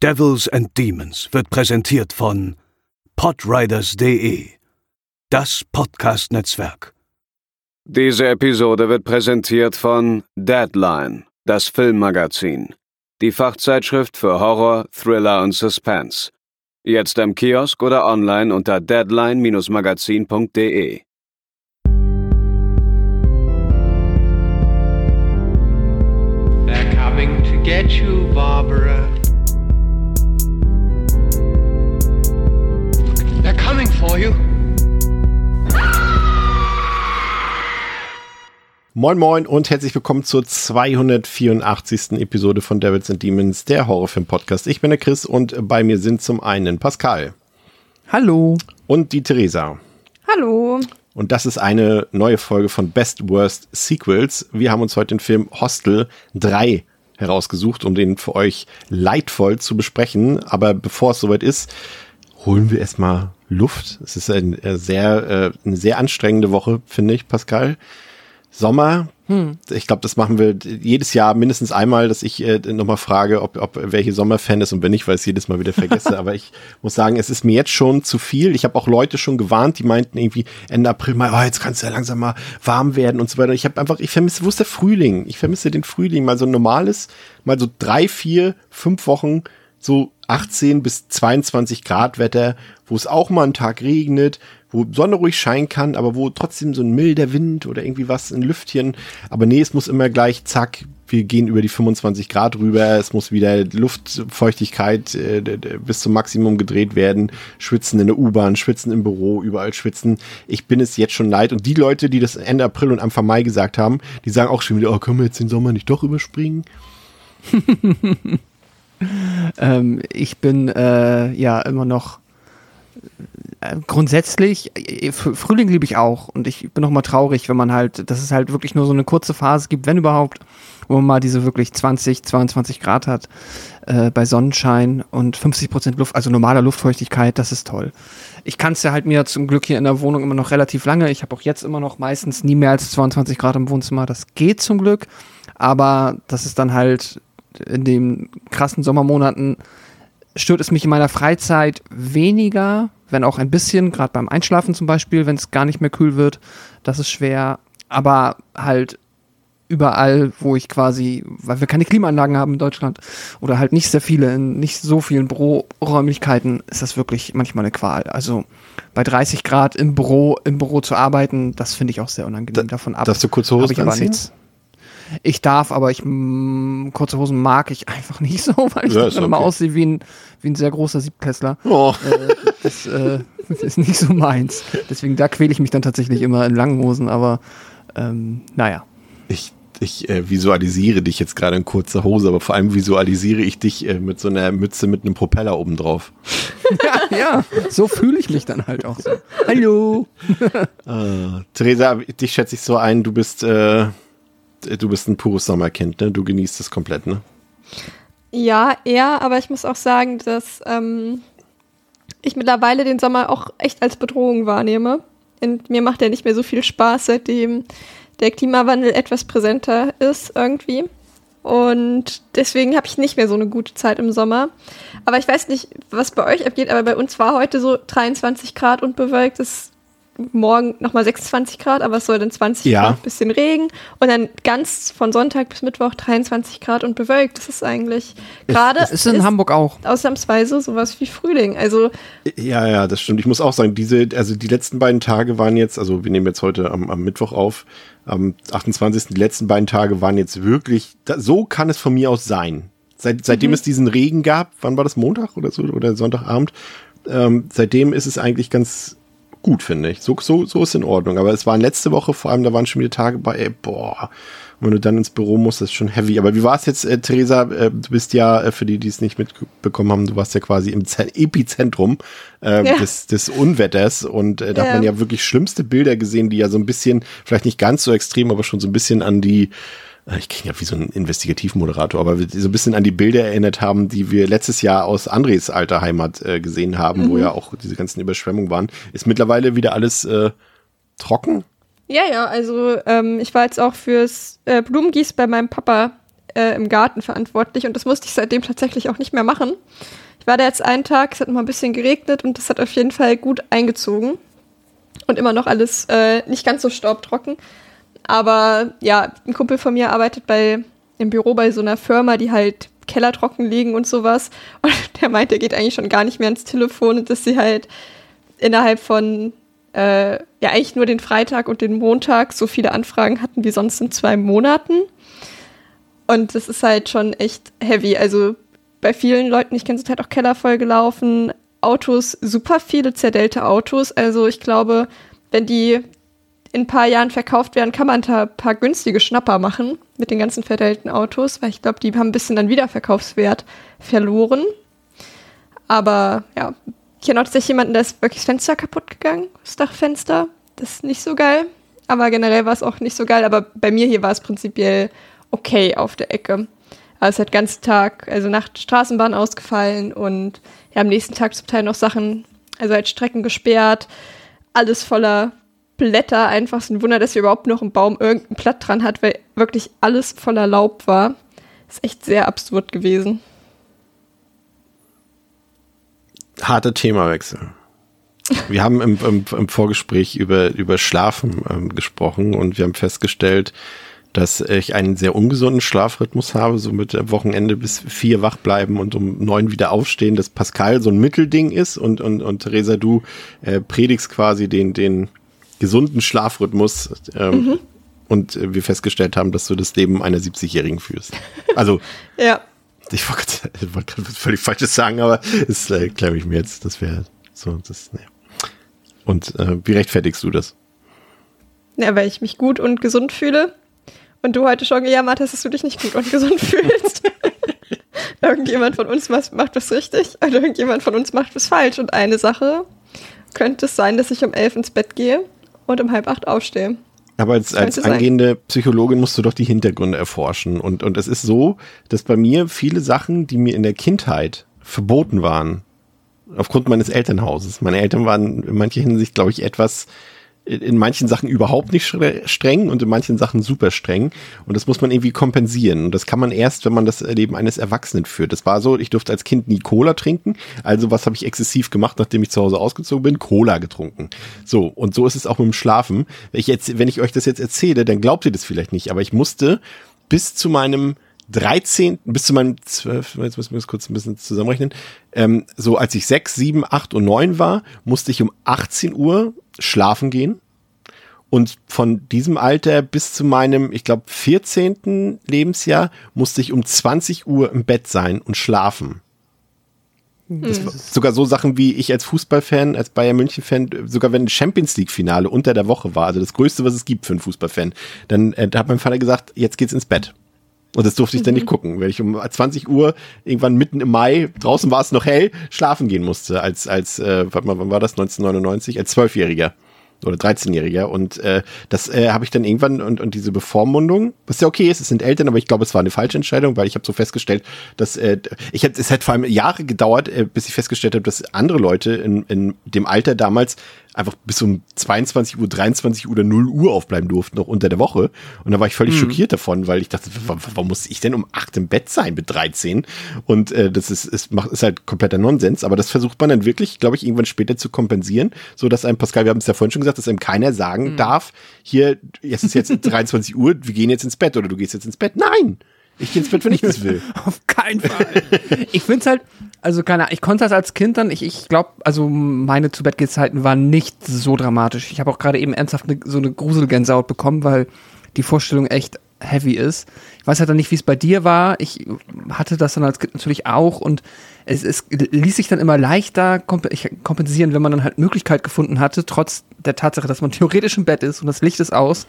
Devils and Demons wird präsentiert von podriders.de, das Podcast-Netzwerk. Diese Episode wird präsentiert von Deadline, das Filmmagazin, die Fachzeitschrift für Horror, Thriller und Suspense. Jetzt im Kiosk oder online unter deadline-magazin.de. They're coming to get you, Barbara. For you. Moin Moin und herzlich willkommen zur 284. Episode von Devils and Demons, der Horrorfilm-Podcast. Ich bin der Chris und bei mir sind zum einen Pascal. Hallo. Und die Theresa. Hallo. Und das ist eine neue Folge von Best Worst Sequels. Wir haben uns heute den Film Hostel 3 herausgesucht, um den für euch leidvoll zu besprechen. Aber bevor es soweit ist, holen wir erstmal Luft. Es ist ein äh, sehr, äh, eine sehr anstrengende Woche, finde ich, Pascal. Sommer. Hm. Ich glaube, das machen wir jedes Jahr mindestens einmal, dass ich äh, nochmal frage, ob, ob welche Sommerfan ist und wenn nicht, weil ich es jedes Mal wieder vergesse. Aber ich muss sagen, es ist mir jetzt schon zu viel. Ich habe auch Leute schon gewarnt, die meinten irgendwie Ende April mal, oh, jetzt kannst du ja langsam mal warm werden und so weiter. Ich habe einfach, ich vermisse, wo ist der Frühling? Ich vermisse den Frühling, mal so ein normales, mal so drei, vier, fünf Wochen so 18 bis 22 Grad Wetter, wo es auch mal einen Tag regnet, wo Sonne ruhig scheinen kann, aber wo trotzdem so ein milder Wind oder irgendwie was, ein Lüftchen. Aber nee, es muss immer gleich, zack, wir gehen über die 25 Grad rüber, es muss wieder Luftfeuchtigkeit äh, bis zum Maximum gedreht werden, schwitzen in der U-Bahn, schwitzen im Büro, überall schwitzen. Ich bin es jetzt schon leid. Und die Leute, die das Ende April und Anfang Mai gesagt haben, die sagen auch schon wieder, oh, können wir jetzt den Sommer nicht doch überspringen? ähm, ich bin äh, ja immer noch äh, grundsätzlich, äh, Frühling liebe ich auch und ich bin noch mal traurig, wenn man halt, dass es halt wirklich nur so eine kurze Phase gibt, wenn überhaupt, wo man mal diese wirklich 20, 22 Grad hat äh, bei Sonnenschein und 50 Prozent Luft, also normaler Luftfeuchtigkeit, das ist toll. Ich kann es ja halt mir zum Glück hier in der Wohnung immer noch relativ lange. Ich habe auch jetzt immer noch meistens nie mehr als 22 Grad im Wohnzimmer. Das geht zum Glück, aber das ist dann halt in den krassen Sommermonaten stört es mich in meiner Freizeit weniger, wenn auch ein bisschen, gerade beim Einschlafen zum Beispiel, wenn es gar nicht mehr kühl wird. Das ist schwer. Aber halt überall, wo ich quasi, weil wir keine Klimaanlagen haben in Deutschland oder halt nicht sehr viele, in nicht so vielen Büroräumlichkeiten, ist das wirklich manchmal eine Qual. Also bei 30 Grad im Büro, im Büro zu arbeiten, das finde ich auch sehr unangenehm. Da, Davon ab. Darfst du kurze ich aber anziehen? nichts. Ich darf, aber ich mh, kurze Hosen mag ich einfach nicht so, weil ich Ja, dann okay. aussehe wie ein, wie ein sehr großer Siebtklässler. Oh. Äh, das, äh, das ist nicht so meins. Deswegen, da quäle ich mich dann tatsächlich immer in langen Hosen, aber ähm, naja. Ich, ich äh, visualisiere dich jetzt gerade in kurzer Hose, aber vor allem visualisiere ich dich äh, mit so einer Mütze mit einem Propeller oben drauf. ja, ja, so fühle ich mich dann halt auch so. Hallo. Äh, Theresa, dich schätze ich so ein, du bist, äh, du bist ein pures Sommerkind, ne? Du genießt es komplett, ne? Ja, eher, aber ich muss auch sagen, dass ähm, ich mittlerweile den Sommer auch echt als Bedrohung wahrnehme. Und mir macht er nicht mehr so viel Spaß, seitdem der Klimawandel etwas präsenter ist irgendwie. Und deswegen habe ich nicht mehr so eine gute Zeit im Sommer. Aber ich weiß nicht, was bei euch abgeht, aber bei uns war heute so 23 Grad und bewölkt. Es morgen nochmal 26 Grad, aber es soll dann 20 Ja. Grad, bisschen Regen. Und dann ganz von Sonntag bis Mittwoch 23 Grad und bewölkt. Das ist eigentlich gerade Das ist in Hamburg auch. ausnahmsweise sowas wie Frühling. Also Ja, ja, das stimmt. Ich muss auch sagen, diese, also die letzten beiden Tage waren jetzt, also wir nehmen jetzt heute am, am Mittwoch auf, am 28. Die letzten beiden Tage waren jetzt wirklich, da, so kann es von mir aus sein. Seit, seitdem es diesen Regen gab, wann war das Montag oder so oder Sonntagabend? Ähm, seitdem ist es eigentlich ganz gut, finde ich. So, so, so ist in Ordnung. Aber es waren letzte Woche vor allem, da waren schon wieder Tage bei, ey, boah. Und wenn du dann ins Büro musst, das ist schon heavy. Aber wie war es jetzt, äh, Theresa? Äh, du bist ja, äh, für die, die es nicht mitbekommen haben, du warst ja quasi im Zen Epizentrum äh, Ja. des, des Unwetters. Und äh, da hat Ja. man ja wirklich schlimmste Bilder gesehen, die ja so ein bisschen, vielleicht nicht ganz so extrem, aber schon so ein bisschen an die, ich klinge ja wie so ein Investigativmoderator, aber so ein bisschen an die Bilder erinnert haben, die wir letztes Jahr aus Andres alter Heimat äh, gesehen haben, wo ja auch diese ganzen Überschwemmungen waren. Ist mittlerweile wieder alles äh, trocken? ja, ja, also ähm, ich war jetzt auch fürs äh, Blumengieß bei meinem Papa äh, im Garten verantwortlich und das musste ich seitdem tatsächlich auch nicht mehr machen. Ich war da jetzt einen Tag, es hat noch mal ein bisschen geregnet und das hat auf jeden Fall gut eingezogen und immer noch alles äh, nicht ganz so staubtrocken. Aber ja, ein Kumpel von mir arbeitet bei im Büro bei so einer Firma, die halt Keller trocken legen und sowas. Und der meint, der geht eigentlich schon gar nicht mehr ans Telefon und dass sie halt innerhalb von äh, ja eigentlich nur den Freitag und den Montag so viele Anfragen hatten wie sonst in zwei Monaten. Und das ist halt schon echt heavy. Also bei vielen Leuten, ich kenne, sind halt auch Keller voll gelaufen. Autos, super viele zerdellte Autos. Also ich glaube, wenn die in ein paar Jahren verkauft werden, kann man da ein paar günstige Schnapper machen mit den ganzen verdellten Autos, weil ich glaube, die haben ein bisschen an Wiederverkaufswert verloren. Aber ja, ich kenne auch tatsächlich jemanden, der ist wirklich das Fenster kaputt gegangen, das Dachfenster. Das ist nicht so geil. Aber generell war es auch nicht so geil. Aber bei mir hier war es prinzipiell okay auf der Ecke. Aber es hat ganzen Tag, also Nacht Straßenbahn ausgefallen und ja, am nächsten Tag zum Teil noch Sachen, also halt Strecken gesperrt, alles voller Blätter. Einfach so ein Wunder, dass hier überhaupt noch ein Baum irgendein Blatt dran hat, weil wirklich alles voller Laub war. Ist echt sehr absurd gewesen. Harter Themawechsel. Wir haben im, im, im Vorgespräch über, über Schlafen ähm, gesprochen und wir haben festgestellt, dass ich einen sehr ungesunden Schlafrhythmus habe, so mit Wochenende bis vier wach bleiben und um neun wieder aufstehen, dass Pascal so ein Mittelding ist und, und, und Theresa, du äh, predigst quasi den, den gesunden Schlafrhythmus ähm, mhm. und äh, wir festgestellt haben, dass du das Leben einer 70-Jährigen führst. Also, ja. ich wollte wollt gerade was völlig Falsches sagen, aber das äh, kläre ich mir jetzt. Das wäre so, das, ne. Und äh, wie rechtfertigst du das? Ja, weil ich mich gut und gesund fühle. Und du heute schon gejammert hast, dass du dich nicht gut und gesund fühlst. irgendjemand von uns macht was richtig und irgendjemand von uns macht was falsch. Und eine Sache könnte es sein, dass ich um elf ins Bett gehe und um halb acht aufstehe. Aber als, als angehende Psychologin musst du doch die Hintergründe erforschen. Und, und es ist so, dass bei mir viele Sachen, die mir in der Kindheit verboten waren, aufgrund meines Elternhauses. Meine Eltern waren in mancher Hinsicht, glaube ich, etwas in manchen Sachen überhaupt nicht streng und in manchen Sachen super streng. Und das muss man irgendwie kompensieren. Und das kann man erst, wenn man das Leben eines Erwachsenen führt. Das war so, ich durfte als Kind nie Cola trinken. Also was habe ich exzessiv gemacht, nachdem ich zu Hause ausgezogen bin? Cola getrunken. So, und so ist es auch mit dem Schlafen. Wenn ich, jetzt, wenn ich euch das jetzt erzähle, dann glaubt ihr das vielleicht nicht. Aber ich musste bis zu meinem 13. bis zu meinem 12, jetzt müssen wir das kurz ein bisschen zusammenrechnen, ähm, so als ich 6, 7, 8 und 9 war, musste ich um 18 Uhr schlafen gehen. Und von diesem Alter bis zu meinem, ich glaube, 14. Lebensjahr musste ich um 20 Uhr im Bett sein und schlafen. War sogar so Sachen wie ich als Fußballfan, als Bayern München-Fan, sogar wenn Champions League-Finale unter der Woche war, also das Größte, was es gibt für einen Fußballfan, dann äh, hat mein Vater gesagt, jetzt geht's ins Bett. Und das durfte ich dann nicht mhm. gucken, weil ich um 20 Uhr irgendwann mitten im Mai, draußen war es noch hell, schlafen gehen musste, als, als, äh, warte mal, wann war das, 1999, als Zwölfjähriger oder 13-Jähriger. Und äh, das äh, habe ich dann irgendwann und, und diese Bevormundung, was ja okay ist, es sind Eltern, aber ich glaube, es war eine falsche Entscheidung, weil ich habe so festgestellt, dass äh, ich hab, es hat vor allem Jahre gedauert, äh, bis ich festgestellt habe, dass andere Leute in, in dem Alter damals einfach bis um 22 Uhr, 23 Uhr oder 0 Uhr aufbleiben durften, noch unter der Woche. Und da war ich völlig mhm. schockiert davon, weil ich dachte, warum muss ich denn um 8 im Bett sein mit 13? Und äh, das ist, ist, macht, ist halt kompletter Nonsens. Aber das versucht man dann wirklich, glaube ich, irgendwann später zu kompensieren, so dass einem, Pascal, wir haben es ja vorhin schon gesagt, dass einem keiner sagen mhm. darf, hier, es ist jetzt 23 Uhr, wir gehen jetzt ins Bett oder du gehst jetzt ins Bett. Nein! Ich gehe ins Bett, wenn ich das will. Auf keinen Fall. ich finde es halt, also keine Ahnung, ich konnte das als Kind dann, ich, ich glaube, also meine zu Bett Zeiten waren nicht so dramatisch. Ich habe auch gerade eben ernsthaft ne, so eine Gruselgänsehaut bekommen, weil die Vorstellung echt heavy ist. Ich weiß halt dann nicht, wie es bei dir war. Ich hatte das dann als Kind natürlich auch und es, es ließ sich dann immer leichter kompensieren, wenn man dann halt Möglichkeit gefunden hatte, trotz der Tatsache, dass man theoretisch im Bett ist und das Licht ist aus,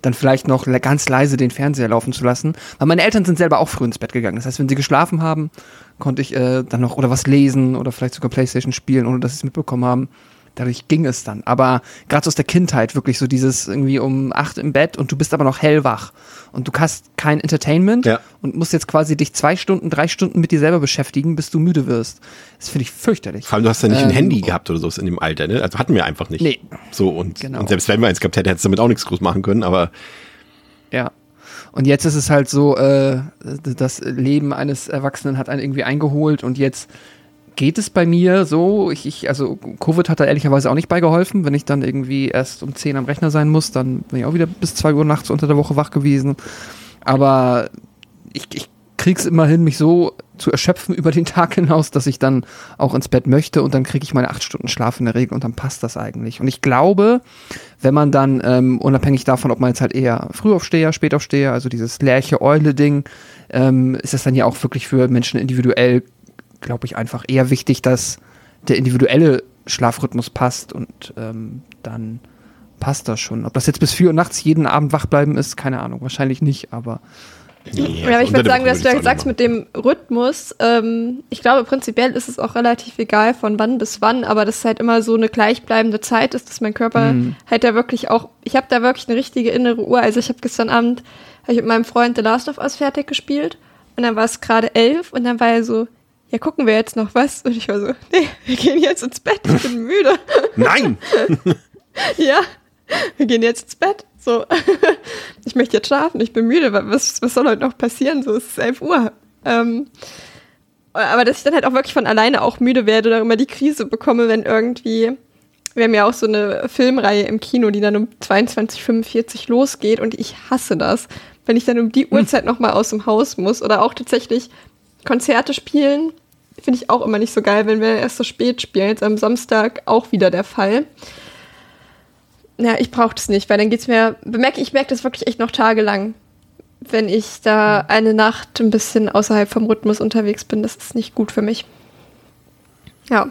dann vielleicht noch ganz leise den Fernseher laufen zu lassen. Weil meine Eltern sind selber auch früh ins Bett gegangen. Das heißt, wenn sie geschlafen haben, konnte ich äh, dann noch oder was lesen oder vielleicht sogar Playstation spielen, ohne dass sie es mitbekommen haben dadurch ging es dann. Aber gerade so aus der Kindheit wirklich so dieses irgendwie um acht im Bett und du bist aber noch hellwach und du hast kein Entertainment ja. und musst jetzt quasi dich zwei Stunden, drei Stunden mit dir selber beschäftigen, bis du müde wirst. Das finde ich fürchterlich. Vor allem, du hast ja nicht ähm, ein Handy gehabt oder so in dem Alter, ne? Also hatten wir einfach nicht. Nee. So und, genau. und selbst wenn wir eins gehabt hätten, hättest du damit auch nichts groß machen können, aber ja. Und jetzt ist es halt so, äh, das Leben eines Erwachsenen hat einen irgendwie eingeholt und jetzt geht es bei mir so. Ich, ich, also Covid hat da ehrlicherweise auch nicht beigeholfen. Wenn ich dann irgendwie erst um 10 am Rechner sein muss, dann bin ich auch wieder bis 2 Uhr nachts unter der Woche wach gewesen. Aber ich, ich krieg's immer hin, mich so zu erschöpfen über den Tag hinaus, dass ich dann auch ins Bett möchte und dann kriege ich meine acht Stunden Schlaf in der Regel und dann passt das eigentlich. Und ich glaube, wenn man dann, ähm, unabhängig davon, ob man jetzt halt eher Frühaufsteher, Spätaufsteher, also dieses Lerche-Eule-Ding, ähm, ist das dann ja auch wirklich für Menschen individuell, glaube ich, einfach eher wichtig, dass der individuelle Schlafrhythmus passt und ähm, dann passt das schon. Ob das jetzt bis vier Uhr nachts jeden Abend wach bleiben ist, keine Ahnung, wahrscheinlich nicht, aber ja, aber ich würde sagen, dass du ja sagst mit dem Rhythmus, ähm, ich glaube, prinzipiell ist es auch relativ egal, von wann bis wann, aber das ist halt immer so eine gleichbleibende Zeit ist, dass mein Körper mhm. halt da wirklich auch, ich habe da wirklich eine richtige innere Uhr. Also ich habe gestern Abend hab ich mit meinem Freund The Last of Us fertig gespielt und dann war es gerade elf und dann war er so, ja, gucken wir jetzt noch was? Und ich war so, nee, wir gehen jetzt ins Bett, ich bin müde. Nein! ja, wir gehen jetzt ins Bett. So, ich möchte jetzt schlafen, ich bin müde, was, was soll heute noch passieren? So, es ist 11 Uhr. Ähm, aber dass ich dann halt auch wirklich von alleine auch müde werde oder immer die Krise bekomme, wenn irgendwie, wir haben ja auch so eine Filmreihe im Kino, die dann um 22.45 losgeht und ich hasse das, wenn ich dann um die hm. Uhrzeit nochmal aus dem Haus muss oder auch tatsächlich Konzerte spielen, finde ich auch immer nicht so geil, wenn wir erst so spät spielen. Jetzt am Samstag auch wieder der Fall ja, ich brauche das nicht, weil dann geht's mir, bemerke ich merke das wirklich echt noch tagelang, wenn ich da eine Nacht ein bisschen außerhalb vom Rhythmus unterwegs bin. Das ist nicht gut für mich. Ja.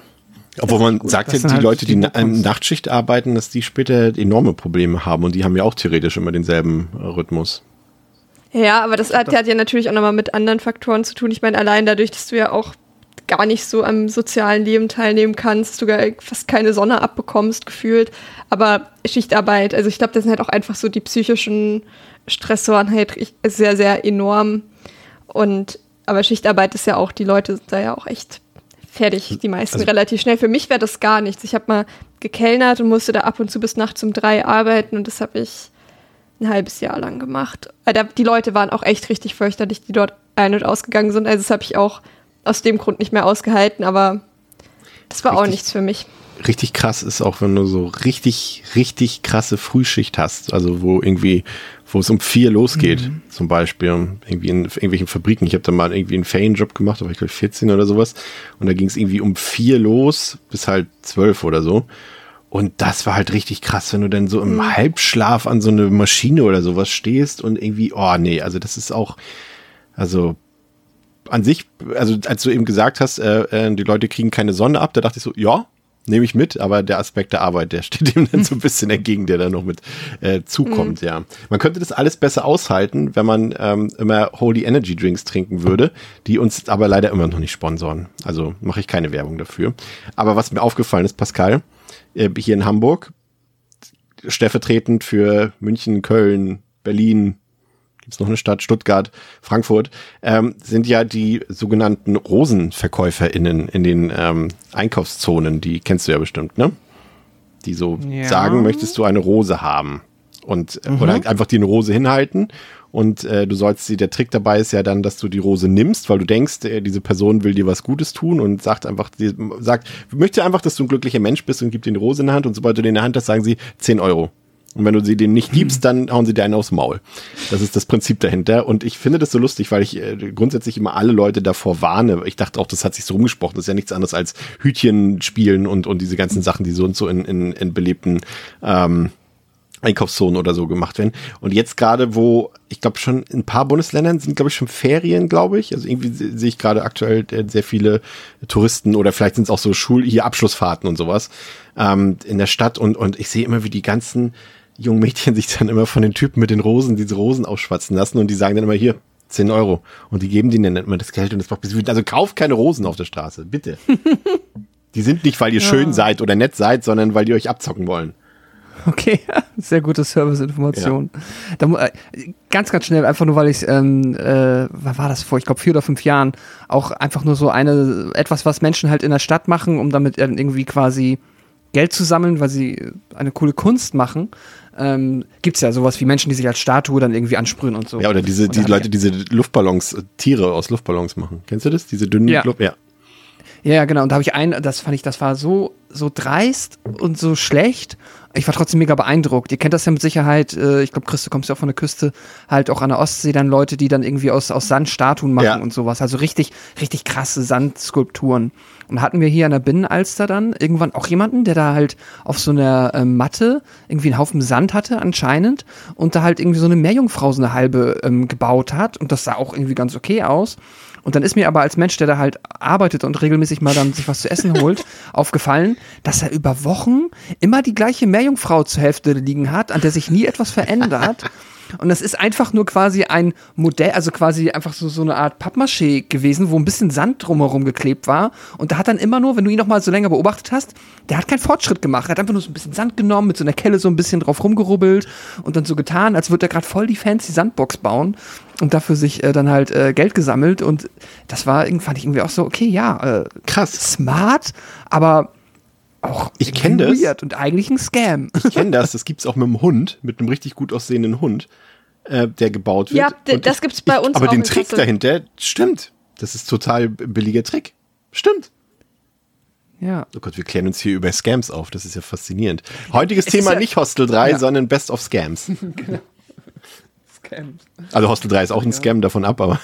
Obwohl man gut. sagt ja, die halt Leute, die na Nachtschicht arbeiten, dass die später enorme Probleme haben und die haben ja auch theoretisch immer denselben äh, Rhythmus. Ja, aber das hat, das hat ja natürlich auch nochmal mit anderen Faktoren zu tun. Ich meine, allein dadurch, dass du ja auch gar nicht so am sozialen Leben teilnehmen kannst, sogar fast keine Sonne abbekommst, gefühlt. Aber Schichtarbeit, also ich glaube, das sind halt auch einfach so die psychischen Stressoren halt sehr, sehr enorm. Und aber Schichtarbeit ist ja auch, die Leute sind da ja auch echt fertig, die meisten also, relativ schnell. Für mich wäre das gar nichts. Ich habe mal gekellnert und musste da ab und zu bis nachts um drei arbeiten und das habe ich ein halbes Jahr lang gemacht. Die Leute waren auch echt richtig fürchterlich, die dort ein- und ausgegangen sind. Also das habe ich auch aus dem Grund nicht mehr ausgehalten, aber das war richtig, auch nichts für mich. Richtig krass ist auch, wenn du so richtig, richtig krasse Frühschicht hast, also wo irgendwie, wo es um vier losgeht, mhm. zum Beispiel, irgendwie in irgendwelchen Fabriken. Ich habe da mal irgendwie einen Ferienjob gemacht, da war ich glaube 14 oder sowas, und da ging es irgendwie um vier los bis halt zwölf oder so. Und das war halt richtig krass, wenn du dann so im mhm. Halbschlaf an so eine Maschine oder sowas stehst und irgendwie, oh nee, also das ist auch, also an sich, also als du eben gesagt hast, äh, äh, die Leute kriegen keine Sonne ab, da dachte ich so, ja, nehme ich mit, aber der Aspekt der Arbeit, der steht dem dann so ein bisschen entgegen, der da noch mit äh, zukommt, mhm. ja. Man könnte das alles besser aushalten, wenn man ähm, immer Holy Energy Drinks trinken würde, die uns aber leider immer noch nicht sponsoren. Also mache ich keine Werbung dafür. Aber was mir aufgefallen ist, Pascal, äh, hier in Hamburg, stellvertretend für München, Köln, Berlin, gibt es noch eine Stadt, Stuttgart, Frankfurt, ähm, sind ja die sogenannten RosenverkäuferInnen in den ähm, Einkaufszonen, die kennst du ja bestimmt, ne? Die so ja. sagen, möchtest du eine Rose haben? Und mhm. oder einfach dir eine Rose hinhalten und äh, du sollst sie, der Trick dabei ist ja dann, dass du die Rose nimmst, weil du denkst, äh, diese Person will dir was Gutes tun und sagt einfach, die, sagt, möchte einfach, dass du ein glücklicher Mensch bist und gibt dir eine Rose in die Hand und sobald du den in der Hand hast, sagen sie 10 Euro. Und wenn du sie denen nicht gibst, dann hauen sie dir einen aufs Maul. Das ist das Prinzip dahinter. Und ich finde das so lustig, weil ich äh, grundsätzlich immer alle Leute davor warne. Ich dachte auch, das hat sich so rumgesprochen. Das ist ja nichts anderes als Hütchen spielen und, und diese ganzen Sachen, die so und so in, in, in belebten ähm, Einkaufszonen oder so gemacht werden. Und jetzt gerade, wo ich glaube schon in ein paar Bundesländern sind, glaube ich, schon Ferien, glaube ich. Also irgendwie sehe ich gerade aktuell äh, sehr viele Touristen oder vielleicht sind es auch so Schul hier Abschlussfahrten und sowas ähm, in der Stadt und und ich sehe immer, wie die ganzen jungen Mädchen sich dann immer von den Typen mit den Rosen diese Rosen aufschwatzen lassen und die sagen dann immer hier 10 Euro und die geben denen dann immer das Geld und das macht bis wütend. Also kauft keine Rosen auf der Straße, bitte. die sind nicht, weil ihr ja. schön seid oder nett seid, sondern weil die euch abzocken wollen. Okay, sehr gute Serviceinformation. Ja. Äh, ganz, ganz schnell, einfach nur, weil ich, ähm, äh, was war das vor, ich glaube vier oder fünf Jahren, auch einfach nur so eine, etwas, was Menschen halt in der Stadt machen, um damit irgendwie quasi Geld zu sammeln, weil sie eine coole Kunst machen. Ähm, gibt es ja sowas wie Menschen, die sich als Statue dann irgendwie ansprühen und so. Ja, oder diese, die Leute, hab diese Luftballons, äh, Tiere aus Luftballons machen. Kennst du das? Diese dünnen Ja. Luft, ja. Ja, genau. Und da habe ich einen, das fand ich, das war so, so dreist und so schlecht. Ich war trotzdem mega beeindruckt. Ihr kennt das ja mit Sicherheit, äh, ich glaube, Chris, du kommst ja auch von der Küste, halt auch an der Ostsee dann Leute, die dann irgendwie aus, aus Sand Statuen machen Ja. und sowas. Also richtig, richtig krasse Sandskulpturen. Und hatten wir hier an der Binnenalster dann irgendwann auch jemanden, der da halt auf so einer ähm, Matte irgendwie einen Haufen Sand hatte anscheinend und da halt irgendwie so eine Meerjungfrau so eine halbe ähm, gebaut hat und das sah auch irgendwie ganz okay aus. Und dann ist mir aber als Mensch, der da halt arbeitet und regelmäßig mal dann sich was zu essen holt, aufgefallen, dass er über Wochen immer die gleiche Meerjungfrau zur Hälfte liegen hat, an der sich nie etwas verändert. Und das ist einfach nur quasi ein Modell, also quasi einfach so, so eine Art Pappmaché gewesen, wo ein bisschen Sand drumherum geklebt war. Und da hat dann immer nur, wenn du ihn noch mal so länger beobachtet hast, der hat keinen Fortschritt gemacht. Er hat einfach nur so ein bisschen Sand genommen, mit so einer Kelle so ein bisschen drauf rumgerubbelt und dann so getan, als würde er gerade voll die fancy Sandbox bauen und dafür sich äh, dann halt äh, Geld gesammelt. Und das war, irgendwie- fand ich irgendwie auch so, okay, ja, äh, Krass. smart, aber auch Ich kenn das. weird und eigentlich ein Scam. Ich kenne das, das gibt's auch mit einem Hund, mit einem richtig gut aussehenden Hund, äh, der gebaut wird. Ja, Und das ich- gibt's bei ich, uns Aber auch den Trick Kassel. dahinter, stimmt. Das ist total billiger Trick. Stimmt. ja. Oh Gott, wir klären uns hier über Scams auf. Das ist ja faszinierend. Heutiges Es ist Thema ja- nicht Hostel 3, Ja. sondern Best of Scams. Scam. Also Hostel 3 ist auch ein Scam davon ab, aber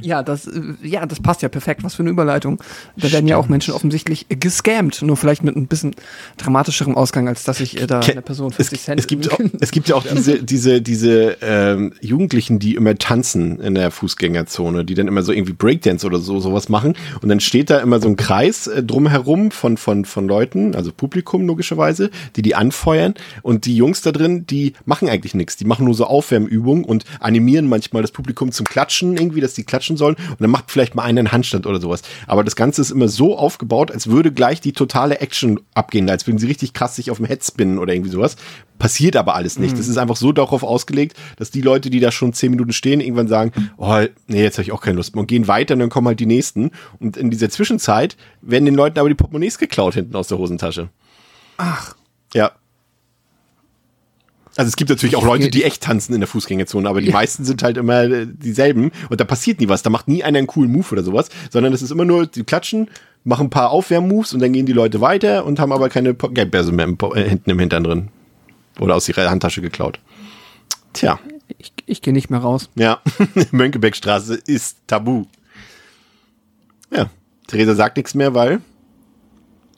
Ja, das, äh, ja, das passt ja perfekt. Was für eine Überleitung. Da werden ja auch Menschen offensichtlich gescammt. Nur vielleicht mit ein bisschen dramatischeren Ausgang, als dass ich äh, da einer Person es, 50 Cent. es, gibt auch, es gibt ja auch diese, diese, diese ähm, Jugendlichen, die immer tanzen in der Fußgängerzone, die dann immer so irgendwie Breakdance oder so sowas machen. Und dann steht da immer so ein Kreis äh, drumherum von, von, von Leuten, also Publikum logischerweise, die die anfeuern. Und die Jungs da drin, die machen eigentlich nichts. Die machen nur so Aufwärmübungen und animieren manchmal das Publikum zum Klatschen irgendwie, dass die klatschen sollen. Und dann macht vielleicht mal einen Handstand oder sowas. Aber das Ganze ist immer so aufgebaut, als würde gleich die totale Action abgehen, als würden sie richtig krass sich auf dem Head spinnen oder irgendwie sowas. Passiert aber alles nicht. Das ist einfach so darauf ausgelegt, dass die Leute, die da schon zehn Minuten stehen, irgendwann sagen, oh, nee, jetzt habe ich auch keine Lust mehr und gehen weiter und dann kommen halt die nächsten. Und in dieser Zwischenzeit werden den Leuten aber die Portemonnaies geklaut hinten aus der Hosentasche. Ach, Ja. Also es gibt natürlich auch Leute, die echt tanzen in der Fußgängerzone, aber die meisten sind halt immer äh, dieselben und da passiert nie was. Da macht nie einer einen coolen Move oder sowas, sondern es ist immer nur, die klatschen, machen ein paar Aufwärmmoves und dann gehen die Leute weiter und haben aber keine Geldbörse mehr im, äh, hinten im Hintern drin. Oder aus ihrer Handtasche geklaut. Tja, ich, ich gehe nicht mehr raus. ja. Mönckebergstraße ist tabu. Ja, Theresa sagt nichts mehr, weil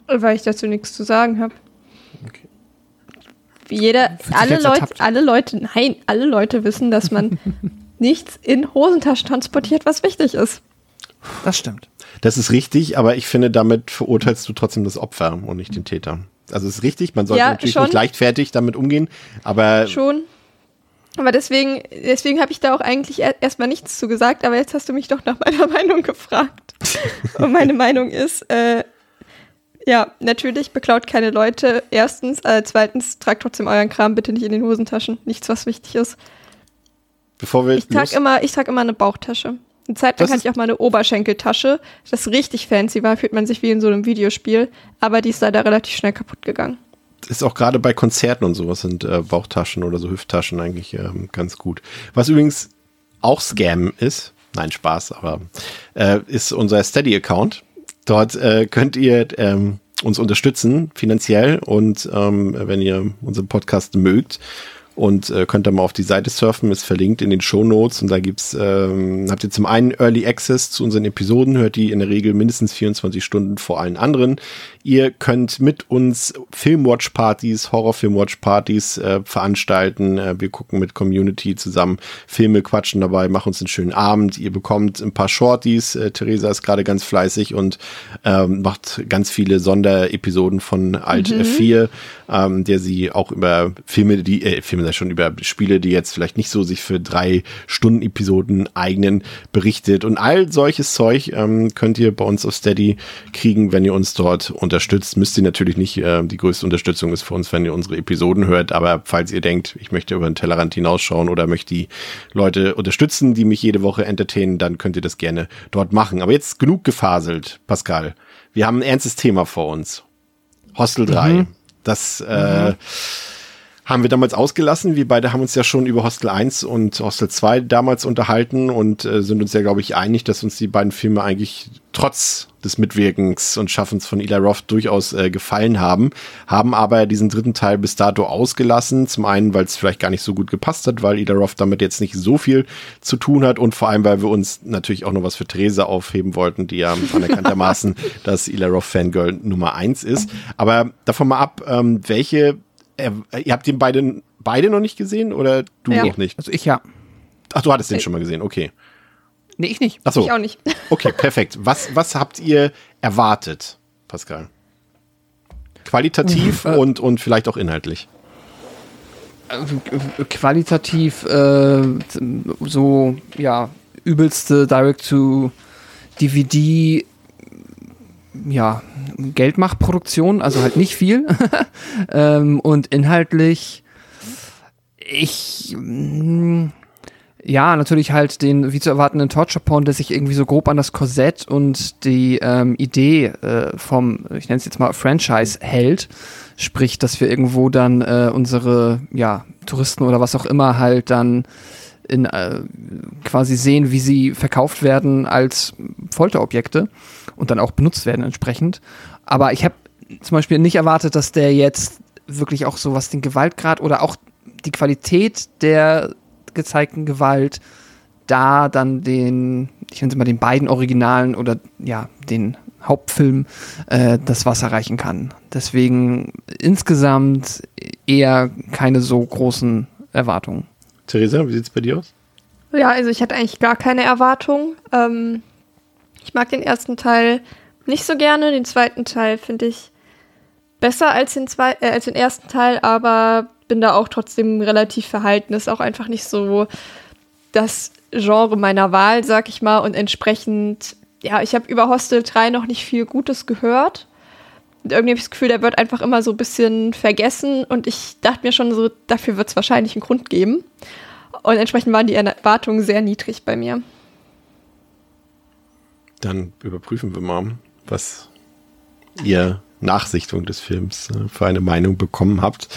Weil ich dazu nichts zu sagen habe. Okay. Jeder, alle Leute, ertappt. alle Leute, nein, alle Leute wissen, dass man nichts in Hosentaschen transportiert, was wichtig ist. Das stimmt. Das ist richtig, aber ich finde, damit verurteilst du trotzdem das Opfer und nicht den Täter. Also es ist richtig, man sollte Ja, natürlich schon. nicht leichtfertig damit umgehen, aber Schon. Aber deswegen, deswegen habe ich da auch eigentlich er- erstmal nichts zu gesagt, aber jetzt hast du mich doch nach meiner Meinung gefragt. Und meine Meinung ist, äh, ja, natürlich beklaut keine Leute. Erstens, äh, zweitens, tragt trotzdem euren Kram bitte nicht in den Hosentaschen. Nichts, was wichtig ist. bevor wir Ich trage immer, ich trage immer eine Bauchtasche. Eine Zeit lang Das hatte ist- ich auch mal eine Oberschenkeltasche, das richtig fancy war, fühlt man sich wie in so einem Videospiel, aber die ist leider relativ schnell kaputt gegangen. ist auch gerade bei Konzerten und sowas sind äh, Bauchtaschen oder so Hüfttaschen eigentlich ähm, ganz gut. Was übrigens auch Scam ist, nein Spaß, aber äh, ist unser Steady-Account. Dort äh, könnt ihr ähm, uns unterstützen finanziell und ähm, wenn ihr unseren Podcast mögt und äh, könnt da mal auf die Seite surfen, ist verlinkt in den Show Notes und da gibt's ähm, habt ihr zum einen Early Access zu unseren Episoden, hört die in der Regel mindestens 24 Stunden vor allen anderen. Ihr könnt mit uns Filmwatch-Partys, Horrorfilm-Watch-Partys äh, veranstalten. Äh, wir gucken mit Community zusammen Filme, quatschen dabei, machen uns einen schönen Abend. Ihr bekommt ein paar Shorties. Äh, Theresa ist gerade ganz fleißig und ähm, macht ganz viele Sonderepisoden von Alt F4, ähm, der sie auch über Filme, die, äh, Filme ja schon über Spiele, die jetzt vielleicht nicht so sich für drei Stunden Episoden eignen, berichtet. Und all solches Zeug ähm, könnt ihr bei uns auf Steady kriegen, wenn ihr uns dort unterstützt. Müsst ihr natürlich nicht, äh, die größte Unterstützung ist für uns, wenn ihr unsere Episoden hört, aber falls ihr denkt, ich möchte über den Tellerrand hinausschauen oder möchte die Leute unterstützen, die mich jede Woche entertainen, dann könnt ihr das gerne dort machen. Aber jetzt genug gefaselt, Pascal. Wir haben ein ernstes Thema vor uns. Hostel 3. Das äh, haben wir damals ausgelassen. Wir beide haben uns ja schon über Hostel 1 und Hostel 2 damals unterhalten und äh, sind uns ja, glaube ich, einig, dass uns die beiden Filme eigentlich trotz des Mitwirkens und Schaffens von Eli Roth durchaus äh, gefallen haben, haben aber diesen dritten Teil bis dato ausgelassen. Zum einen, weil es vielleicht gar nicht so gut gepasst hat, weil Eli Roth damit jetzt nicht so viel zu tun hat und vor allem, weil wir uns natürlich auch noch was für Theresa aufheben wollten, die ja anerkanntermaßen das Eli Roth Fangirl Nummer eins ist. Aber davon mal ab, ähm, welche er, ihr habt den beide, beide noch nicht gesehen oder du Ja. noch nicht? Also ich ja. Ach, du hattest den schon mal gesehen, okay. Nee, ich nicht. Ach so, Ich auch nicht. okay, perfekt. Was, was habt ihr erwartet, Pascal? Qualitativ Äh. und, und vielleicht auch inhaltlich. Äh, Qualitativ äh, so, ja, übelste Direct-to-DVD ja, Geldmachproduktion, also halt nicht viel. ähm, und inhaltlich, ich, mm, ja, natürlich halt den wie zu erwartenden Torture-Porn, der sich irgendwie so grob an das Korsett und die ähm, Idee äh, vom, ich nenne es jetzt mal Franchise hält. Sprich, dass wir irgendwo dann äh, unsere, ja, Touristen oder was auch immer halt dann in äh, quasi sehen, wie sie verkauft werden als Folterobjekte und dann auch benutzt werden entsprechend. Aber ich habe zum Beispiel nicht erwartet, dass der jetzt wirklich auch so was den Gewaltgrad oder auch die Qualität der gezeigten Gewalt da dann den, ich nenne es mal den beiden Originalen oder ja, den Hauptfilm äh, das Wasser reichen kann. Deswegen insgesamt eher keine so großen Erwartungen. Theresa, wie sieht's bei dir aus? Ja, also ich hatte eigentlich gar keine Erwartung. Ähm, ich mag den ersten Teil nicht so gerne. Den zweiten Teil finde ich besser als den, zwei, äh, als den ersten Teil, aber bin da auch trotzdem relativ verhalten. Ist auch einfach nicht so das Genre meiner Wahl, sag ich mal. Und entsprechend, ja, ich habe über Hostel 3 noch nicht viel Gutes gehört. Irgendwie habe ich das Gefühl, der wird einfach immer so ein bisschen vergessen. Und ich dachte mir schon so, dafür wird es wahrscheinlich einen Grund geben. Und entsprechend waren die Erwartungen sehr niedrig bei mir. Dann überprüfen wir mal, was ihr Nachsichtung des Films äh, für eine Meinung bekommen habt.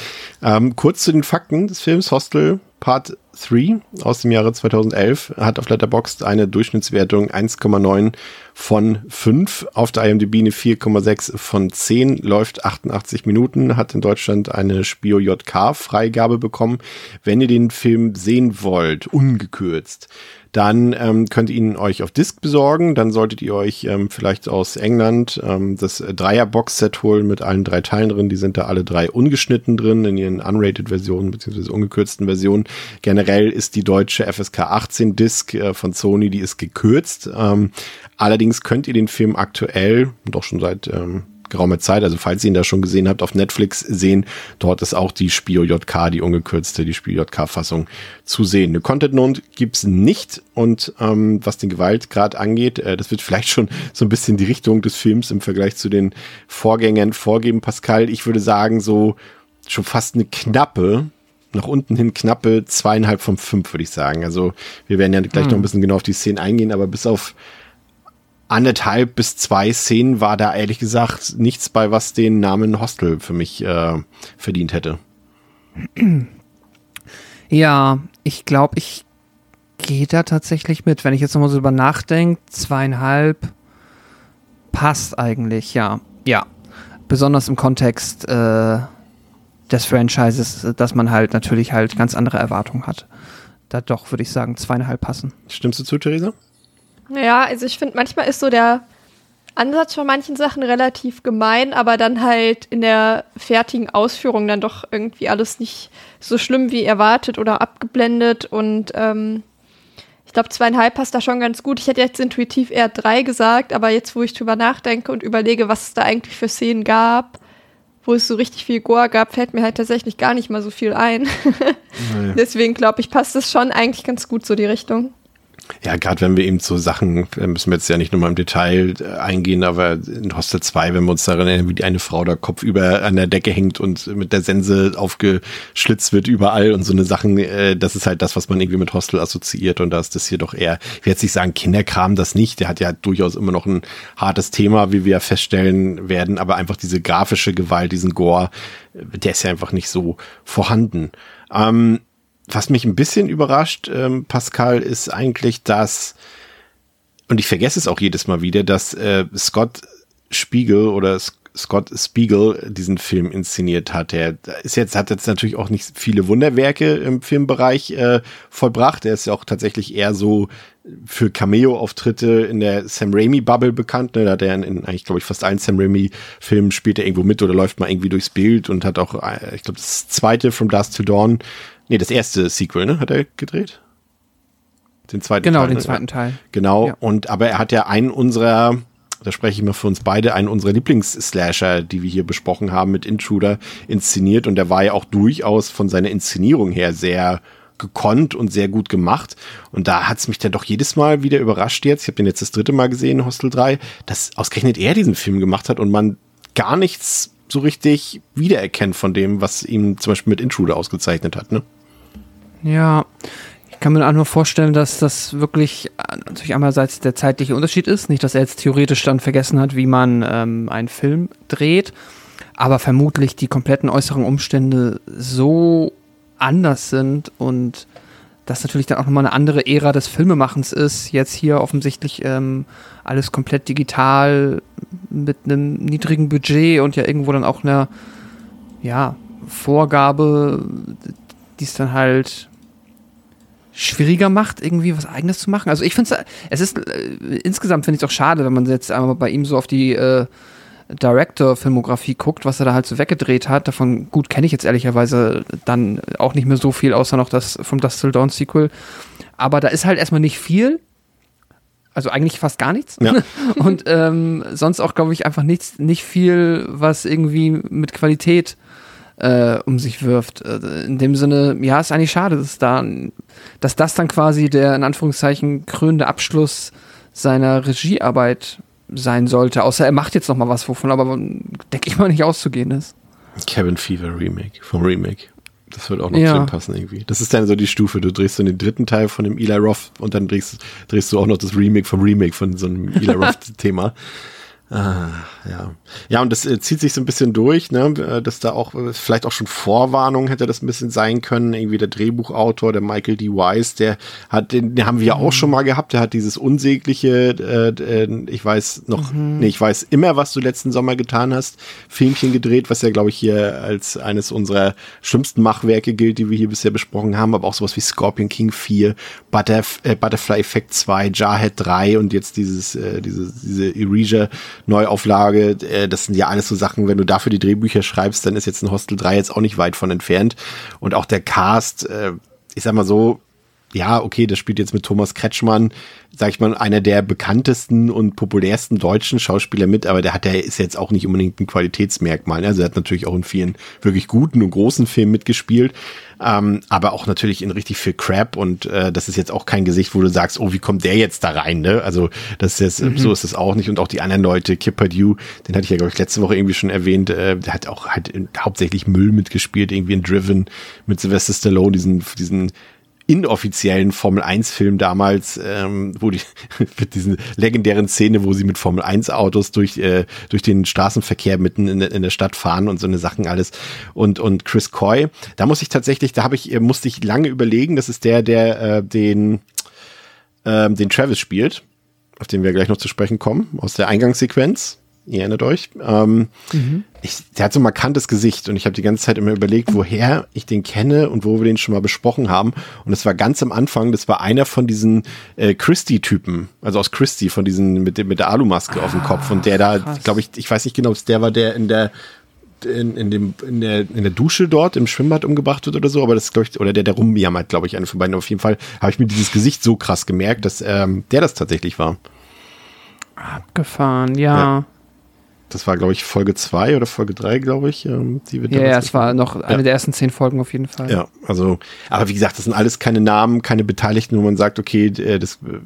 Ähm, kurz zu den Fakten des Films Hostel Part 3 aus dem Jahre 2011 hat auf Letterboxd eine Durchschnittswertung 1,9 von 5, auf der IMDb eine 4,6 von 10, läuft 88 Minuten, hat in Deutschland eine Spio JK Freigabe bekommen. Wenn ihr den Film sehen wollt, ungekürzt, dann ähm, könnt ihr ihn euch auf Disc besorgen. Dann solltet ihr euch ähm, vielleicht aus England ähm, das Dreier-Box-Set holen mit allen drei Teilen drin. Die sind da alle drei ungeschnitten drin in ihren Unrated-Versionen beziehungsweise ungekürzten Versionen. Generell ist die deutsche FSK 18 Disc äh, von Sony, die ist gekürzt. Ähm, allerdings könnt ihr den Film aktuell, doch schon seit ähm, geraumer Zeit, also falls ihr ihn da schon gesehen habt, auf Netflix sehen. Dort ist auch die Spio JK, die ungekürzte, die Spio JK-Fassung zu sehen. Eine Content Note gibt's nicht und ähm, was den Gewaltgrad angeht, äh, das wird vielleicht schon so ein bisschen die Richtung des Films im Vergleich zu den Vorgängern vorgeben. Pascal, ich würde sagen, so schon fast eine knappe, nach unten hin knappe zweieinhalb von fünf, würde ich sagen. Also wir werden ja gleich noch ein bisschen genau auf die Szenen eingehen, aber bis auf anderthalb bis zwei Szenen war da ehrlich gesagt nichts bei, was den Namen Hostel für mich äh, verdient hätte. Ja, ich glaube, ich gehe da tatsächlich mit. Wenn ich jetzt nochmal so drüber nachdenke, zweieinhalb passt eigentlich, ja. Ja. Besonders im Kontext äh, des Franchises, dass man halt natürlich halt ganz andere Erwartungen hat. Da doch, würde ich sagen, zweieinhalb passen. Stimmst du zu, Theresa? Ja, also ich finde, manchmal ist so der Ansatz von manchen Sachen relativ gemein, aber dann halt in der fertigen Ausführung dann doch irgendwie alles nicht so schlimm wie erwartet oder abgeblendet und ähm, ich glaube, zweieinhalb passt da schon ganz gut. Ich hätte jetzt intuitiv eher drei gesagt, aber jetzt, wo ich drüber nachdenke und überlege, was es da eigentlich für Szenen gab, wo es so richtig viel Gore gab, fällt mir halt tatsächlich gar nicht mal so viel ein. Deswegen glaube ich, passt es schon eigentlich ganz gut so die Richtung. Ja, gerade wenn wir eben so Sachen, müssen wir jetzt ja nicht nur mal im Detail äh, eingehen, aber in Hostel 2, wenn wir uns daran erinnern, wie die eine Frau da kopfüber an der Decke hängt und mit der Sense aufgeschlitzt wird überall und so eine Sachen, äh, das ist halt das, was man irgendwie mit Hostel assoziiert und da ist das hier doch eher, ich werde nicht sagen, Kinderkram das nicht, der hat ja durchaus immer noch ein hartes Thema, wie wir feststellen werden, aber einfach diese grafische Gewalt, diesen Gore, äh, der ist ja einfach nicht so vorhanden. Ähm, was mich ein bisschen überrascht, ähm, Pascal, ist eigentlich, dass, und ich vergesse es auch jedes Mal wieder, dass äh, Scott Spiegel oder Scott Spiegel diesen Film inszeniert hat. Er ist jetzt, hat jetzt natürlich auch nicht viele Wunderwerke im Filmbereich äh, vollbracht. Er ist ja auch tatsächlich eher so für Cameo-Auftritte in der Sam Raimi-Bubble bekannt. Ne? Da hat er in, in eigentlich, glaube ich, fast allen Sam Raimi-Filmen spielt er irgendwo mit oder läuft mal irgendwie durchs Bild und hat auch, äh, ich glaube, das zweite From Dust to Dawn Nee, das erste Sequel, ne? Hat er gedreht? Den zweiten genau, Teil. Genau, den ne? zweiten Teil. Genau. Ja. Und aber er hat ja einen unserer, da spreche ich mal für uns beide, einen unserer Lieblingsslasher, die wir hier besprochen haben, mit Intruder inszeniert. Und der war ja auch durchaus von seiner Inszenierung her sehr gekonnt und sehr gut gemacht. Und da hat's mich dann doch jedes Mal wieder überrascht jetzt. Ich habe den jetzt das dritte Mal gesehen, Hostel 3, dass ausgerechnet er diesen Film gemacht hat und man gar nichts so richtig wiedererkennt von dem, was ihm zum Beispiel mit Intruder ausgezeichnet hat. Ne? Ja, ich kann mir auch nur vorstellen, dass das wirklich äh, natürlich einerseits der zeitliche Unterschied ist. Nicht, dass er jetzt theoretisch dann vergessen hat, wie man ähm, einen Film dreht, aber vermutlich die kompletten äußeren Umstände so anders sind und das natürlich dann auch nochmal eine andere Ära des Filmemachens ist. Jetzt hier offensichtlich ähm, alles komplett digital mit einem niedrigen Budget und ja irgendwo dann auch einer ja, Vorgabe, die es dann halt schwieriger macht, irgendwie was Eigenes zu machen. Also ich finde es, ist äh, insgesamt finde ich es auch schade, wenn man jetzt einmal bei ihm so auf die äh, Director-Filmografie guckt, was er da halt so weggedreht hat. Davon gut kenne ich jetzt ehrlicherweise dann auch nicht mehr so viel, außer noch das vom Dust Till Dawn Sequel. Aber da ist halt erstmal nicht viel. Also eigentlich fast gar nichts. Ja. Und ähm, sonst auch, glaube ich, einfach nichts, nicht viel, was irgendwie mit Qualität äh, um sich wirft. Äh, in dem Sinne, ja, ist eigentlich schade, dass, da, dass das dann quasi der in Anführungszeichen krönende Abschluss seiner Regiearbeit sein sollte. Außer er macht jetzt noch mal was, wovon aber, denke ich mal, nicht auszugehen ist. Cabin Fever Remake, vom Remake. Das wird auch noch Ja. zu ihm passen irgendwie. Das ist dann so die Stufe. Du drehst so den dritten Teil von dem Eli Roth und dann drehst, drehst du auch noch das Remake vom Remake von so einem Eli Roth-Thema. Ah, ja. Ja, und das äh, zieht sich so ein bisschen durch, ne, äh, dass da auch, äh, vielleicht auch schon Vorwarnung hätte das ein bisschen sein können. Irgendwie der Drehbuchautor, der Michael D. Wise, der hat, den, den haben wir ja auch schon mal gehabt, der hat dieses unsägliche, äh, äh, ich weiß noch, nee, ich weiß immer, was du letzten Sommer getan hast, Filmchen gedreht, was ja, glaube ich, hier als eines unserer schlimmsten Machwerke gilt, die wir hier bisher besprochen haben, aber auch sowas wie Scorpion King 4, Butterf äh, Butterfly Effect 2, Jarhead 3 und jetzt dieses, äh, diese, diese Erasure Neuauflage, äh, das sind ja alles so Sachen, wenn du dafür die Drehbücher schreibst, dann ist jetzt ein Hostel 3 jetzt auch nicht weit von entfernt. Und auch der Cast, äh, ich sag mal so, ja, okay, das spielt jetzt mit Thomas Kretschmann, sag ich mal, einer der bekanntesten und populärsten deutschen Schauspieler mit, aber der hat, der ist jetzt auch nicht unbedingt ein Qualitätsmerkmal. ne? Also er hat natürlich auch in vielen wirklich guten und großen Filmen mitgespielt, ähm, aber auch natürlich in richtig viel Crap und äh, das ist jetzt auch kein Gesicht, wo du sagst, oh, wie kommt der jetzt da rein, ne? Also das ist jetzt, so ist es auch nicht und auch die anderen Leute, Kip Purdue, den hatte ich ja, glaube ich, letzte Woche irgendwie schon erwähnt, äh, der hat auch halt hauptsächlich Müll mitgespielt, irgendwie in Driven mit Sylvester Stallone, diesen, diesen inoffiziellen Formel 1 Film damals, ähm, wo die mit diesen legendären Szene, wo sie mit Formel 1 Autos durch äh, durch den Straßenverkehr mitten in, der- in der Stadt fahren und so eine Sachen alles und und Chris Coy, da muss ich tatsächlich, da habe ich äh, musste ich lange überlegen, das ist der der äh, den ähm, den Travis spielt, auf den wir gleich noch zu sprechen kommen aus der Eingangssequenz. Ihr erinnert euch. Ähm, ich, der hat so ein markantes Gesicht und ich habe die ganze Zeit immer überlegt, woher ich den kenne und wo wir den schon mal besprochen haben. Und es war ganz am Anfang, das war einer von diesen äh, Christie-Typen, also aus Christie, von diesen mit, mit der Alumaske auf dem Kopf. Und der da, glaube ich, ich weiß nicht genau, ob es der war, der in der in, in, dem, in, der, in der Dusche dort im Schwimmbad umgebracht wird oder so, aber das glaube ich, oder der, der rumjammert, glaube ich, einer von beiden. Auf jeden Fall habe ich mir dieses Gesicht so krass gemerkt, dass ähm, der das tatsächlich war. Abgefahren, ja. Das war, glaube ich, Folge 2 oder Folge 3, glaube ich, ähm, die wir Ja, ja, es war noch eine Ja. der ersten zehn Folgen auf jeden Fall. Ja, also, aber wie gesagt, das sind alles keine Namen, keine Beteiligten, wo man sagt, okay, äh, das, äh,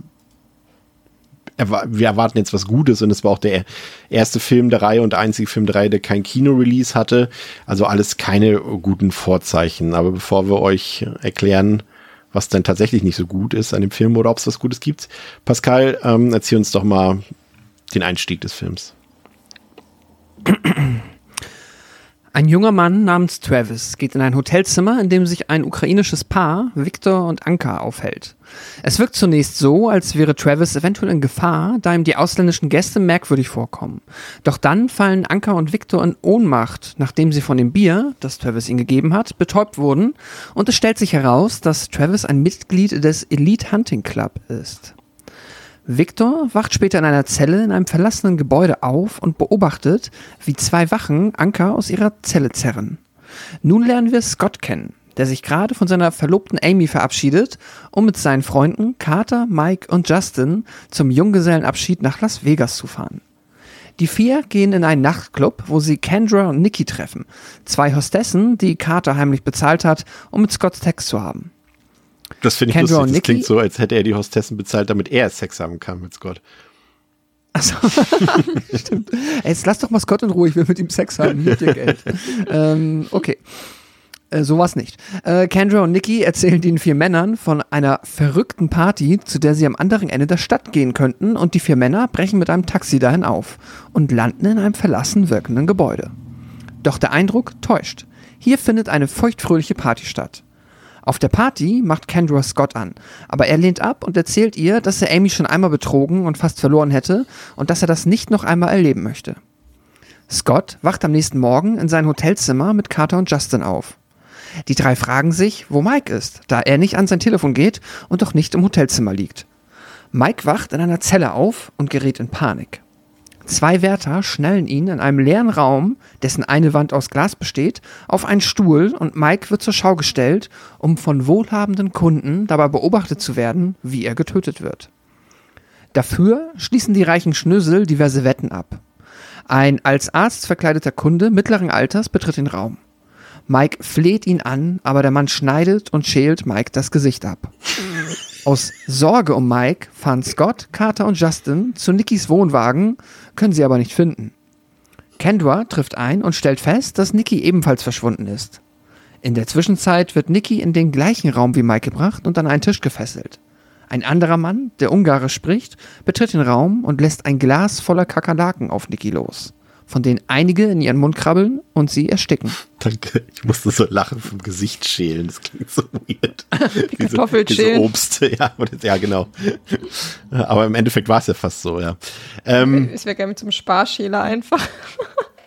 wir erwarten jetzt was Gutes und es war auch der erste Film der Reihe und der einzige Film der Reihe, der kein Kino-Release hatte. Also alles keine guten Vorzeichen. Aber bevor wir euch erklären, was denn tatsächlich nicht so gut ist an dem Film oder ob es was Gutes gibt, Pascal, ähm, erzähl uns doch mal den Einstieg des Films. Ein junger Mann namens Travis geht in ein Hotelzimmer, in dem sich ein ukrainisches Paar, Viktor und Anka, aufhält. Es wirkt zunächst so, als wäre Travis eventuell in Gefahr, da ihm die ausländischen Gäste merkwürdig vorkommen. Doch dann fallen Anka und Viktor in Ohnmacht, nachdem sie von dem Bier, das Travis ihnen gegeben hat, betäubt wurden und es stellt sich heraus, dass Travis ein Mitglied des Elite Hunting Club ist. Victor wacht später in einer Zelle in einem verlassenen Gebäude auf und beobachtet, wie zwei Wachen Anker aus ihrer Zelle zerren. Nun lernen wir Scott kennen, der sich gerade von seiner Verlobten Amy verabschiedet, um mit seinen Freunden Carter, Mike und Justin zum Junggesellenabschied nach Las Vegas zu fahren. Die vier gehen in einen Nachtclub, wo sie Kendra und Nikki treffen, zwei Hostessen, die Carter heimlich bezahlt hat, um mit Scott Sex zu haben. Das finde ich Kendra lustig. Das Nikki- klingt so, als hätte er die Hostessen bezahlt, damit er Sex haben kann mit Scott. Achso, stimmt. Ey, Jetzt lass doch mal Scott in Ruhe, ich will mit ihm Sex haben, nicht dir Geld. ähm, okay. Äh, so war's nicht. Äh, Kendra und Nikki erzählen den vier Männern von einer verrückten Party, zu der sie am anderen Ende der Stadt gehen könnten, und die vier Männer brechen mit einem Taxi dahin auf und landen in einem verlassen wirkenden Gebäude. Doch der Eindruck täuscht. Hier findet eine feuchtfröhliche Party statt. Auf der Party macht Kendra Scott an, aber er lehnt ab und erzählt ihr, dass er Amy schon einmal betrogen und fast verloren hätte und dass er das nicht noch einmal erleben möchte. Scott wacht am nächsten Morgen in sein Hotelzimmer mit Carter und Justin auf. Die drei fragen sich, wo Mike ist, da er nicht an sein Telefon geht und doch nicht im Hotelzimmer liegt. Mike wacht in einer Zelle auf und gerät in Panik. Zwei Wärter schnellen ihn in einem leeren Raum, dessen eine Wand aus Glas besteht, auf einen Stuhl und Mike wird zur Schau gestellt, um von wohlhabenden Kunden dabei beobachtet zu werden, wie er getötet wird. Dafür schließen die reichen Schnösel diverse Wetten ab. Ein als Arzt verkleideter Kunde mittleren Alters betritt den Raum. Mike fleht ihn an, aber der Mann schneidet und schält Mike das Gesicht ab. Aus Sorge um Mike fahren Scott, Carter und Justin zu Nickys Wohnwagen, können sie aber nicht finden. Kendra trifft ein und stellt fest, dass Nicky ebenfalls verschwunden ist. In der Zwischenzeit wird Nicky in den gleichen Raum wie Mike gebracht und an einen Tisch gefesselt. Ein anderer Mann, der Ungarisch spricht, betritt den Raum und lässt ein Glas voller Kakerlaken auf Nicky los, von denen einige in ihren Mund krabbeln und sie ersticken. Danke. Ich musste so lachen vom Gesicht schälen. Das klingt so weird. Wie Kartoffel so schälen. Obst. Ja, ja, genau. Aber im Endeffekt war es ja fast so, ja. Ähm, Ich wäre gerne mit so einem Sparschäler einfach.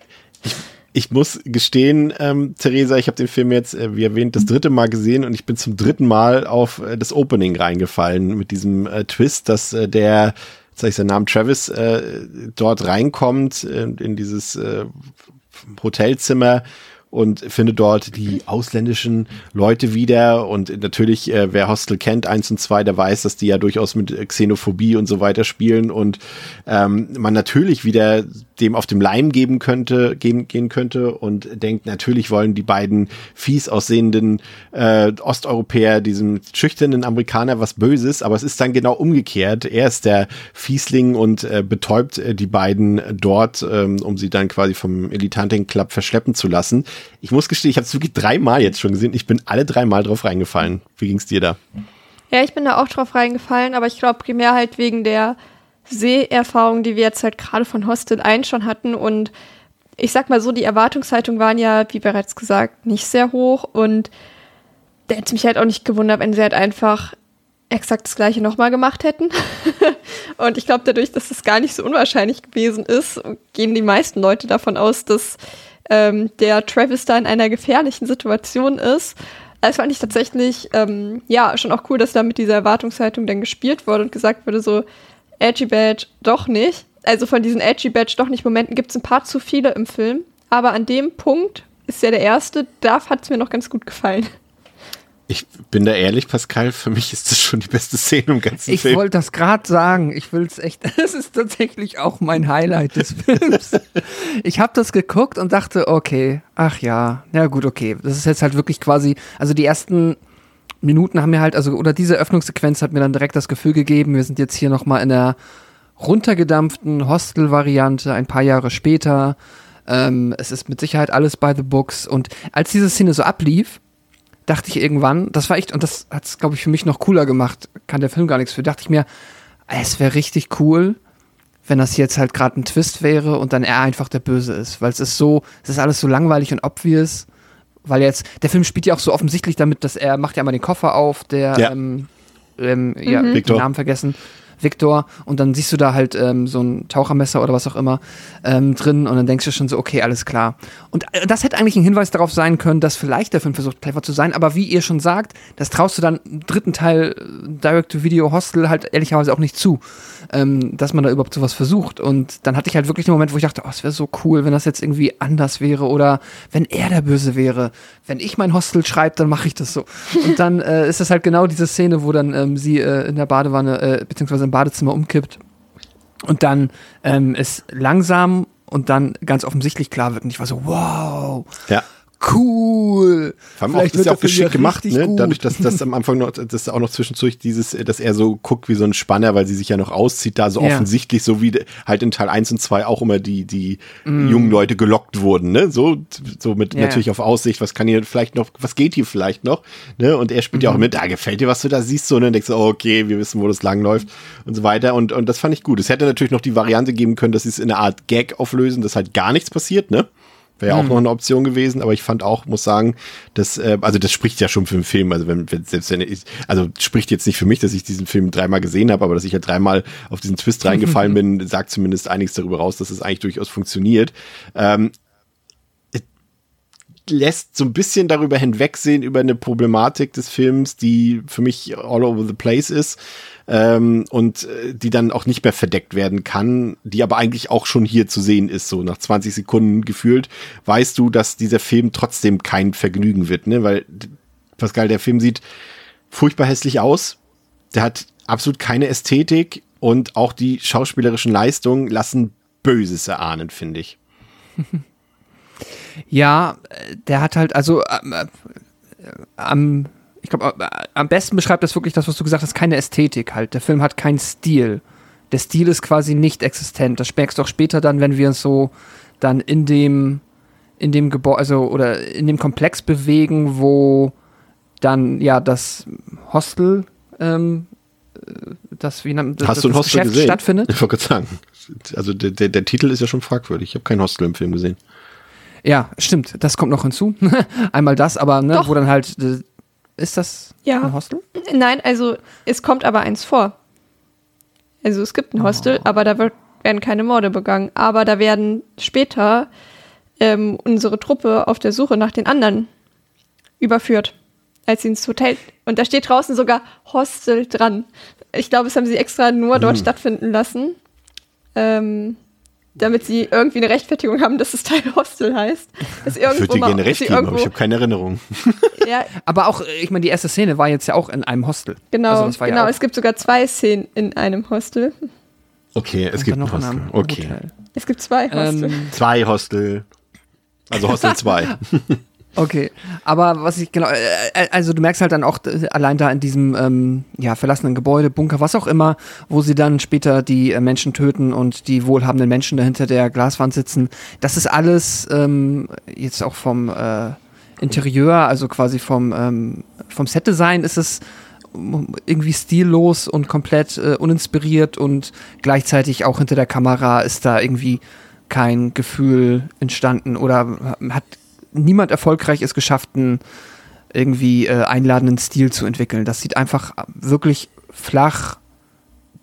ich muss gestehen, ähm, Theresa, ich habe den Film jetzt, äh, wie erwähnt, das dritte Mal gesehen und ich bin zum dritten Mal auf äh, das Opening reingefallen mit diesem äh, Twist, dass äh, der, sag ich seinen Namen, Travis, äh, dort reinkommt äh, in dieses äh, Hotelzimmer und findet dort die ausländischen Leute wieder. Und natürlich, äh, wer Hostel kennt, eins und zwei, der weiß, dass die ja durchaus mit Xenophobie und so weiter spielen. Und ähm, man natürlich wieder dem auf dem Leim geben könnte, gehen, gehen könnte und denkt, natürlich wollen die beiden fies aussehenden äh, Osteuropäer diesem schüchternen Amerikaner was Böses, aber es ist dann genau umgekehrt. Er ist der Fiesling und äh, betäubt äh, die beiden dort, ähm, um sie dann quasi vom Elite Hunting Club verschleppen zu lassen. Ich muss gestehen, ich habe es wirklich dreimal jetzt schon gesehen. Ich bin alle dreimal drauf reingefallen. Wie ging's dir da? Ja, ich bin da auch drauf reingefallen, aber ich glaube primär halt wegen der Seherfahrung, die wir jetzt halt gerade von Hostel 1 schon hatten. Und ich sag mal so, die Erwartungshaltung waren ja, wie bereits gesagt, nicht sehr hoch. Und da hätte mich halt auch nicht gewundert, wenn sie halt einfach exakt das gleiche nochmal gemacht hätten. und ich glaube, dadurch, dass das gar nicht so unwahrscheinlich gewesen ist, gehen die meisten Leute davon aus, dass ähm, der Travis da in einer gefährlichen Situation ist. Das fand ich tatsächlich, ähm, ja, schon auch cool, dass da mit dieser Erwartungshaltung dann gespielt wurde und gesagt wurde, so, Edgy Badge doch nicht. Also von diesen Edgy Badge doch nicht Momenten gibt es ein paar zu viele im Film. Aber an dem Punkt ist ja der erste, da hat es mir noch ganz gut gefallen. Ich bin da ehrlich, Pascal, für mich ist das schon die beste Szene im ganzen Ich Film. wollte das gerade sagen. Ich will es echt. Das ist tatsächlich auch mein Highlight des Films. ich habe das geguckt und dachte, okay, ach ja, ja gut, okay. Das ist jetzt halt wirklich quasi, also die ersten Minuten haben mir halt, also oder diese Öffnungssequenz hat mir dann direkt das Gefühl gegeben, wir sind jetzt hier noch mal in der runtergedampften Hostel-Variante, ein paar Jahre später. Ähm, es ist mit Sicherheit alles by the books. Und als diese Szene so ablief, dachte ich irgendwann, das war echt, und das hat es, glaube ich, für mich noch cooler gemacht, kann der Film gar nichts für, dachte ich mir, es wäre richtig cool, wenn das jetzt halt gerade ein Twist wäre und dann er einfach der Böse ist. Weil es ist so, es ist alles so langweilig und obvious. Weil jetzt, der Film spielt ja auch so offensichtlich damit, dass er macht ja mal den Koffer auf, der, Ja. ähm, ähm, ja, den Victor. Namen vergessen. Victor und dann siehst du da halt ähm, so ein Tauchermesser oder was auch immer ähm, drin und dann denkst du schon so, okay, alles klar. Und äh, das hätte eigentlich ein Hinweis darauf sein können, dass vielleicht der Film versucht, clever zu sein, aber wie ihr schon sagt, das traust du dann im dritten Teil äh, Direct-to-Video Hostel halt ehrlicherweise auch nicht zu, ähm, dass man da überhaupt sowas versucht. Und dann hatte ich halt wirklich den Moment, wo ich dachte, oh, es wäre so cool, wenn das jetzt irgendwie anders wäre oder wenn er der Böse wäre. Wenn ich mein Hostel schreibe, dann mache ich das so. Und dann äh, ist das halt genau diese Szene, wo dann ähm, sie äh, in der Badewanne äh, beziehungsweise im Badezimmer umkippt und dann ähm, es langsam und dann ganz offensichtlich klar wird. Und ich war so, wow, ja. Cool. Auch, Vielleicht das ist ja auch geschickt ja gemacht, ne? gut. Dadurch, dass das am Anfang noch, das auch noch zwischendurch dieses, dass er so guckt wie so ein Spanner, weil sie sich ja noch auszieht, da so Ja. offensichtlich, so wie halt in Teil 1 und 2 auch immer die, die Mm. jungen Leute gelockt wurden, ne? So, so mit Ja. natürlich auf Aussicht, was kann hier vielleicht noch, was geht hier vielleicht noch, ne? Und er spielt ja Mhm. auch mit, ah, gefällt dir, was du da siehst, so, ne? Und denkst du, oh, okay, wir wissen, wo das langläuft und so weiter. Und, und das fand ich gut. Es hätte natürlich noch die Variante geben können, dass sie es in einer Art Gag auflösen, dass halt gar nichts passiert, ne? Wäre ja auch noch eine Option gewesen, aber ich fand auch, muss sagen, dass, äh, also das spricht ja schon für den Film, also wenn, wenn selbst wenn ich, also spricht jetzt nicht für mich, dass ich diesen Film dreimal gesehen habe, aber dass ich ja dreimal auf diesen Twist reingefallen bin, sagt zumindest einiges darüber raus, dass es eigentlich durchaus funktioniert. Ähm, lässt so ein bisschen darüber hinwegsehen über eine Problematik des Films, die für mich all over the place ist ähm, und äh, die dann auch nicht mehr verdeckt werden kann, die aber eigentlich auch schon hier zu sehen ist, so nach 20 Sekunden gefühlt, weißt du, dass dieser Film trotzdem kein Vergnügen wird, ne? Weil, Pascal, der Film sieht furchtbar hässlich aus, der hat absolut keine Ästhetik und auch die schauspielerischen Leistungen lassen Böses erahnen, finde ich. Ja, äh, der hat halt, also ähm, äh, am, ich glaube, äh, am besten beschreibt das wirklich das, was du gesagt hast, keine Ästhetik halt. Der Film hat keinen Stil. Der Stil ist quasi nicht existent. Das merkst du auch später dann, wenn wir uns so dann in dem, in dem Gebäude, also oder in dem Komplex bewegen, wo dann ja das Hostel, ähm, äh, das wie nennt- Hast das, du ein das Hostel Geschäft gesehen? stattfindet. Ich wollte sagen. Also der, der, der Titel ist ja schon fragwürdig. Ich habe kein Hostel im Film gesehen. Ja, stimmt. Das kommt noch hinzu. Einmal das, aber ne, Doch. wo dann halt äh, ist das Ja. ein Hostel? Nein, also es kommt aber eins vor. Also es gibt ein Hostel, Oh. aber da wird, werden keine Morde begangen. Aber da werden später ähm, unsere Truppe auf der Suche nach den anderen überführt, als sie ins Hotel. Und da steht draußen sogar Hostel dran. Ich glaube, es haben sie extra nur dort Hm. stattfinden lassen, ähm, damit sie irgendwie eine Rechtfertigung haben, dass es Teil Hostel heißt. Dass Ich irgendwo würde dir dass recht geben, aber ich habe keine Erinnerung. ja, Aber auch, äh, ich meine, die erste Szene war jetzt ja auch in einem Hostel. genau, Also das war ja genau. auch- es gibt sogar zwei Szenen in einem Hostel. Okay, es Und gibt ein noch in Hostel. einem Okay. Hotel. Es gibt zwei Hostel. Ähm, Zwei Hostel. Also Hostel 2. okay, aber was ich genau, äh, äh, also du merkst halt dann auch allein da in diesem ähm, ja verlassenen Gebäude, Bunker, was auch immer, wo sie dann später die äh, Menschen töten und die wohlhabenden Menschen dahinter der Glaswand sitzen. Das ist alles ähm, jetzt auch vom äh, Interieur, also quasi vom ähm, vom Setdesign ist es irgendwie stillos und komplett äh, uninspiriert und gleichzeitig auch hinter der Kamera ist da irgendwie kein Gefühl entstanden oder hat niemand erfolgreich es geschafft, einen irgendwie äh, einladenden Stil zu entwickeln. Das sieht einfach wirklich flach.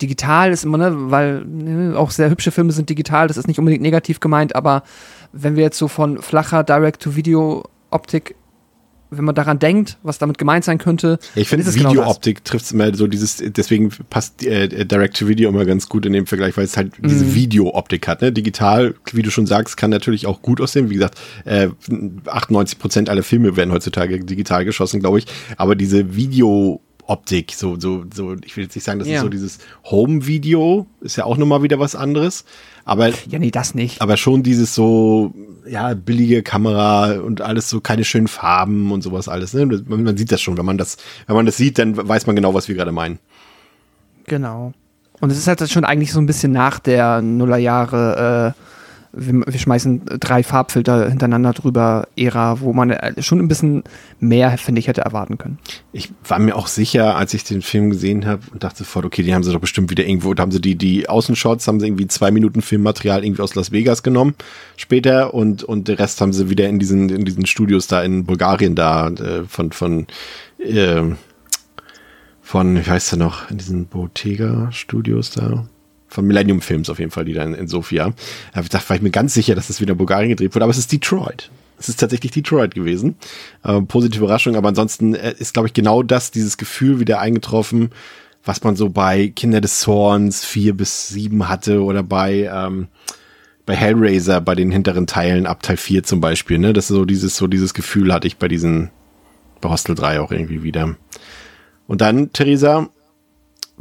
Digital ist immer, ne, weil ne, auch sehr hübsche Filme sind digital, das ist nicht unbedingt negativ gemeint, aber wenn wir jetzt so von flacher Direct-to-Video-Optik wenn man daran denkt, was damit gemeint sein könnte. Ja, ich finde, genau Videooptik trifft es immer so dieses, deswegen passt äh, Direct-to-Video immer ganz gut in dem Vergleich, weil es halt diese Mhm. Videooptik hat. Ne? Digital, wie du schon sagst, kann natürlich auch gut aussehen. Wie gesagt, äh, 98 Prozent aller Filme werden heutzutage digital geschossen, glaube ich. Aber diese Videooptik, so, so, so, ich will jetzt nicht sagen, das Ja. ist so dieses Home-Video, ist ja auch nochmal wieder was anderes. Aber Ja, nee, das nicht. aber schon dieses so, ja, billige Kamera und alles so keine schönen Farben und sowas alles. Ne? Man, man sieht das schon, wenn man das, wenn man das sieht, dann weiß man genau, was wir gerade meinen. Genau. Und es ist halt schon eigentlich so ein bisschen nach der Nullerjahre, äh, wir, wir schmeißen drei Farbfilter hintereinander drüber, Ära, wo man äh, schon ein bisschen mehr, finde ich, hätte erwarten können. Ich war mir auch sicher, als ich den Film gesehen habe und dachte sofort, okay, die haben sie doch bestimmt wieder irgendwo, da haben sie die, die Außenshots, haben sie irgendwie zwei Minuten Filmmaterial irgendwie aus Las Vegas genommen später und, und den Rest haben sie wieder in diesen, in diesen Studios da in Bulgarien da, äh, von, von, äh, von, wie heißt der noch, in diesen Bottega Studios da, von Millennium Films auf jeden Fall, die da in, Sofia. Da war ich mir ganz sicher, dass das wieder in Bulgarien gedreht wurde, aber es ist Detroit. Es ist tatsächlich Detroit gewesen. Ähm, positive Überraschung, aber ansonsten äh, ist, glaube ich, genau das, dieses Gefühl wieder eingetroffen, was man so bei Kinder des Zorns vier bis sieben hatte oder bei, ähm, bei Hellraiser, bei den hinteren Teilen, ab Teil 4 zum Beispiel, ne? Das ist so dieses, so dieses Gefühl hatte ich bei diesen, bei Hostel 3 auch irgendwie wieder. Und dann, Theresa,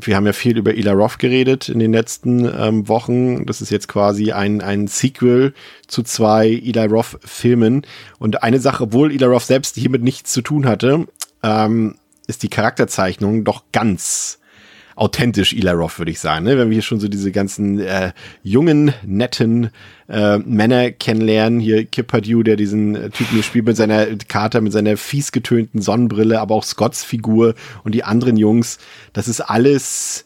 wir haben ja viel über Ila Roth geredet in den letzten ähm, Wochen. Das ist jetzt quasi ein, ein Sequel zu zwei Eli Roth-Filmen. Und eine Sache, obwohl Eli Roth selbst hiermit nichts zu tun hatte, ähm, ist die Charakterzeichnung doch ganz authentisch Eli Roth, würde ich sagen. Ne? Wenn wir hier schon so diese ganzen äh, jungen, netten äh, Männer kennenlernen. Hier Kip Pardue, der diesen äh, Typen hier spielt mit seiner Kater, mit seiner fies getönten Sonnenbrille, aber auch Scotts Figur und die anderen Jungs. Das ist alles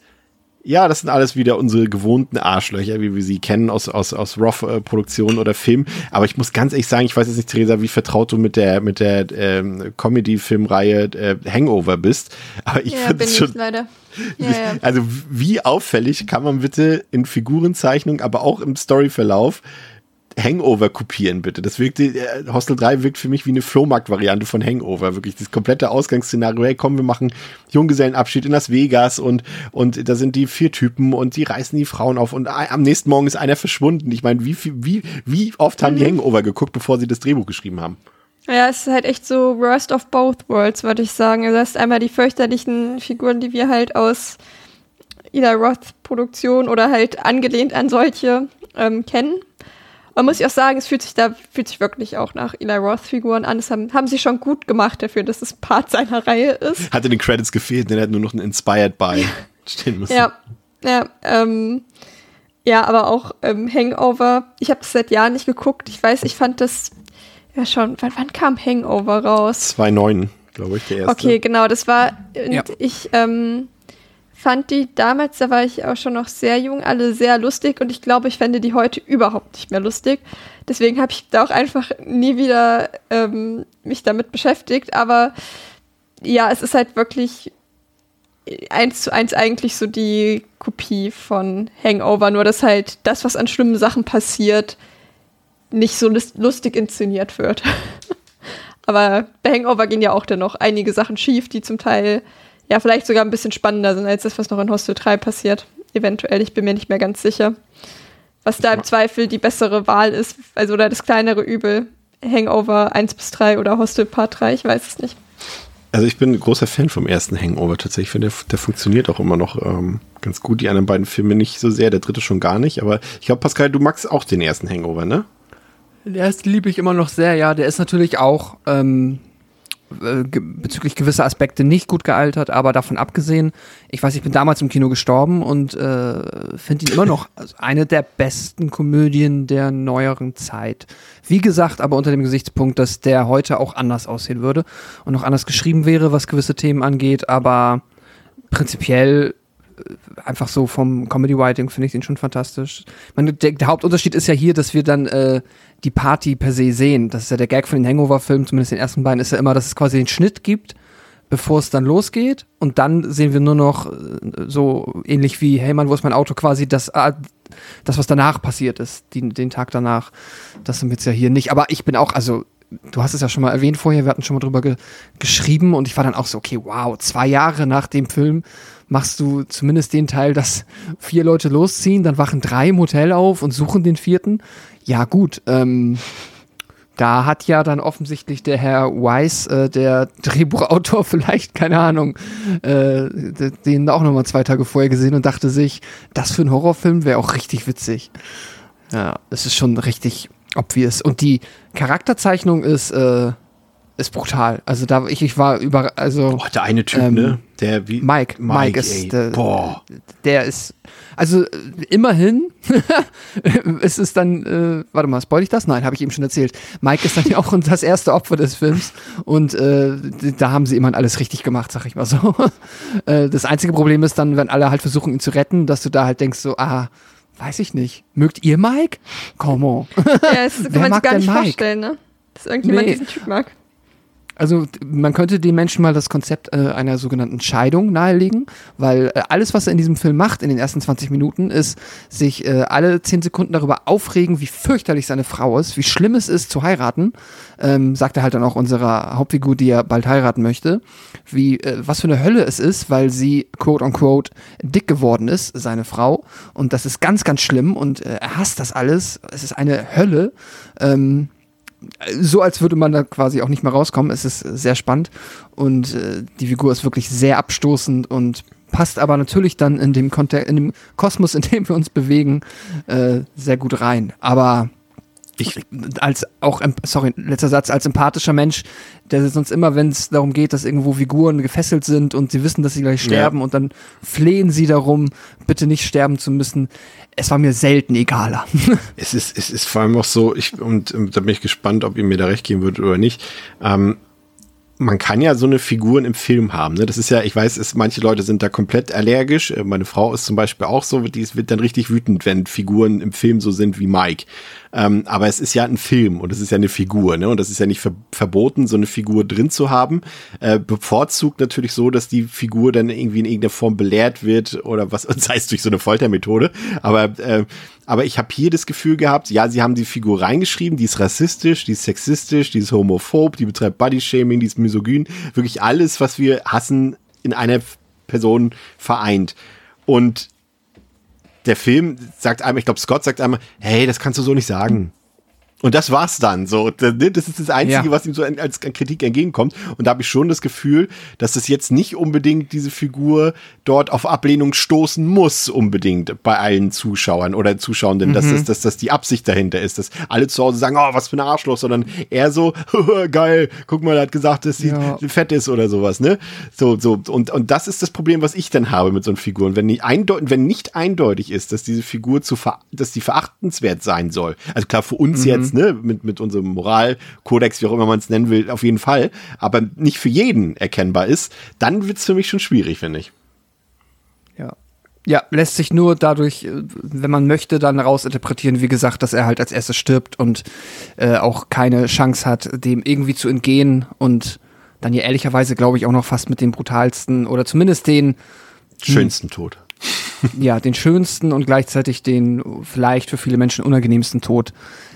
ja, das sind alles wieder unsere gewohnten Arschlöcher, wie wir sie kennen aus, aus, aus Roth-Produktionen oder Film. Aber ich muss ganz ehrlich sagen, ich weiß jetzt nicht, Theresa, wie vertraut du mit der, mit der ähm, Comedy-Filmreihe äh, Hangover bist. Aber ich ja, finde bin es ich schon. leider. Ja, ja. Also, wie auffällig kann man bitte in Figurenzeichnung, aber auch im Storyverlauf Hangover kopieren, bitte. Das wirkte, äh, Hostel 3 wirkt für mich wie eine Flohmarkt-Variante von Hangover. Wirklich das komplette Ausgangsszenario. Hey, komm, wir machen Junggesellenabschied in Las Vegas und, und da sind die vier Typen und die reißen die Frauen auf und am nächsten Morgen ist einer verschwunden. Ich meine, wie, wie, wie oft haben die Hangover geguckt, bevor sie das Drehbuch geschrieben haben? Ja, es ist halt echt so worst of both worlds, würde ich sagen. Also, Du hast einmal die fürchterlichen Figuren, die wir halt aus Eli Roth-Produktion oder halt angelehnt an solche ähm, kennen. Man muss ich auch sagen, es fühlt sich da fühlt sich wirklich auch nach Eli Roth-Figuren an. Das haben, haben sie schon gut gemacht dafür, dass es Part seiner Reihe ist. Hat in den Credits gefehlt, denn er hat nur noch ein Inspired by stehen müssen. Ja, ja, ähm, ja, aber auch ähm, Hangover. Ich habe das seit Jahren nicht geguckt. Ich weiß, ich fand das ja schon. Wann, wann kam Hangover raus? 2,9, glaube ich, der erste. Okay, genau, das war. Und Ja. ich ähm, fand die damals, da war ich auch schon noch sehr jung, alle sehr lustig und ich glaube, ich fände die heute überhaupt nicht mehr lustig. Deswegen habe ich da auch einfach nie wieder ähm, mich damit beschäftigt. Aber ja, es ist halt wirklich eins zu eins eigentlich so die Kopie von Hangover, nur dass halt das, was an schlimmen Sachen passiert, nicht so lus- lustig inszeniert wird. Aber bei Hangover gehen ja auch dann noch einige Sachen schief, die zum Teil ja vielleicht sogar ein bisschen spannender sind als das, was noch in Hostel 3 passiert. Eventuell, ich bin mir nicht mehr ganz sicher. Was da im Zweifel die bessere Wahl ist, also oder das kleinere Übel. Hangover 1 bis 3 oder Hostel Part 3, ich weiß es nicht. Also ich bin ein großer Fan vom ersten Hangover tatsächlich. Ich finde, der, der funktioniert auch immer noch ähm, ganz gut. Die anderen beiden Filme nicht so sehr, der dritte schon gar nicht. Aber ich glaube, Pascal, du magst auch den ersten Hangover, ne? Der ist liebe ich immer noch sehr, ja. Der ist natürlich auch ähm, äh, bezüglich gewisser Aspekte nicht gut gealtert, aber davon abgesehen, ich weiß, ich bin damals im Kino gestorben und äh, finde ihn immer noch eine der besten Komödien der neueren Zeit. Wie gesagt, aber unter dem Gesichtspunkt, dass der heute auch anders aussehen würde und noch anders geschrieben wäre, was gewisse Themen angeht, aber prinzipiell einfach so vom Comedy Writing finde ich den schon fantastisch. Meine, der, der Hauptunterschied ist ja hier, dass wir dann äh, die Party per se sehen. Das ist ja der Gag von den Hangover-Filmen, zumindest den ersten beiden, ist ja immer, dass es quasi den Schnitt gibt, bevor es dann losgeht. Und dann sehen wir nur noch äh, so ähnlich wie, hey Mann, wo ist mein Auto? Quasi das, äh, das was danach passiert ist, die, den Tag danach. Das sind wir jetzt ja hier nicht. Aber ich bin auch, also du hast es ja schon mal erwähnt vorher, wir hatten schon mal drüber ge geschrieben und ich war dann auch so, okay, wow, zwei Jahre nach dem Film machst du zumindest den Teil, dass vier Leute losziehen, dann wachen drei im Hotel auf und suchen den vierten. Ja, gut, ähm, da hat ja dann offensichtlich der Herr Weiss, äh, der Drehbuchautor, vielleicht, keine Ahnung, äh, den auch nochmal zwei Tage vorher gesehen und dachte sich, das für einen Horrorfilm wäre auch richtig witzig. Ja, es ist schon richtig obvious. Und die Charakterzeichnung ist, äh, ist brutal. Also da ich, ich war über also oh, der eine Typ, ähm, ne? Der wie Mike, Mike, Mike ist der, Boah. der ist also immerhin ist es dann äh, warte mal, spoil ich das? Nein, habe ich eben schon erzählt. Mike ist dann ja auch das erste Opfer des Films und äh, da haben sie immerhin alles richtig gemacht, sag ich mal so. Äh, das einzige Problem ist dann, wenn alle halt versuchen ihn zu retten, dass du da halt denkst so, ah, weiß ich nicht. Mögt ihr Mike? Come on. Ja, das kann man sich gar nicht Mike? vorstellen, ne? Dass irgendjemand nee. diesen Typ mag. Also man könnte den Menschen mal das Konzept äh, einer sogenannten Scheidung nahelegen, weil äh, alles, was er in diesem Film macht, in den ersten 20 Minuten, ist sich äh, alle 10 Sekunden darüber aufregen, wie fürchterlich seine Frau ist, wie schlimm es ist zu heiraten, ähm, sagt er halt dann auch unserer Hauptfigur, die er bald heiraten möchte, wie äh, was für eine Hölle es ist, weil sie quote unquote dick geworden ist, seine Frau, und das ist ganz, ganz schlimm und äh, er hasst das alles, es ist eine Hölle. Ähm, so als würde man da quasi auch nicht mehr rauskommen. Es ist sehr spannend und äh, die Figur ist wirklich sehr abstoßend und passt aber natürlich dann in dem Kontext, in dem Kosmos, in dem wir uns bewegen, äh, sehr gut rein. Aber ich als auch sorry letzter Satz als empathischer Mensch der sonst immer wenn es darum geht dass irgendwo Figuren gefesselt sind und sie wissen dass sie gleich sterben ja. und dann flehen sie darum bitte nicht sterben zu müssen es war mir selten egaler es ist es ist vor allem auch so ich und, und da bin ich gespannt ob ihr mir da recht geben würdet oder nicht ähm, man kann ja so eine Figuren im Film haben. Ne? Das ist ja, ich weiß, es, manche Leute sind da komplett allergisch. Äh, meine Frau ist zum Beispiel auch so, die wird dann richtig wütend, wenn Figuren im Film so sind wie Mike. Ähm, aber es ist ja ein Film und es ist ja eine Figur, ne? Und das ist ja nicht ver verboten, so eine Figur drin zu haben. Äh, bevorzugt natürlich so, dass die Figur dann irgendwie in irgendeiner Form belehrt wird oder was, sei es durch so eine Foltermethode. Aber äh, aber ich habe hier das Gefühl gehabt, ja, sie haben die Figur reingeschrieben, die ist rassistisch, die ist sexistisch, die ist homophob, die betreibt Bodyshaming, die ist misogyn, wirklich alles, was wir hassen, in einer Person vereint. Und der Film sagt einmal, ich glaube, Scott sagt einmal, hey, das kannst du so nicht sagen. Und das war's dann. So, ne, das ist das Einzige, ja. was ihm so als Kritik entgegenkommt. Und da habe ich schon das Gefühl, dass das jetzt nicht unbedingt diese Figur dort auf Ablehnung stoßen muss, unbedingt bei allen Zuschauern oder Zuschauenden, mhm. dass, das, dass das die Absicht dahinter ist, dass alle zu Hause sagen, oh, was für ein Arschloch, sondern eher so, geil, guck mal, er hat gesagt, dass sie ja. fett ist oder sowas, ne? So, so, und, und das ist das Problem, was ich dann habe mit so einer Figur. Und wenn nicht eindeutig, wenn nicht eindeutig ist, dass diese Figur zu ver dass die verachtenswert sein soll, also klar, für uns mhm. jetzt ne, mit, mit unserem Moralkodex, wie auch immer man es nennen will, auf jeden Fall, aber nicht für jeden erkennbar ist, dann wird es für mich schon schwierig, finde ich. Ja. Ja, lässt sich nur dadurch, äh, wenn man möchte, dann rausinterpretieren, wie gesagt, dass er halt als erstes stirbt und äh, auch keine Chance hat, dem irgendwie zu entgehen und dann ja ehrlicherweise, glaube ich, auch noch fast mit dem brutalsten oder zumindest den schönsten Tod. Ja, den schönsten und gleichzeitig den vielleicht für viele Menschen unangenehmsten Tod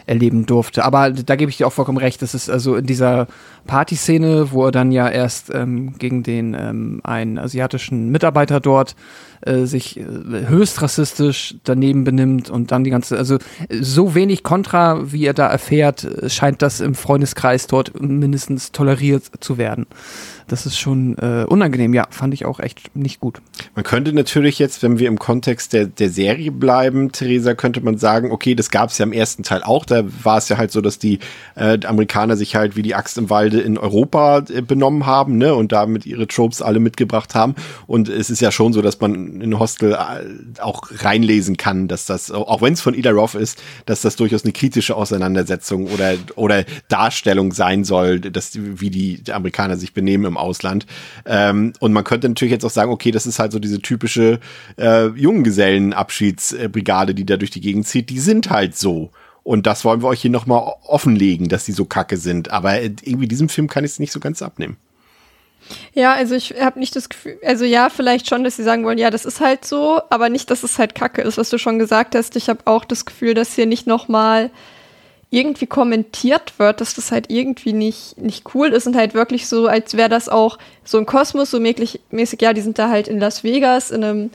erleben durfte. Aber da gebe ich dir auch vollkommen recht. Das ist also in dieser Partyszene, wo er dann ja erst ähm, gegen den ähm, einen asiatischen Mitarbeiter dort äh, sich äh, höchst rassistisch daneben benimmt und dann die ganze, also so wenig Kontra, wie er da erfährt, scheint das im Freundeskreis dort mindestens toleriert zu werden das ist schon äh, unangenehm. Ja, fand ich auch echt nicht gut. Man könnte natürlich jetzt, wenn wir im Kontext der, der Serie bleiben, Theresa, könnte man sagen, okay, das gab es ja im ersten Teil auch. Da war es ja halt so, dass die äh, Amerikaner sich halt wie die Axt im Walde in Europa äh, benommen haben, ne, und damit ihre Tropes alle mitgebracht haben. Und es ist ja schon so, dass man in Hostel äh, auch reinlesen kann, dass das, auch wenn es von Ida Roth ist, dass das durchaus eine kritische Auseinandersetzung oder, oder Darstellung sein soll, dass wie die Amerikaner sich benehmen im Ausland. Ähm, und man könnte natürlich jetzt auch sagen, okay, das ist halt so diese typische äh, Junggesellenabschiedsbrigade, die da durch die Gegend zieht. Die sind halt so. Und das wollen wir euch hier nochmal offenlegen, dass die so kacke sind. Aber irgendwie diesem Film kann ich es nicht so ganz abnehmen. Ja, also ich habe nicht das Gefühl, also ja, vielleicht schon, dass sie sagen wollen, ja, das ist halt so, aber nicht, dass es halt kacke ist, was du schon gesagt hast. Ich habe auch das Gefühl, dass hier nicht nochmal irgendwie kommentiert wird, dass das halt irgendwie nicht, nicht cool ist und halt wirklich so, als wäre das auch so ein Kosmos, so mäßig, mäßig, ja, die sind da halt in Las Vegas in einem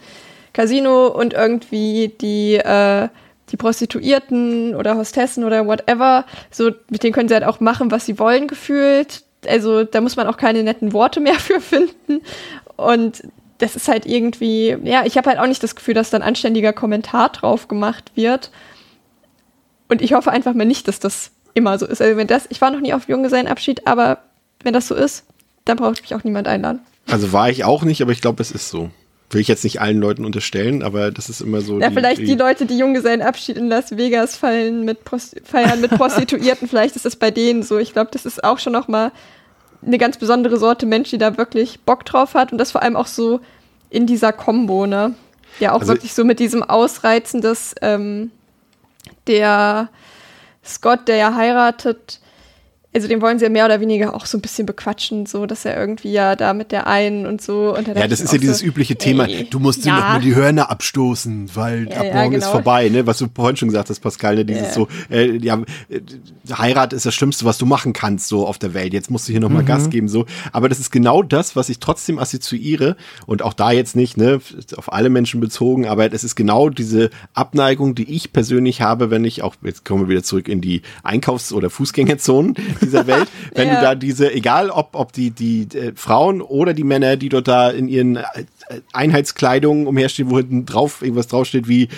Casino und irgendwie die, äh, die Prostituierten oder Hostessen oder whatever, so mit denen können sie halt auch machen, was sie wollen, gefühlt. Also da muss man auch keine netten Worte mehr für finden. Und das ist halt irgendwie, ja, ich habe halt auch nicht das Gefühl, dass da ein anständiger Kommentar drauf gemacht wird. Und ich hoffe einfach mal nicht, dass das immer so ist. Also wenn das, ich war noch nie auf Junggesellenabschied, aber wenn das so ist, dann braucht mich auch niemand einladen. Also war ich auch nicht, aber ich glaube, es ist so. Will ich jetzt nicht allen Leuten unterstellen, aber das ist immer so. Ja, die, vielleicht die, die Leute, die Junggesellenabschied in Las Vegas fallen mit feiern mit Prostituierten, vielleicht ist das bei denen so. Ich glaube, das ist auch schon noch mal eine ganz besondere Sorte Mensch, die da wirklich Bock drauf hat und das vor allem auch so in dieser Kombo, ne? Ja, auch also, wirklich so mit diesem Ausreizen des ähm, der Scott, der ja heiratet, also den wollen sie ja mehr oder weniger auch so ein bisschen bequatschen, so dass er irgendwie ja da mit der einen und so. Und ja, das ist ja dieses so, übliche Thema. Ey, du musst ja. dir noch mal die Hörner abstoßen, weil ja, ab morgen ja, genau. ist vorbei, ne? Was du vorhin schon gesagt hast, Pascal, ne? Dieses so, äh, ja, äh, Heirat ist das Schlimmste, was du machen kannst, so auf der Welt. Jetzt musst du hier noch mal mhm. Gas geben, so. Aber das ist genau das, was ich trotzdem assoziiere und auch da jetzt nicht, ne? Auf alle Menschen bezogen, aber es ist genau diese Abneigung, die ich persönlich habe, wenn ich auch, jetzt kommen wir wieder zurück in die Einkaufs- oder Fußgängerzonen dieser Welt, wenn ja. du da diese, egal ob, ob die, die äh, Frauen oder die Männer, die dort da in ihren äh, Einheitskleidungen umherstehen, wo hinten drauf irgendwas draufsteht wie